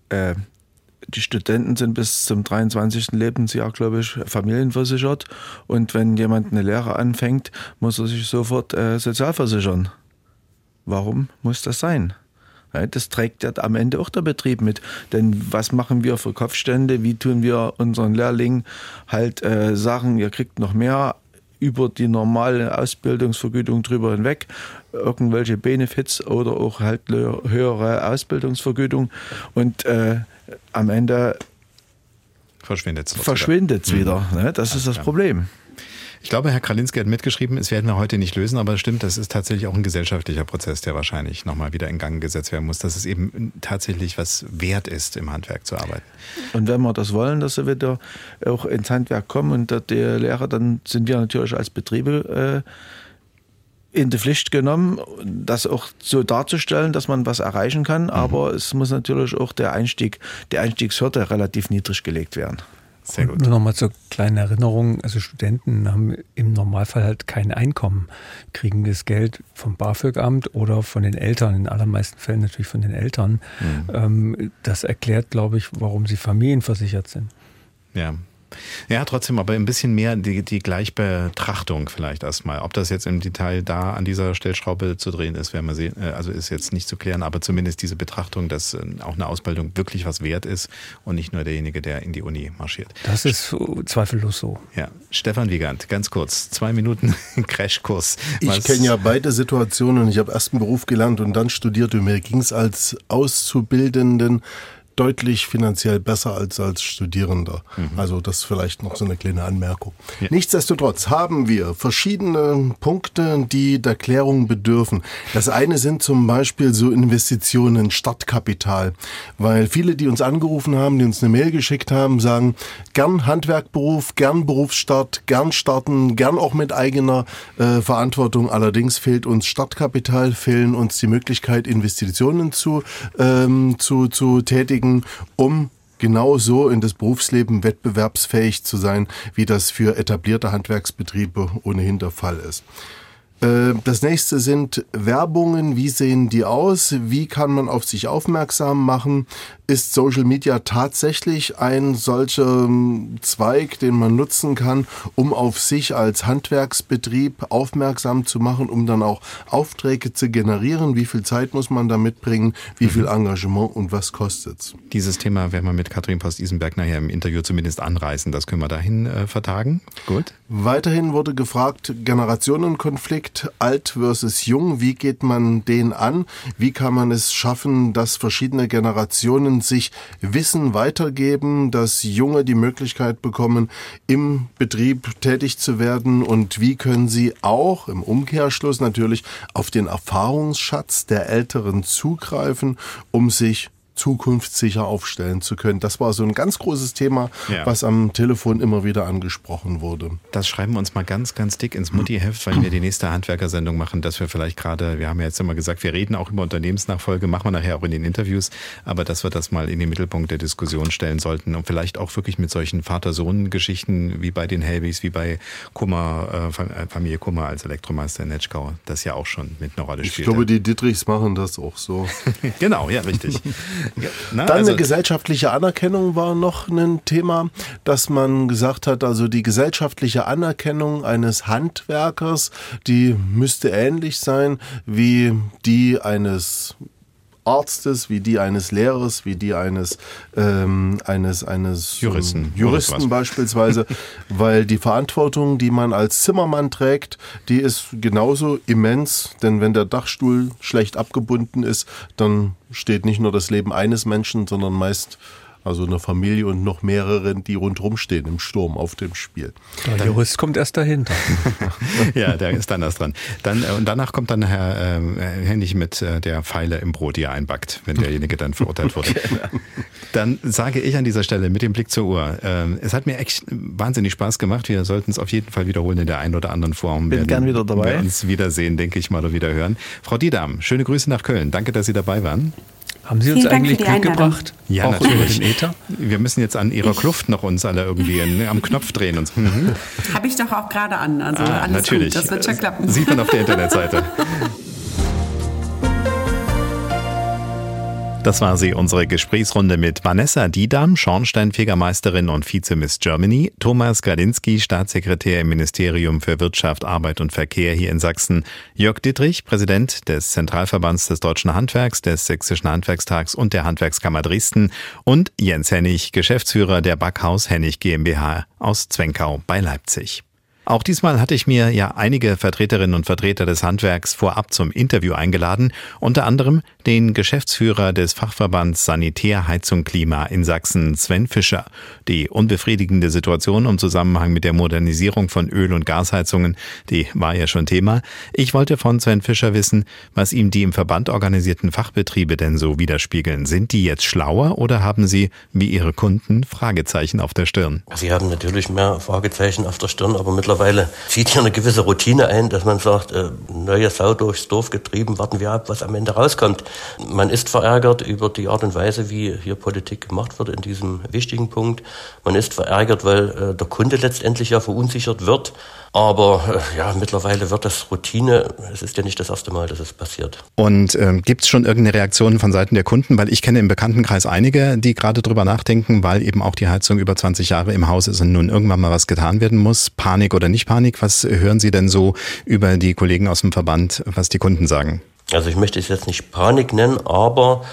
äh, die Studenten sind bis zum 23. Lebensjahr, glaube ich, familienversichert. Und wenn jemand eine Lehre anfängt, muss er sich sofort äh, sozialversichern. Warum muss das sein? Das trägt ja am Ende auch der Betrieb mit. Denn was machen wir für Kopfstände? Wie tun wir unseren Lehrlingen halt äh, sagen, ihr kriegt noch mehr über die normale Ausbildungsvergütung drüber hinweg, irgendwelche Benefits oder auch halt höhere Ausbildungsvergütung. Und äh, am Ende verschwindet es verschwindet's wieder. wieder ne? Das ist das Problem. Ich glaube, Herr Kralinski hat mitgeschrieben, es werden wir heute nicht lösen, aber es stimmt, das ist tatsächlich auch ein gesellschaftlicher Prozess, der wahrscheinlich nochmal wieder in Gang gesetzt werden muss, dass es eben tatsächlich was wert ist, im Handwerk zu arbeiten. Und wenn wir das wollen, dass sie wieder auch ins Handwerk kommen und die Lehrer, dann sind wir natürlich als Betriebe äh, in die Pflicht genommen, das auch so darzustellen, dass man was erreichen kann. Mhm. Aber es muss natürlich auch der Einstieg, die Einstiegshürde relativ niedrig gelegt werden. Sehr gut. Nur nochmal zur kleinen Erinnerung. Also Studenten haben im Normalfall halt kein Einkommen, kriegen das Geld vom BAföG-Amt oder von den Eltern, in allermeisten Fällen natürlich von den Eltern. Mhm. Ähm, das erklärt, glaube ich, warum sie familienversichert sind. Ja, ja, trotzdem, aber ein bisschen mehr die, die Gleichbetrachtung vielleicht erstmal. Ob das jetzt im Detail da an dieser Stellschraube zu drehen ist, werden wir sehen. Äh, also ist jetzt nicht zu klären, aber zumindest diese Betrachtung, dass äh, auch eine Ausbildung wirklich was wert ist und nicht nur derjenige, der in die Uni marschiert. Das ist zweifellos so. Ja, Stefan Wiegand, ganz kurz, zwei Minuten Crashkurs. Ich kenne ja beide Situationen. Ich habe erst einen Beruf gelernt und dann studiert und mir ging es als Auszubildenden deutlich finanziell besser als als Studierender. Mhm. Also das ist vielleicht noch so eine kleine Anmerkung. Ja. Nichtsdestotrotz haben wir verschiedene Punkte, die der Klärung bedürfen. Das eine sind zum Beispiel so Investitionen, Startkapital, weil viele, die uns angerufen haben, die uns eine Mail geschickt haben, sagen, gern Handwerkberuf, gern Berufsstart, gern starten, gern auch mit eigener äh, Verantwortung. Allerdings fehlt uns Startkapital, fehlen uns die Möglichkeit, Investitionen zu, ähm, zu, zu tätigen machen, um genau so in das Berufsleben wettbewerbsfähig zu sein, wie das für etablierte Handwerksbetriebe ohnehin der Fall ist. Äh, das nächste sind Werbungen. Wie sehen die aus? Wie kann man auf sich aufmerksam machen? Ist Social Media tatsächlich ein solcher ähm, Zweig, den man nutzen kann, um auf sich als Handwerksbetrieb aufmerksam zu machen, um dann auch Aufträge zu generieren? Wie viel Zeit muss man da mitbringen? Wie viel mhm. Engagement und was kostet's? Dieses Thema werden wir mit Katrin Post-Isenberg nachher im Interview zumindest anreißen. Das können wir dahin äh, vertagen. Gut. Weiterhin wurde gefragt, Generationenkonflikt, alt versus jung. Wie geht man den an? Wie kann man es schaffen, dass verschiedene Generationen sich Wissen weitergeben, dass Junge die Möglichkeit bekommen, im Betrieb tätig zu werden und wie können sie auch im Umkehrschluss natürlich auf den Erfahrungsschatz der Älteren zugreifen, um sich zukunftssicher aufstellen zu können. Das war so ein ganz großes Thema, ja. was am Telefon immer wieder angesprochen wurde. Das schreiben wir uns mal ganz, ganz dick ins Mutti-Heft, weil wir die nächste Handwerkersendung machen, dass wir vielleicht gerade, wir haben ja jetzt immer gesagt, wir reden auch über Unternehmensnachfolge, machen wir nachher auch in den Interviews, aber dass wir das mal in den Mittelpunkt der Diskussion stellen sollten und vielleicht auch wirklich mit solchen Vater-Sohn-Geschichten wie bei den Helbys, wie bei Kummer, äh, Familie Kummer als Elektromeister in Netschkau, das ja auch schon mit einer Rolle spielt. Ich glaube, die Dittrichs machen das auch so. genau, ja, richtig. Na, Dann also eine gesellschaftliche Anerkennung war noch ein Thema, dass man gesagt hat, also die gesellschaftliche Anerkennung eines Handwerkers, die müsste ähnlich sein wie die eines Arztes, wie die eines Lehrers, wie die eines ähm, eines eines Juristen, Juristen beispielsweise, weil die Verantwortung, die man als Zimmermann trägt, die ist genauso immens, denn wenn der Dachstuhl schlecht abgebunden ist, dann steht nicht nur das Leben eines Menschen, sondern meist also eine Familie und noch mehreren, die rundherum stehen im Sturm auf dem Spiel. Der Jurist kommt erst dahinter. ja, der ist dann erst dran. Dann, äh, und danach kommt dann Herr äh, Hennig mit äh, der Pfeile im Brot, die er einbackt, wenn derjenige dann verurteilt wurde. genau. Dann sage ich an dieser Stelle mit dem Blick zur Uhr, äh, es hat mir echt wahnsinnig Spaß gemacht. Wir sollten es auf jeden Fall wiederholen in der einen oder anderen Form. Bin gern wieder dabei. Wir uns wiedersehen, denke ich mal, oder wieder hören. Frau Diedam, schöne Grüße nach Köln. Danke, dass Sie dabei waren. Haben Sie uns Vielen eigentlich Glück gebracht? Ja, Auch natürlich. über den Äther? Wir müssen jetzt an Ihrer Kluft noch uns alle irgendwie ne, am Knopf drehen. Und so. Mhm. Habe ich doch auch gerade an. Also Ah, alles natürlich. gut, das wird schon klappen. Sieht man auf der Internetseite. Das war sie, unsere Gesprächsrunde mit Vanessa Diedam, Schornsteinfegermeisterin und Vize-Miss Germany, Thomas Gradinski, Staatssekretär im Ministerium für Wirtschaft, Arbeit und Verkehr hier in Sachsen, Jörg Dittrich, Präsident des Zentralverbands des Deutschen Handwerks, des Sächsischen Handwerkstags und der Handwerkskammer Dresden und Jens Hennig, Geschäftsführer der Backhaus Hennig GmbH aus Zwenkau bei Leipzig. Auch diesmal hatte ich mir ja einige Vertreterinnen und Vertreter des Handwerks vorab zum Interview eingeladen, unter anderem den Geschäftsführer des Fachverbands Sanitär, Heizung, Klima in Sachsen, Sven Fischer. Die unbefriedigende Situation im Zusammenhang mit der Modernisierung von Öl- und Gasheizungen, die war ja schon Thema. Ich wollte von Sven Fischer wissen, was ihm die im Verband organisierten Fachbetriebe denn so widerspiegeln. Sind die jetzt schlauer oder haben sie, wie ihre Kunden, Fragezeichen auf der Stirn? Sie haben natürlich mehr Fragezeichen auf der Stirn, aber mittlerweile zieht hier eine gewisse Routine ein, dass man sagt, äh, neue Sau durchs Dorf getrieben, warten wir ab, was am Ende rauskommt. Man ist verärgert über die Art und Weise, wie hier Politik gemacht wird in diesem wichtigen Punkt. Man ist verärgert, weil äh, der Kunde letztendlich ja verunsichert wird. Aber äh, ja, mittlerweile wird das Routine. Es ist ja nicht das erste Mal, dass es passiert. Und ähm, gibt es schon irgendeine Reaktion von Seiten der Kunden? Weil ich kenne im Bekanntenkreis einige, die gerade drüber nachdenken, weil eben auch die Heizung über 20 Jahre im Haus ist und nun irgendwann mal was getan werden muss. Panik oder nicht Panik? Was hören Sie denn so über die Kollegen aus dem Verband, was die Kunden sagen? Also ich möchte es jetzt nicht Panik nennen, aber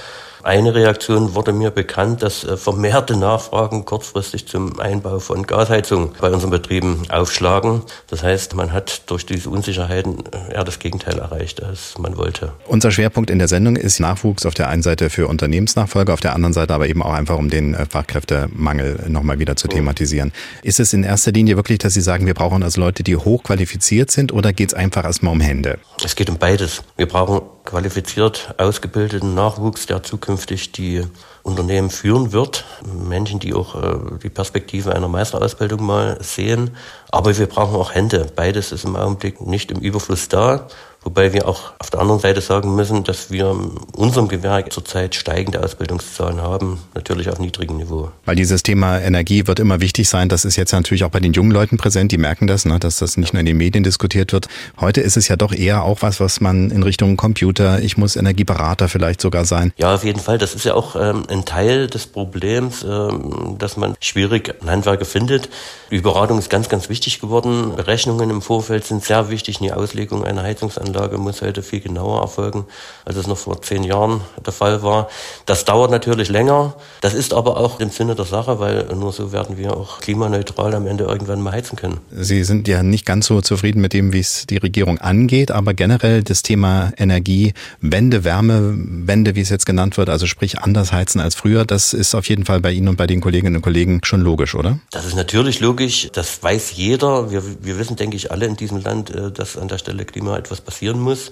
eine Reaktion wurde mir bekannt, dass äh, vermehrte Nachfragen kurzfristig zum Einbau von Gasheizung bei unseren Betrieben aufschlagen. Das heißt, man hat durch diese Unsicherheiten äh, eher das Gegenteil erreicht, als man wollte. Unser Schwerpunkt in der Sendung ist Nachwuchs auf der einen Seite für Unternehmensnachfolge, auf der anderen Seite aber eben auch einfach, um den äh, Fachkräftemangel nochmal wieder zu thematisieren. Ist es in erster Linie wirklich, dass Sie sagen, wir brauchen also Leute, die hochqualifiziert sind oder geht es einfach erstmal um Hände? Es geht um beides. Wir brauchen qualifiziert ausgebildeten Nachwuchs, der zukünftig die Unternehmen führen wird. Menschen, die auch äh, die Perspektive einer Meisterausbildung mal sehen. Aber wir brauchen auch Hände. Beides ist im Augenblick nicht im Überfluss da. Wobei wir auch auf der anderen Seite sagen müssen, dass wir in unserem Gewerk zurzeit steigende Ausbildungszahlen haben, natürlich auf niedrigem Niveau. Weil dieses Thema Energie wird immer wichtig sein. Das ist jetzt natürlich auch bei den jungen Leuten präsent. Die merken das, ne, dass das nicht nur in den Medien diskutiert wird. Heute ist es ja doch eher auch was, was man in Richtung Computer, ich muss Energieberater vielleicht sogar sein. Ja, auf jeden Fall. Das ist ja auch ähm, ein Teil des Problems, ähm, dass man schwierig Handwerker findet. Die Beratung ist ganz, ganz wichtig geworden. Berechnungen im Vorfeld sind sehr wichtig. Die Auslegung einer Heizungsanlage muss heute viel genauer erfolgen, als es noch vor zehn Jahren der Fall war. Das dauert natürlich länger. Das ist aber auch im Sinne der Sache, weil nur so werden wir auch klimaneutral am Ende irgendwann mal heizen können. Sie sind ja nicht ganz so zufrieden mit dem, wie es die Regierung angeht, aber generell das Thema Energiewende, Wärmewende, wie es jetzt genannt wird, also sprich anders heizen als früher, das ist auf jeden Fall bei Ihnen und bei den Kolleginnen und Kollegen schon logisch, oder? Das ist natürlich logisch. Das weiß jeder. Wir, wir wissen, denke ich, alle in diesem Land, äh, dass an der Stelle Klima etwas passieren muss.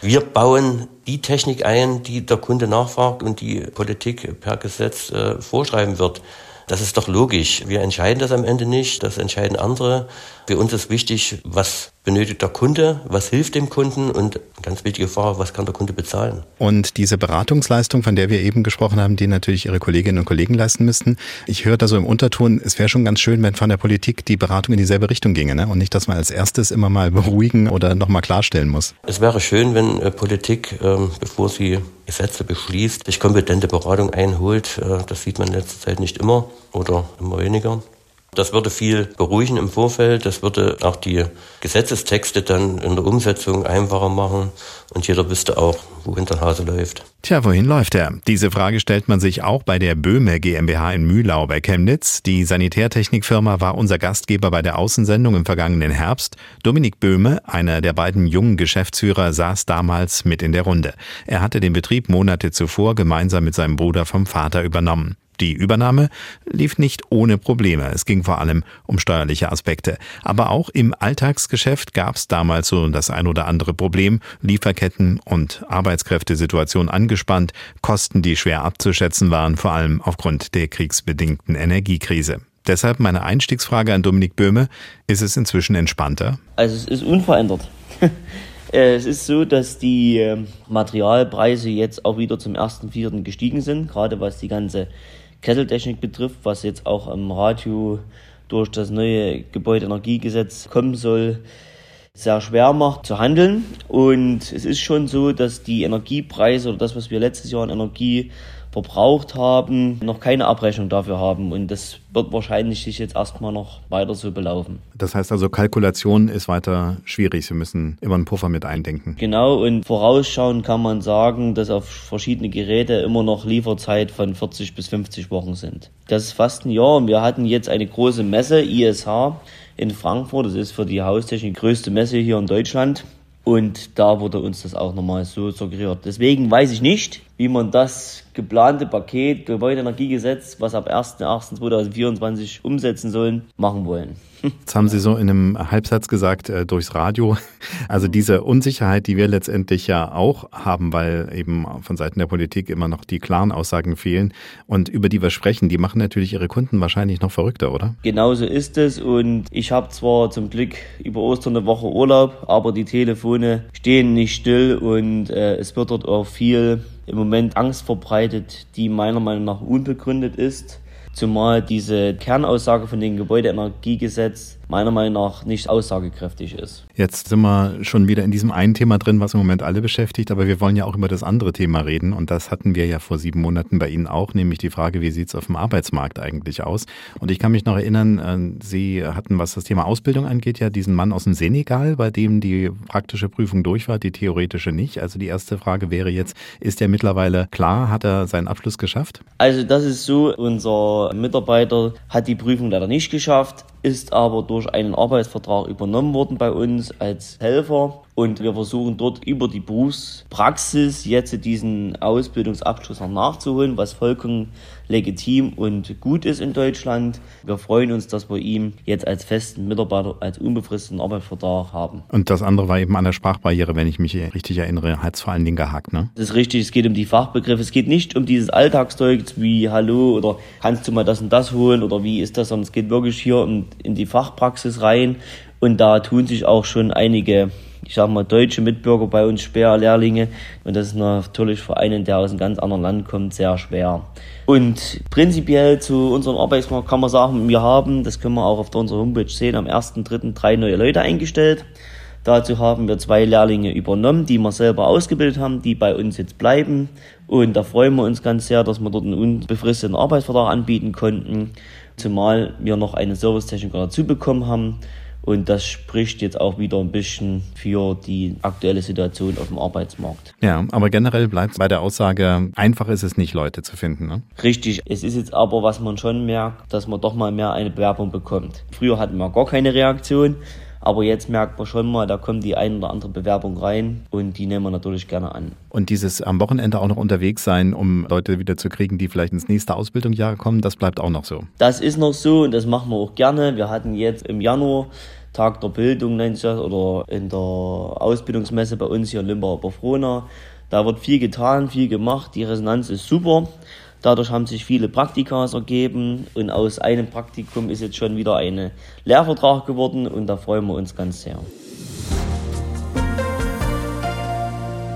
Wir bauen die Technik ein, die der Kunde nachfragt und die Politik per Gesetz äh, vorschreiben wird. Das ist doch logisch. Wir entscheiden das am Ende nicht, das entscheiden andere. Für uns ist wichtig, was benötigt der Kunde, was hilft dem Kunden und ganz wichtige Frage, was kann der Kunde bezahlen. Und diese Beratungsleistung, von der wir eben gesprochen haben, die natürlich Ihre Kolleginnen und Kollegen leisten müssten. Ich höre da so im Unterton, es wäre schon ganz schön, wenn von der Politik die Beratung in dieselbe Richtung ginge ne? und nicht, dass man als erstes immer mal beruhigen oder nochmal klarstellen muss. Es wäre schön, wenn äh, Politik, ähm, bevor sie Gesetze beschließt, sich kompetente Beratung einholt. Äh, das sieht man in letzter Zeit nicht immer oder immer weniger. Das würde viel beruhigen im Vorfeld. Das würde auch die Gesetzestexte dann in der Umsetzung einfacher machen. Und jeder wüsste auch, wohin der Hase läuft. Tja, wohin läuft er? Diese Frage stellt man sich auch bei der Böhme GmbH in Mühlau bei Chemnitz. Die Sanitärtechnikfirma war unser Gastgeber bei der Außensendung im vergangenen Herbst. Dominik Böhme, einer der beiden jungen Geschäftsführer, saß damals mit in der Runde. Er hatte den Betrieb Monate zuvor gemeinsam mit seinem Bruder vom Vater übernommen. Die Übernahme lief nicht ohne Probleme. Es ging vor allem um steuerliche Aspekte. Aber auch im Alltagsgeschäft gab es damals so das ein oder andere Problem. Lieferketten und Arbeitskräftesituation angespannt, Kosten, die schwer abzuschätzen waren, vor allem aufgrund der kriegsbedingten Energiekrise. Deshalb meine Einstiegsfrage an Dominik Böhme. Ist es inzwischen entspannter? Also es ist unverändert. Es ist so, dass die ähm, Materialpreise jetzt auch wieder zum 1.4. gestiegen sind, gerade was die ganze Kesseltechnik betrifft, was jetzt auch am Radio durch das neue Gebäudeenergiegesetz kommen soll, sehr schwer macht zu handeln. Und es ist schon so, dass die Energiepreise oder das, was wir letztes Jahr an Energie verbraucht haben, noch keine Abrechnung dafür haben. Und das wird wahrscheinlich sich jetzt erstmal noch weiter so belaufen. Das heißt also, Kalkulation ist weiter schwierig. Sie müssen immer einen Puffer mit eindenken. Genau, und vorausschauend kann man sagen, dass auf verschiedene Geräte immer noch Lieferzeit von 40 bis 50 Wochen sind. Das ist fast ein Jahr und wir hatten jetzt eine große Messe, ISH, in Frankfurt. Das ist für die Haustechnik die größte Messe hier in Deutschland. Und da wurde uns das auch nochmal so suggeriert. Deswegen weiß ich nicht, wie man das geplante Paket Gebäudeenergiegesetz, was ab 1.1.2024 umsetzen sollen, machen wollen. Jetzt haben Sie so in einem Halbsatz gesagt, äh, durchs Radio. Also diese Unsicherheit, die wir letztendlich ja auch haben, weil eben von Seiten der Politik immer noch die klaren Aussagen fehlen und über die wir sprechen, die machen natürlich ihre Kunden wahrscheinlich noch verrückter, oder? Genauso ist es und ich habe zwar zum Glück über Ostern eine Woche Urlaub, aber die Telefone stehen nicht still und äh, es wird dort auch viel im Moment Angst verbreitet, die meiner Meinung nach unbegründet ist. Zumal diese Kernaussage von dem Gebäudeenergiegesetz meiner Meinung nach nicht aussagekräftig ist. Jetzt sind wir schon wieder in diesem einen Thema drin, was im Moment alle beschäftigt, aber wir wollen ja auch über das andere Thema reden und das hatten wir ja vor sieben Monaten bei Ihnen auch, nämlich die Frage, wie sieht es auf dem Arbeitsmarkt eigentlich aus? Und ich kann mich noch erinnern, äh, Sie hatten, was das Thema Ausbildung angeht, ja diesen Mann aus dem Senegal, bei dem die praktische Prüfung durch war, die theoretische nicht. Also die erste Frage wäre jetzt, ist er mittlerweile klar, hat er seinen Abschluss geschafft? Also das ist so, unser Mitarbeiter hat die Prüfung leider nicht geschafft ist aber durch einen Arbeitsvertrag übernommen worden bei uns als Helfer und wir versuchen dort über die Berufspraxis jetzt diesen Ausbildungsabschluss noch nachzuholen, was vollkommen legitim und gut ist in Deutschland. Wir freuen uns, dass wir ihn jetzt als festen Mitarbeiter, als unbefristeten Arbeitsvertrag haben. Und das andere war eben an der Sprachbarriere, wenn ich mich richtig erinnere, hat es vor allen Dingen gehakt, ne? Das ist richtig, es geht um die Fachbegriffe. Es geht nicht um dieses Alltagszeug wie Hallo oder kannst du mal das und das holen oder wie ist das, sondern es geht wirklich hier in die Fachpraxis rein. Und da tun sich auch schon einige ich sag mal, deutsche Mitbürger bei uns schwer. Und das ist natürlich für einen, der aus einem ganz anderen Land kommt, sehr schwer. Und prinzipiell zu unserem Arbeitsmarkt kann man sagen, wir haben, das können wir auch auf unserer Homepage sehen, am 1.3. drei neue Leute eingestellt. Dazu haben wir zwei Lehrlinge übernommen, die wir selber ausgebildet haben, die bei uns jetzt bleiben. Und da freuen wir uns ganz sehr, dass wir dort einen unbefristeten Arbeitsvertrag anbieten konnten. Zumal wir noch einen Servicetechniker dazu bekommen haben. Und das spricht jetzt auch wieder ein bisschen für die aktuelle Situation auf dem Arbeitsmarkt. Ja, aber generell bleibt bei der Aussage, einfach ist es nicht, Leute zu finden. Ne? Richtig. Es ist jetzt aber, was man schon merkt, dass man doch mal mehr eine Bewerbung bekommt. Früher hatten wir gar keine Reaktion. Aber jetzt merkt man schon mal, da kommt die ein oder andere Bewerbung rein und die nehmen wir natürlich gerne an. Und dieses am Wochenende auch noch unterwegs sein, um Leute wieder zu kriegen, die vielleicht ins nächste Ausbildungsjahr kommen, das bleibt auch noch so. Das ist noch so und das machen wir auch gerne. Wir hatten jetzt im Januar Tag der Bildung nennt sich das, oder in der Ausbildungsmesse bei uns hier in Limburg-Oberfrohna. Da wird viel getan, viel gemacht, die Resonanz ist super. Dadurch haben sich viele Praktikas ergeben und aus einem Praktikum ist jetzt schon wieder ein Lehrvertrag geworden und da freuen wir uns ganz sehr.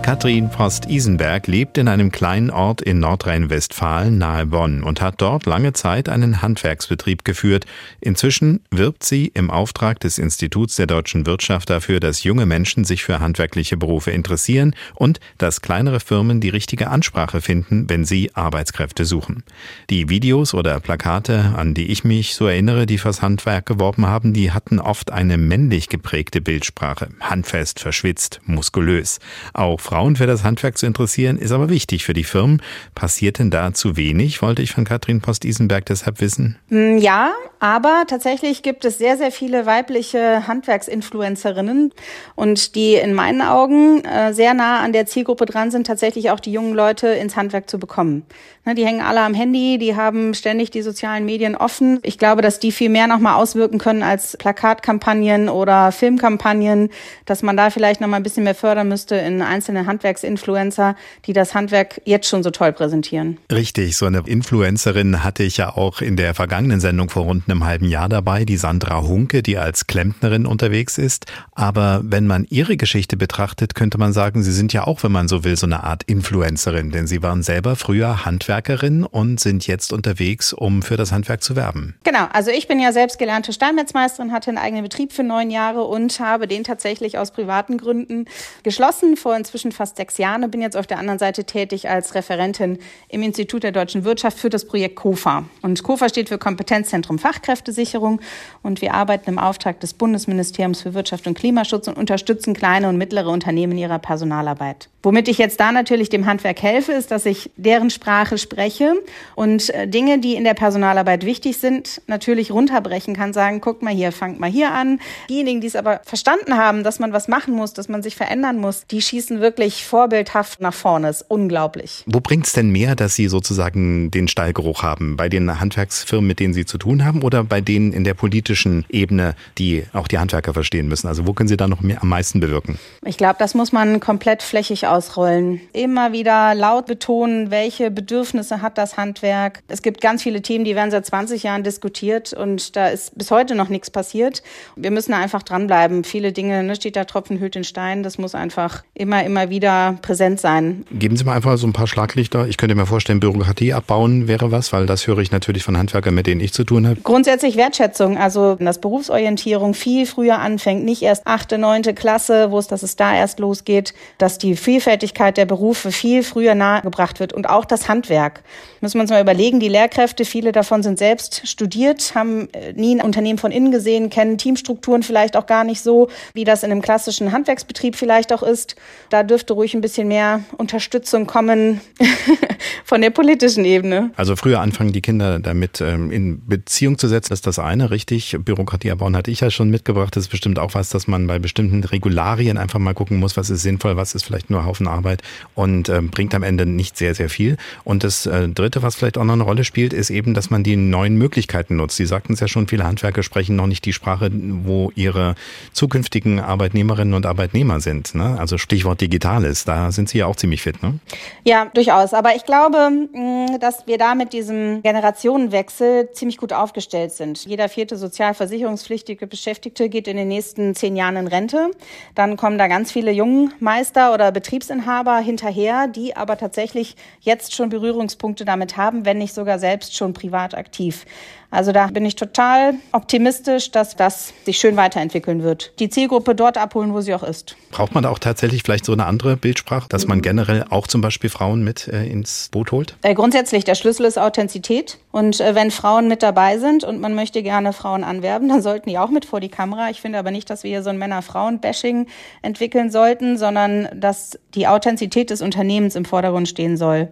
Katrin Post-Isenberg lebt in einem kleinen Ort in Nordrhein-Westfalen nahe Bonn und hat dort lange Zeit einen Handwerksbetrieb geführt. Inzwischen wirbt sie im Auftrag des Instituts der deutschen Wirtschaft dafür, dass junge Menschen sich für handwerkliche Berufe interessieren und dass kleinere Firmen die richtige Ansprache finden, wenn sie Arbeitskräfte suchen. Die Videos oder Plakate, an die ich mich so erinnere, die fürs Handwerk geworben haben, die hatten oft eine männlich geprägte Bildsprache. Handfest, verschwitzt, muskulös. Auch Frauen für das Handwerk zu interessieren, ist aber wichtig für die Firmen. Passiert denn da zu wenig, wollte ich von Katrin Post-Isenberg deshalb wissen? Mm, ja, aber tatsächlich gibt es sehr, sehr viele weibliche Handwerksinfluencerinnen und die in meinen Augen äh, sehr nah an der Zielgruppe dran sind, tatsächlich auch die jungen Leute ins Handwerk zu bekommen. Ne, die hängen alle am Handy, die haben ständig die sozialen Medien offen. Ich glaube, dass die viel mehr nochmal auswirken können als Plakatkampagnen oder Filmkampagnen, dass man da vielleicht nochmal ein bisschen mehr fördern müsste in einzelne Handwerksinfluencer, die das Handwerk jetzt schon so toll präsentieren. Richtig, so eine Influencerin hatte ich ja auch in der vergangenen Sendung vor rund einem halben Jahr dabei, die Sandra Hunke, die als Klempnerin unterwegs ist. Aber wenn man ihre Geschichte betrachtet, könnte man sagen, sie sind ja auch, wenn man so will, so eine Art Influencerin, denn sie waren selber früher Handwerker Handwerkerin und sind jetzt unterwegs, um für das Handwerk zu werben. Genau, also ich bin ja selbst gelernte Steinmetzmeisterin, hatte einen eigenen Betrieb für neun Jahre und habe den tatsächlich aus privaten Gründen geschlossen vor inzwischen fast sechs Jahren und bin jetzt auf der anderen Seite tätig als Referentin im Institut der deutschen Wirtschaft für das Projekt KOFA. Und KOFA steht für Kompetenzzentrum Fachkräftesicherung und wir arbeiten im Auftrag des Bundesministeriums für Wirtschaft und Klimaschutz und unterstützen kleine und mittlere Unternehmen in ihrer Personalarbeit. Womit ich jetzt da natürlich dem Handwerk helfe, ist, dass ich deren Sprache spreche und äh, Dinge, die in der Personalarbeit wichtig sind, natürlich runterbrechen kann, sagen, guckt mal hier, fangt mal hier an. Diejenigen, die es aber verstanden haben, dass man was machen muss, dass man sich verändern muss, die schießen wirklich vorbildhaft nach vorne. Ist unglaublich. Wo bringt es denn mehr, dass Sie sozusagen den Stallgeruch haben? Bei den Handwerksfirmen, mit denen Sie zu tun haben oder bei denen in der politischen Ebene, die auch die Handwerker verstehen müssen? Also wo können Sie da noch mehr, am meisten bewirken? Ich glaube, das muss man komplett flächig ausrollen. Immer wieder laut betonen, welche Bedürfnisse Bedürfnisse hat das Handwerk. Es gibt ganz viele Themen, die werden seit 20 Jahren diskutiert und da ist bis heute noch nichts passiert. Wir müssen da einfach dranbleiben. Viele Dinge, ne, steht da Tropfen hüllt den Stein. Das muss einfach immer, immer wieder präsent sein. Geben Sie mal einfach so ein paar Schlaglichter. Ich könnte mir vorstellen, Bürokratie abbauen wäre was, weil das höre ich natürlich von Handwerkern, mit denen ich zu tun habe. Grundsätzlich Wertschätzung, also dass Berufsorientierung viel früher anfängt, nicht erst achte, neunte Klasse, wo es, dass es da erst losgeht, dass die Vielfältigkeit der Berufe viel früher nahegebracht wird und auch das Handwerk. Handwerk. Müssen wir uns mal überlegen, die Lehrkräfte, viele davon sind selbst studiert, haben äh, nie ein Unternehmen von innen gesehen, kennen Teamstrukturen vielleicht auch gar nicht so, wie das in einem klassischen Handwerksbetrieb vielleicht auch ist. Da dürfte ruhig ein bisschen mehr Unterstützung kommen von der politischen Ebene. Also früher anfangen, die Kinder damit ähm, in Beziehung zu setzen, ist das eine, richtig. Bürokratie abbauen hatte ich ja schon mitgebracht. Das ist bestimmt auch was, dass man bei bestimmten Regularien einfach mal gucken muss, was ist sinnvoll, was ist vielleicht nur Haufen Arbeit und ähm, bringt am Ende nicht sehr, sehr viel. Und das äh, Dritte, was vielleicht auch noch eine Rolle spielt, ist eben, dass man die neuen Möglichkeiten nutzt. Sie sagten es ja schon, viele Handwerker sprechen noch nicht die Sprache, wo ihre zukünftigen Arbeitnehmerinnen und Arbeitnehmer sind. Ne? Also Stichwort Digitales, da sind Sie ja auch ziemlich fit. Ne? Ja, durchaus. Aber ich glaube, mm, dass wir da mit diesem Generationenwechsel ziemlich gut aufgestellt sind. Jeder vierte sozialversicherungspflichtige Beschäftigte geht in den nächsten zehn Jahren in Rente. Dann kommen da ganz viele Jungmeister oder Betriebsinhaber hinterher, die aber tatsächlich jetzt schon Berührungspunkte damit haben, wenn nicht sogar selbst schon privat aktiv. Also da bin ich total optimistisch, dass das sich schön weiterentwickeln wird. Die Zielgruppe dort abholen, wo sie auch ist. Braucht man da auch tatsächlich vielleicht so eine andere Bildsprache, dass man generell auch zum Beispiel Frauen mit äh, ins Boot holt? Äh, grundsätzlich, der Schlüssel ist Authentizität. Und äh, wenn Frauen mit dabei sind und man möchte gerne Frauen anwerben, dann sollten die auch mit vor die Kamera. Ich finde aber nicht, dass wir hier so ein Männer-Frauen-Bashing entwickeln sollten, sondern dass die Authentizität des Unternehmens im Vordergrund stehen soll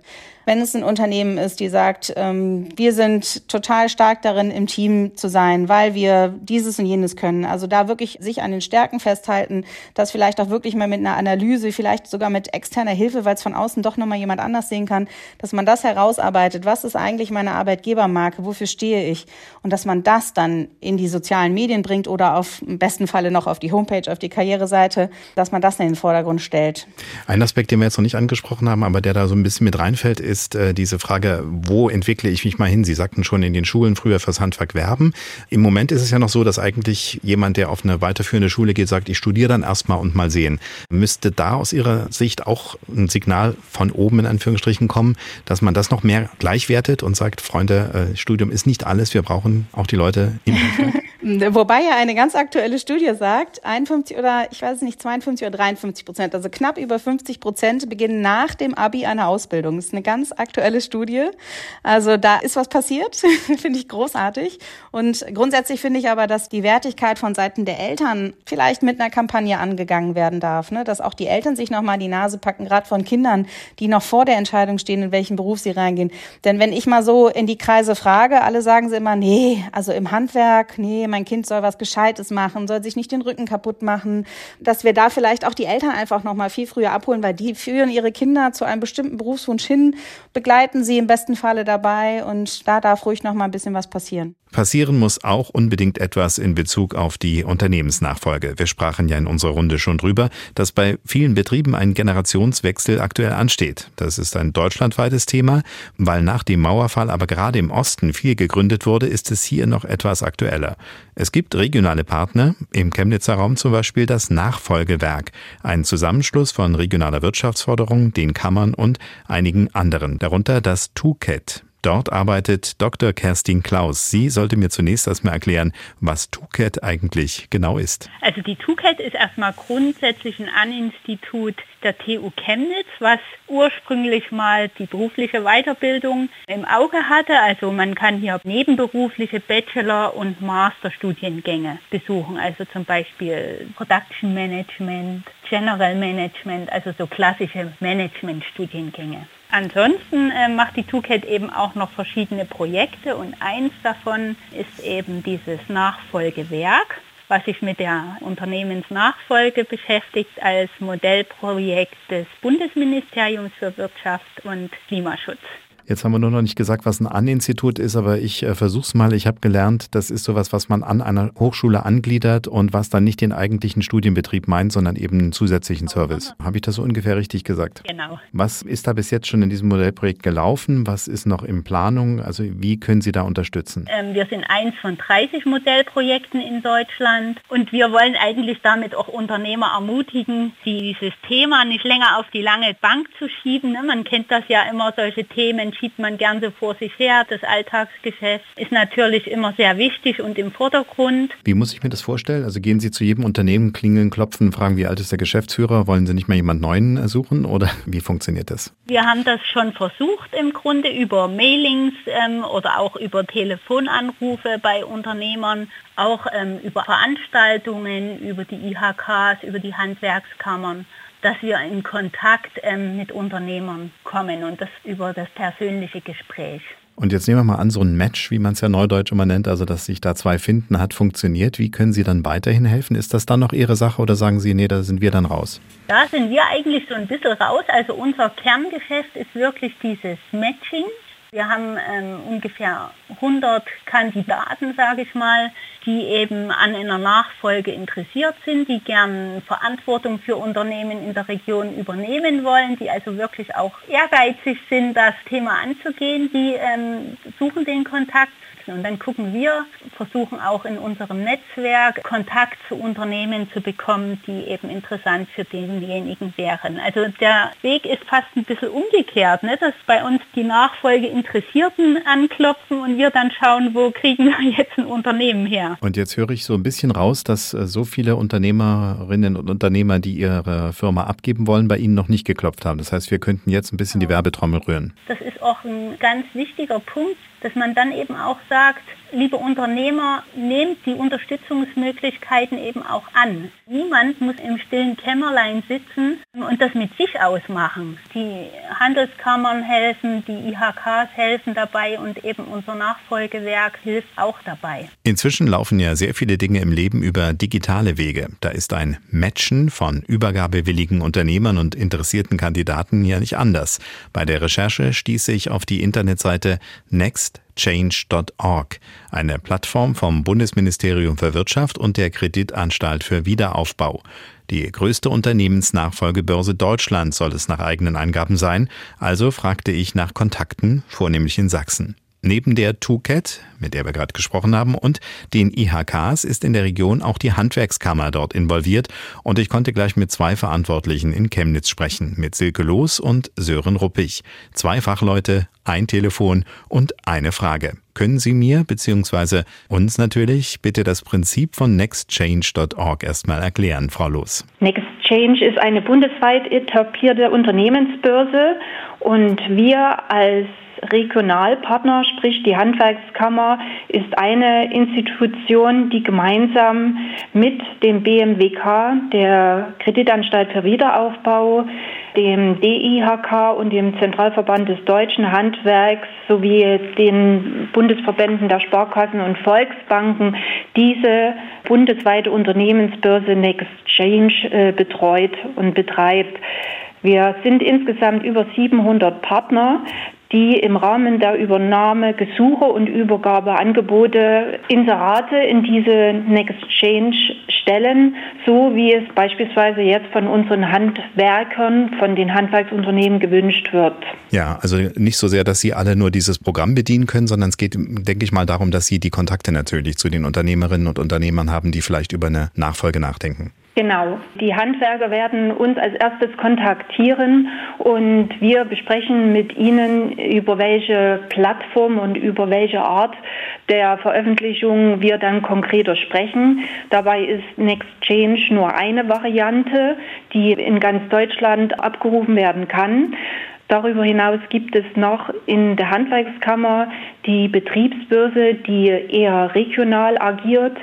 wenn es ein Unternehmen ist, die sagt, ähm, wir sind total stark darin, im Team zu sein, weil wir dieses und jenes können. Also da wirklich sich an den Stärken festhalten, das vielleicht auch wirklich mal mit einer Analyse, vielleicht sogar mit externer Hilfe, weil es von außen doch nochmal jemand anders sehen kann, dass man das herausarbeitet. Was ist eigentlich meine Arbeitgebermarke? Wofür stehe ich? Und dass man das dann in die sozialen Medien bringt oder auf im besten Falle noch auf die Homepage, auf die Karriereseite, dass man das in den Vordergrund stellt. Ein Aspekt, den wir jetzt noch nicht angesprochen haben, aber der da so ein bisschen mit reinfällt, ist, ist äh, diese Frage, wo entwickle ich mich mal hin? Sie sagten schon in den Schulen früher fürs Handwerk werben. Im Moment ist es ja noch so, dass eigentlich jemand, der auf eine weiterführende Schule geht, sagt, ich studiere dann erstmal und mal sehen. Müsste da aus Ihrer Sicht auch ein Signal von oben in Anführungsstrichen kommen, dass man das noch mehr gleichwertet und sagt, Freunde, äh, Studium ist nicht alles, wir brauchen auch die Leute im Handwerk? Wobei ja eine ganz aktuelle Studie sagt, 51 oder ich weiß nicht, 52 oder 53 Prozent, also knapp über 50 Prozent beginnen nach dem Abi eine Ausbildung. Das ist eine ganz aktuelle Studie. Also da ist was passiert, finde ich großartig. Und grundsätzlich finde ich aber, dass die Wertigkeit von Seiten der Eltern vielleicht mit einer Kampagne angegangen werden darf, ne? dass auch die Eltern sich nochmal die Nase packen, gerade von Kindern, die noch vor der Entscheidung stehen, in welchen Beruf sie reingehen. Denn wenn ich mal so in die Kreise frage, alle sagen sie immer, nee, also im Handwerk, nee, mein Kind soll was Gescheites machen, soll sich nicht den Rücken kaputt machen, dass wir da vielleicht auch die Eltern einfach noch mal viel früher abholen, weil die führen ihre Kinder zu einem bestimmten Berufswunsch hin, begleiten sie im besten Falle dabei und da darf ruhig noch mal ein bisschen was passieren. Passieren muss auch unbedingt etwas in Bezug auf die Unternehmensnachfolge. Wir sprachen ja in unserer Runde schon drüber, dass bei vielen Betrieben ein Generationswechsel aktuell ansteht. Das ist ein deutschlandweites Thema, weil nach dem Mauerfall aber gerade im Osten viel gegründet wurde, ist es hier noch etwas aktueller. Es gibt regionale Partner, im Chemnitzer Raum zum Beispiel das Nachfolgewerk, ein Zusammenschluss von regionaler Wirtschaftsförderung, den Kammern und einigen anderen, darunter das TUCAT. Dort arbeitet Dr. Kerstin Klaus. Sie sollte mir zunächst erstmal erklären, was TUCAT eigentlich genau ist. Also die TUCAT ist erstmal grundsätzlich ein Aninstitut der TU Chemnitz, was ursprünglich mal die berufliche Weiterbildung im Auge hatte. Also man kann hier nebenberufliche Bachelor- und Masterstudiengänge besuchen, also zum Beispiel Production Management, General Management, also so klassische Management-Studiengänge. Ansonsten äh, macht die TUCAT eben auch noch verschiedene Projekte und eins davon ist eben dieses Nachfolgewerk, was sich mit der Unternehmensnachfolge beschäftigt als Modellprojekt des Bundesministeriums für Wirtschaft und Klimaschutz. Jetzt haben wir nur noch nicht gesagt, was ein An-Institut ist, aber ich äh, versuche es mal. Ich habe gelernt, das ist sowas, was man an einer Hochschule angliedert und was dann nicht den eigentlichen Studienbetrieb meint, sondern eben einen zusätzlichen Service. Habe ich das so ungefähr richtig gesagt? Genau. Was ist da bis jetzt schon in diesem Modellprojekt gelaufen? Was ist noch in Planung? Also wie können Sie da unterstützen? Ähm, wir sind eins von 30 Modellprojekten in Deutschland und wir wollen eigentlich damit auch Unternehmer ermutigen, dieses Thema nicht länger auf die lange Bank zu schieben. Ne? Man kennt das ja immer, solche Themen schiebt man gern so vor sich her. Das Alltagsgeschäft ist natürlich immer sehr wichtig und im Vordergrund. Wie muss ich mir das vorstellen? Also gehen Sie zu jedem Unternehmen, klingeln, klopfen, fragen, wie alt ist der Geschäftsführer? Wollen Sie nicht mal jemand Neuen äh, suchen oder wie funktioniert das? Wir haben das schon versucht im Grunde über Mailings ähm, oder auch über Telefonanrufe bei Unternehmern, auch ähm, über Veranstaltungen, über die IHKs, über die Handwerkskammern dass wir in Kontakt ähm, mit Unternehmern kommen und das über das persönliche Gespräch. Und jetzt nehmen wir mal an, so ein Match, wie man es ja neudeutsch immer nennt, also dass sich da zwei finden, hat funktioniert. Wie können Sie dann weiterhin helfen? Ist das dann noch Ihre Sache oder sagen Sie, nee, da sind wir dann raus? Da sind wir eigentlich so ein bisschen raus. Also unser Kerngeschäft ist wirklich dieses Matching. Wir haben ähm, ungefähr 100 Kandidaten, sage ich mal, die eben an einer Nachfolge interessiert sind, die gern Verantwortung für Unternehmen in der Region übernehmen wollen, die also wirklich auch ehrgeizig sind, das Thema anzugehen. Die ähm, suchen den Kontakt und dann gucken wir, versuchen auch in unserem Netzwerk Kontakt zu Unternehmen zu bekommen, die eben interessant für denjenigen wären. Also der Weg ist fast ein bisschen umgekehrt, ne? dass bei uns die Nachfolge Interessierten anklopfen und wir dann schauen, wo kriegen wir jetzt ein Unternehmen her. Und jetzt höre ich so ein bisschen raus, dass äh, so viele Unternehmerinnen und Unternehmer, die ihre Firma abgeben wollen, bei Ihnen noch nicht geklopft haben. Das heißt, wir könnten jetzt ein bisschen die Werbetrommel rühren. Das ist auch ein ganz wichtiger Punkt dass man dann eben auch sagt, liebe Unternehmer, nehmt die Unterstützungsmöglichkeiten eben auch an. Niemand muss im stillen Kämmerlein sitzen und das mit sich ausmachen. Die Handelskammern helfen, die IHKs helfen dabei und eben unser Nachfolgewerk hilft auch dabei. Inzwischen laufen ja sehr viele Dinge im Leben über digitale Wege. Da ist ein Matchen von übergabewilligen Unternehmern und interessierten Kandidaten ja nicht anders. Bei der Recherche stieß ich auf die Internetseite Next change.org, eine Plattform vom Bundesministerium für Wirtschaft und der Kreditanstalt für Wiederaufbau. Die größte Unternehmensnachfolgebörse Deutschlands soll es nach eigenen Angaben sein, also fragte ich nach Kontakten, vornehmlich in Sachsen. Neben der TUCAT, mit der wir gerade gesprochen haben, und den IHKs ist in der Region auch die Handwerkskammer dort involviert und ich konnte gleich mit zwei Verantwortlichen in Chemnitz sprechen, mit Silke Loos und Sören Ruppig. Zwei Fachleute, ein Telefon und eine Frage. Können Sie mir bzw. uns natürlich bitte das Prinzip von nextchange.org erstmal erklären, Frau Loos? Nextchange ist eine bundesweit etablierte Unternehmensbörse und wir als Regionalpartner, sprich die Handwerkskammer, ist eine Institution, die gemeinsam mit dem BMWK, der Kreditanstalt für Wiederaufbau, dem DIHK und dem Zentralverband des deutschen Handwerks sowie den Bundesverbänden der Sparkassen und Volksbanken diese bundesweite Unternehmensbörse Nextchange äh, betreut und betreibt. Wir sind insgesamt über 700 Partner, die im Rahmen der Übernahme Gesuche und Übergabeangebote Inserate in diese Next Change stellen, so wie es beispielsweise jetzt von unseren Handwerkern, von den Handwerksunternehmen gewünscht wird. Ja, also nicht so sehr, dass Sie alle nur dieses Programm bedienen können, sondern es geht, denke ich mal, darum, dass Sie die Kontakte natürlich zu den Unternehmerinnen und Unternehmern haben, die vielleicht über eine Nachfolge nachdenken. Genau. Die Handwerker werden uns als erstes kontaktieren und wir besprechen mit ihnen, über welche Plattform und über welche Art der Veröffentlichung wir dann konkreter sprechen. Dabei ist Next Change nur eine Variante, die in ganz Deutschland abgerufen werden kann. Darüber hinaus gibt es noch in der Handwerkskammer die Betriebsbörse, die eher regional agiert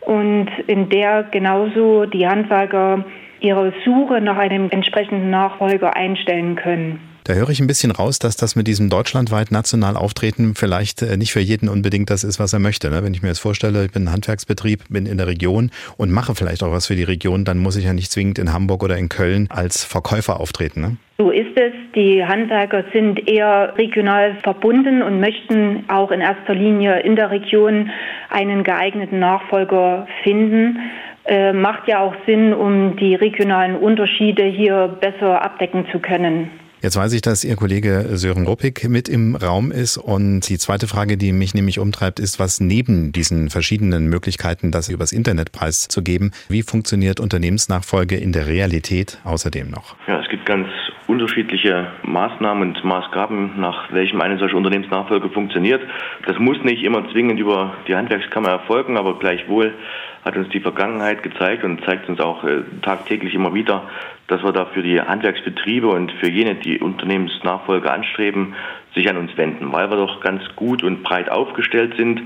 und in der genauso die Handwerker ihre Suche nach einem entsprechenden Nachfolger einstellen können. Da höre ich ein bisschen raus, dass das mit diesem deutschlandweit national Auftreten vielleicht äh, nicht für jeden unbedingt das ist, was er möchte. Ne? Wenn ich mir jetzt vorstelle, ich bin ein Handwerksbetrieb, bin in der Region und mache vielleicht auch was für die Region, dann muss ich ja nicht zwingend in Hamburg oder in Köln als Verkäufer auftreten. Ne? So ist es. Die Handwerker sind eher regional verbunden und möchten auch in erster Linie in der Region einen geeigneten Nachfolger finden. Äh, macht ja auch Sinn, um die regionalen Unterschiede hier besser abdecken zu können. Jetzt weiß ich, dass Ihr Kollege Sören Ruppig mit im Raum ist. Und die zweite Frage, die mich nämlich umtreibt, ist, was neben diesen verschiedenen Möglichkeiten, das übers Internet preiszugeben, wie funktioniert Unternehmensnachfolge in der Realität außerdem noch? Ja, es gibt ganz unterschiedliche Maßnahmen und Maßgaben, nach welchem eine solche Unternehmensnachfolge funktioniert. Das muss nicht immer zwingend über die Handwerkskammer erfolgen, aber gleichwohl hat uns die Vergangenheit gezeigt und zeigt uns auch äh, tagtäglich immer wieder, dass wir da für die Handwerksbetriebe und für jene, die Unternehmensnachfolge anstreben, sich an uns wenden, weil wir doch ganz gut und breit aufgestellt sind,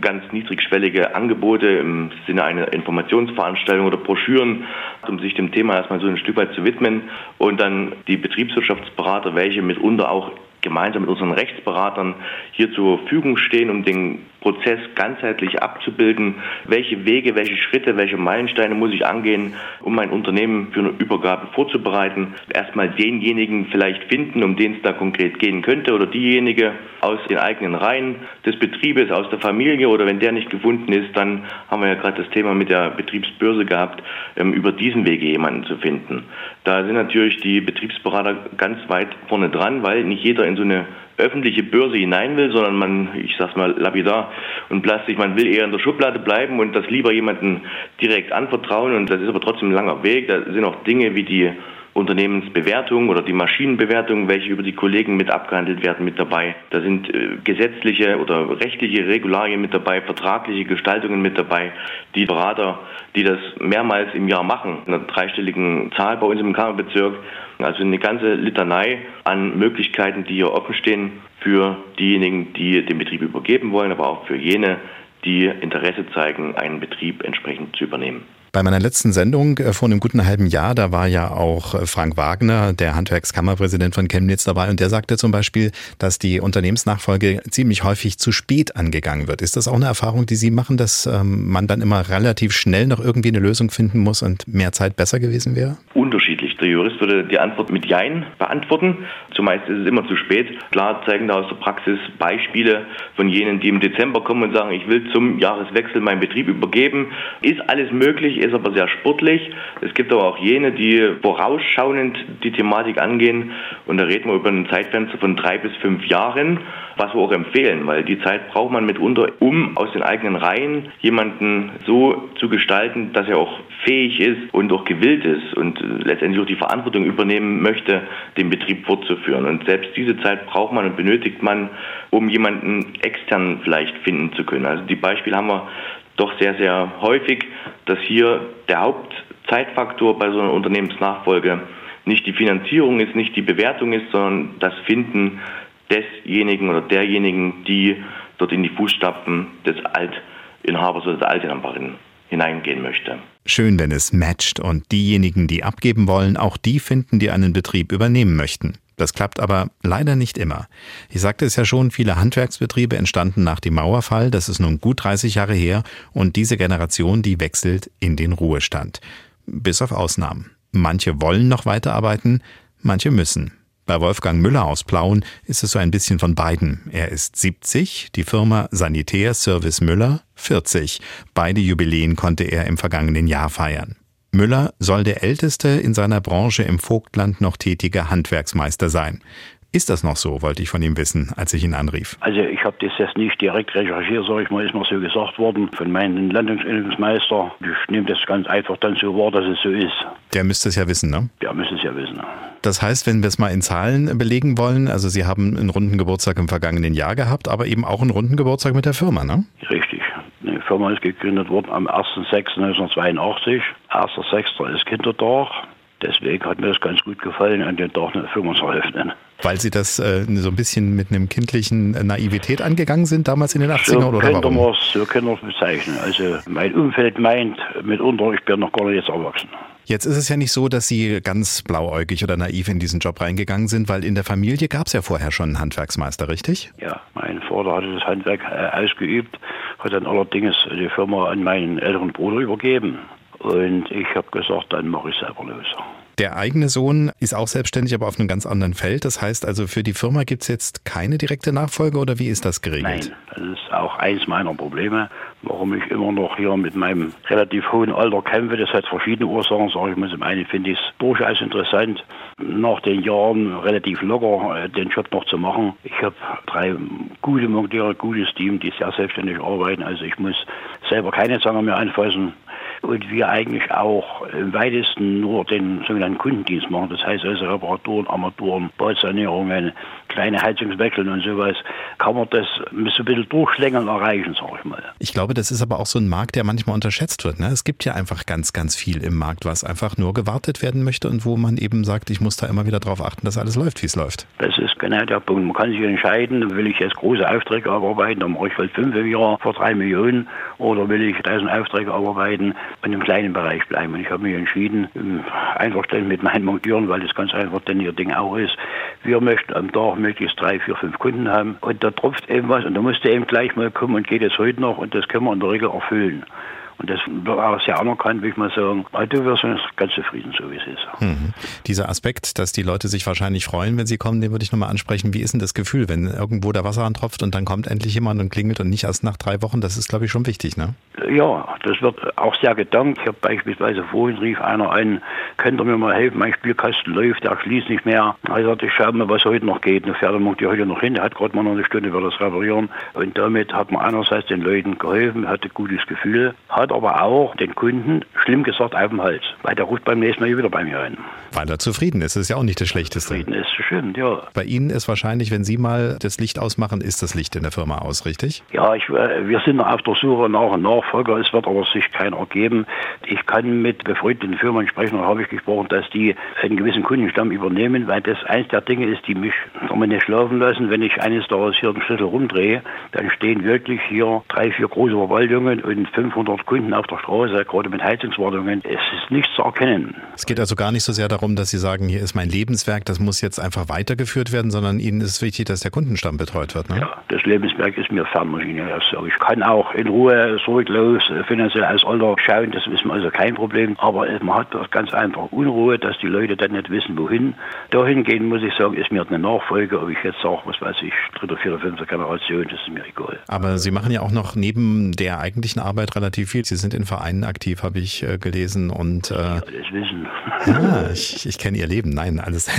ganz niedrigschwellige Angebote im Sinne einer Informationsveranstaltung oder Broschüren, um sich dem Thema erstmal so ein Stück weit zu widmen und dann die Betriebswirtschaftsberater, welche mitunter auch gemeinsam mit unseren Rechtsberatern hier zur Verfügung stehen, um den Prozess ganzheitlich abzubilden. Welche Wege, welche Schritte, welche Meilensteine muss ich angehen, um mein Unternehmen für eine Übergabe vorzubereiten? Erstmal denjenigen vielleicht finden, um den es da konkret gehen könnte oder diejenige aus den eigenen Reihen des Betriebes, aus der Familie oder wenn der nicht gefunden ist, dann haben wir ja gerade das Thema mit der Betriebsbörse gehabt, ähm, über diesen Wege jemanden zu finden. Da sind natürlich die Betriebsberater ganz weit vorne dran, weil nicht jeder in so eine öffentliche Börse hinein will, sondern man, ich sag's mal lapidar und plastisch, man will eher in der Schublade bleiben und das lieber jemanden direkt anvertrauen und das ist aber trotzdem ein langer Weg. Da sind auch Dinge wie die Unternehmensbewertung oder die Maschinenbewertung, welche über die Kollegen mit abgehandelt werden, mit dabei. Da sind äh, gesetzliche oder rechtliche Regularien mit dabei, vertragliche Gestaltungen mit dabei. Die Berater, die das mehrmals im Jahr machen, in einer dreistelligen Zahl bei uns im Kammerbezirk, also eine ganze Litanei an Möglichkeiten, die hier offen stehen für diejenigen, die den Betrieb übergeben wollen, aber auch für jene, die Interesse zeigen, einen Betrieb entsprechend zu übernehmen. Bei meiner letzten Sendung äh, vor einem guten halben Jahr, da war ja auch äh, Frank Wagner, der Handwerkskammerpräsident von Chemnitz dabei und der sagte zum Beispiel, dass die Unternehmensnachfolge ziemlich häufig zu spät angegangen wird. Ist das auch eine Erfahrung, die Sie machen, dass ähm, man dann immer relativ schnell noch irgendwie eine Lösung finden muss und mehr Zeit besser gewesen wäre? Unterschiedlich. Der Jurist würde die Antwort mit Jein beantworten. Zumeist ist es immer zu spät. Klar zeigen da aus der Praxis Beispiele von jenen, die im Dezember kommen und sagen, ich will zum Jahreswechsel meinen Betrieb übergeben. Ist alles möglich, ist aber sehr sportlich. Es gibt aber auch jene, die vorausschauend die Thematik angehen. Und da reden wir über ein Zeitfenster von drei bis fünf Jahren, was wir auch empfehlen, weil die Zeit braucht man mitunter, um aus den eigenen Reihen jemanden so zu gestalten, dass er auch fähig ist und auch gewillt ist und letztendlich auch die Verantwortung übernehmen möchte, den Betrieb fortzuführen. Und selbst diese Zeit braucht man und benötigt man, um jemanden extern vielleicht finden zu können. Also die Beispiele haben wir doch sehr, sehr häufig, dass hier der Hauptzeitfaktor bei so einer Unternehmensnachfolge nicht die Finanzierung ist, nicht die Bewertung ist, sondern das Finden desjenigen oder derjenigen, die dort in die Fußstapfen des Altinhabers oder der Altinhaberin hineingehen möchte. Schön, wenn es matcht und diejenigen, die abgeben wollen, auch die finden, die einen Betrieb übernehmen möchten. Das klappt aber leider nicht immer. Ich sagte es ja schon, viele Handwerksbetriebe entstanden nach dem Mauerfall, das ist nun gut 30 Jahre her, und diese Generation, die wechselt in den Ruhestand. Bis auf Ausnahmen. Manche wollen noch weiterarbeiten, manche müssen. Bei Wolfgang Müller aus Plauen ist es so ein bisschen von beiden. Er ist 70, die Firma Sanitär Service Müller 40. Beide Jubiläen konnte er im vergangenen Jahr feiern. Müller soll der älteste in seiner Branche im Vogtland noch tätige Handwerksmeister sein. Ist das noch so, wollte ich von ihm wissen, als ich ihn anrief. Also ich habe das jetzt nicht direkt recherchiert, sage ich mal, ist mir so gesagt worden von meinem Landungsmeister. Ich nehme das ganz einfach dann so wahr, dass es so ist. Der müsste es ja wissen, ne? Der müsste es ja wissen. Das heißt, wenn wir es mal in Zahlen belegen wollen, also Sie haben einen runden Geburtstag im vergangenen Jahr gehabt, aber eben auch einen runden Geburtstag mit der Firma, ne? Richtig. Die Firma ist gegründet worden am 1.6.1982. 1.6. ist Kindertag. Deswegen hat mir das ganz gut gefallen, an den Tag eine Firma zu eröffnen. Weil Sie das äh, so ein bisschen mit einem kindlichen Naivität angegangen sind, damals in den 80ern so oder könnte warum? man's- So können wir es bezeichnen. Also mein Umfeld meint mitunter, ich bin noch gar nicht jetzt erwachsen. Jetzt ist es ja nicht so, dass Sie ganz blauäugig oder naiv in diesen Job reingegangen sind, weil in der Familie gab es ja vorher schon einen Handwerksmeister, richtig? Ja, mein Vater hatte das Handwerk äh, ausgeübt, hat dann allerdings die Firma an meinen älteren Bruder übergeben. Und ich habe gesagt, dann mache ich selber los. Der eigene Sohn ist auch selbstständig, aber auf einem ganz anderen Feld. Das heißt also, für die Firma gibt es jetzt keine direkte Nachfolge oder wie ist das geregelt? Nein, das ist auch eins meiner Probleme, warum ich immer noch hier mit meinem relativ hohen Alter kämpfe. Das hat verschiedene Ursachen, sage ich mal. Zum einen finde ich es durchaus interessant, nach den Jahren relativ locker äh, den Job noch zu machen. Ich habe drei gute Monteure, gutes Team, die sehr selbstständig arbeiten. Also ich muss selber keine Zange mehr anfassen. Und wir eigentlich auch im weitesten nur den sogenannten Kundendienst machen. Das heißt also Reparaturen, Armaturen, Badsanierungen, kleine Heizungswechseln und sowas. Kann man das mit so ein bisschen Durchschlängeln erreichen, sage ich mal. Ich glaube, das ist aber auch so ein Markt, der manchmal unterschätzt wird. Ne? Es gibt ja einfach ganz, ganz viel im Markt, was einfach nur gewartet werden möchte und wo man eben sagt, ich muss da immer wieder darauf achten, dass alles läuft, wie es läuft. Das ist genau der Punkt. Man kann sich entscheiden, will ich jetzt große Aufträge abarbeiten, dann mache ich halt fünf im Jahr für drei Millionen oder will ich tausend Aufträge abarbeiten und im kleinen Bereich bleiben. Und ich habe mich entschieden, im Einverständnis mit meinen Monteuren, weil das ganz einfach denn ihr Ding auch ist, wir möchten am Tag möglichst drei, vier, fünf Kunden haben und da tropft eben was und da musst du eben gleich mal kommen und geht es heute noch und das können wir in der Regel erfüllen. Und das wird auch sehr anerkannt, will ich mal sagen. Also wir sind ganz zufrieden, so wie es ist. Mhm. Dieser Aspekt, dass die Leute sich wahrscheinlich freuen, wenn sie kommen, den würde ich nochmal ansprechen. Wie ist denn das Gefühl, wenn irgendwo der Wasser antropft und dann kommt endlich jemand und klingelt und nicht erst nach drei Wochen? Das ist, glaube ich, schon wichtig, ne? Ja, das wird auch sehr gedankt. Ich habe beispielsweise vorhin rief einer an, könnt ihr mir mal helfen, mein Spielkasten läuft, der schließt nicht mehr. Also sagte ich, schau mal, was heute noch geht. Eine er die heute noch hin, der hat gerade mal noch eine Stunde, wird das reparieren. Und damit hat man einerseits den Leuten geholfen, hatte ein gutes Gefühl, hat aber auch den Kunden, schlimm gesagt, auf dem Hals. Weil der ruft beim nächsten Mal wieder bei mir ein. Weil er zufrieden ist, das ist ja auch nicht das Schlechteste. Zufrieden ist, stimmt, ja. Bei Ihnen ist wahrscheinlich, wenn Sie mal das Licht ausmachen, ist das Licht in der Firma aus, richtig? Ja, ich, äh, wir sind auf der Suche nach einem Nachfolger. Es wird aber sich keiner ergeben. Ich kann mit befreundeten Firmen sprechen, da habe ich gesprochen, dass die einen gewissen Kundenstamm übernehmen, weil das eins der Dinge ist, die mich nicht schlafen lassen. Wenn ich eines Tages hier den Schlüssel rumdrehe, dann stehen wirklich hier drei, vier große Verwaltungen und 500 Kunden auf der Straße, gerade mit Heizungswartungen. Es ist nichts zu erkennen. Es geht also gar nicht so sehr darum, dass Sie sagen, hier ist mein Lebenswerk, das muss jetzt einfach weitergeführt werden, sondern Ihnen ist wichtig, dass der Kundenstamm betreut wird. Ne? Ja, das Lebenswerk ist mir fern, muss ich kann auch in Ruhe, sorglos, äh, finanziell als Alter schauen, das ist mir also kein Problem. Aber äh, man hat ganz einfach Unruhe, dass die Leute dann nicht wissen, wohin. Dahin gehen, muss ich sagen, ist mir eine Nachfolge. Ob ich jetzt sage, was weiß ich, dritte, vierte, fünfte Generation, das ist mir egal. Aber Sie machen ja auch noch neben der eigentlichen Arbeit relativ viel. Sie sind in Vereinen aktiv, habe ich äh, gelesen. Und, äh, alles wissen. Ja, ich, ich kenne Ihr Leben. Nein, alles.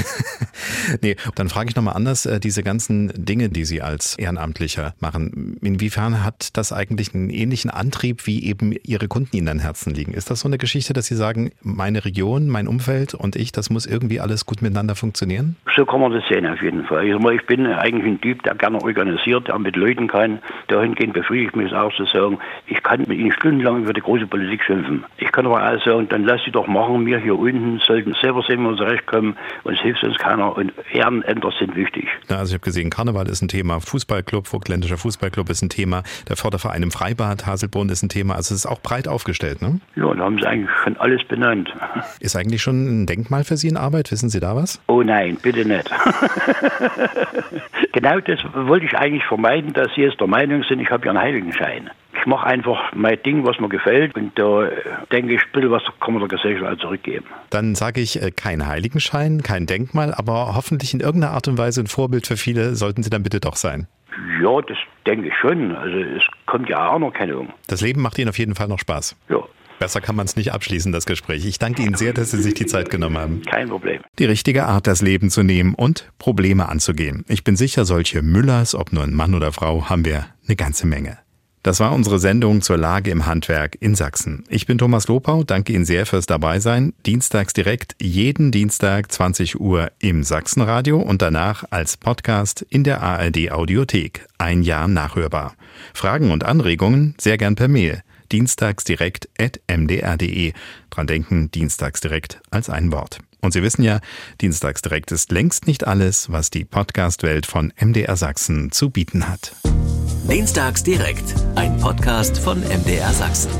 nee, dann frage ich nochmal anders, äh, diese ganzen Dinge, die Sie als Ehrenamtlicher machen, inwiefern hat das eigentlich einen ähnlichen Antrieb, wie eben Ihre Kunden Ihnen an Herzen liegen? Ist das so eine Geschichte, dass Sie sagen, meine Region, mein Umfeld und ich, das muss irgendwie alles gut miteinander funktionieren? So kann man das sehen auf jeden Fall. Ich bin eigentlich ein Typ, der gerne organisiert, der mit Leuten kann. Dahingehend befriedige ich mich auch zu sagen, ich kann mit Ihnen stundenlang über die große Politik schimpfen. Ich kann aber auch sagen, dann lass sie doch machen, wir hier unten sollten selber sehen, wie wir zurechtkommen, uns hilft uns keiner und Ehrenämter sind wichtig. Ja, also ich habe gesehen, Karneval ist ein Thema, Fußballclub, Vogtländischer Fußballclub ist ein Thema, der Förderverein im Freibad, Haselbrunn ist ein Thema, also es ist auch breit aufgestellt, ne? Ja, da haben Sie eigentlich schon alles benannt. Ist eigentlich schon ein Denkmal für Sie in Arbeit, wissen Sie da was? Oh nein, bitte nicht. genau das wollte ich eigentlich vermeiden, dass Sie jetzt der Meinung sind, ich habe ja einen Heiligenschein. Ich mache einfach mein Ding, was mir gefällt und da äh, denke ich, bitte was kann man der Gesellschaft zurückgeben. Dann sage ich äh, kein Heiligenschein, kein Denkmal, aber hoffentlich in irgendeiner Art und Weise ein Vorbild für viele sollten Sie dann bitte doch sein. Ja, das denke ich schon. Also es kommt ja Anerkennung. Das Leben macht Ihnen auf jeden Fall noch Spaß. Ja. Besser kann man es nicht abschließen, das Gespräch. Ich danke Ihnen sehr, dass Sie sich die Zeit genommen haben. Kein Problem. Die richtige Art, das Leben zu nehmen und Probleme anzugehen. Ich bin sicher, solche Müllers, ob nur ein Mann oder Frau, haben wir eine ganze Menge. Das war unsere Sendung zur Lage im Handwerk in Sachsen. Ich bin Thomas Lopau, danke Ihnen sehr fürs Dabeisein. Dienstags direkt, jeden Dienstag 20 Uhr im Sachsenradio und danach als Podcast in der ARD Audiothek. Ein Jahr nachhörbar. Fragen und Anregungen sehr gern per Mail dienstagsdirekt.mdr.de. Dran denken, dienstagsdirekt als ein Wort. Und Sie wissen ja, Dienstagsdirekt ist längst nicht alles, was die Podcast-Welt von MDR Sachsen zu bieten hat. Dienstagsdirekt, ein Podcast von MDR Sachsen.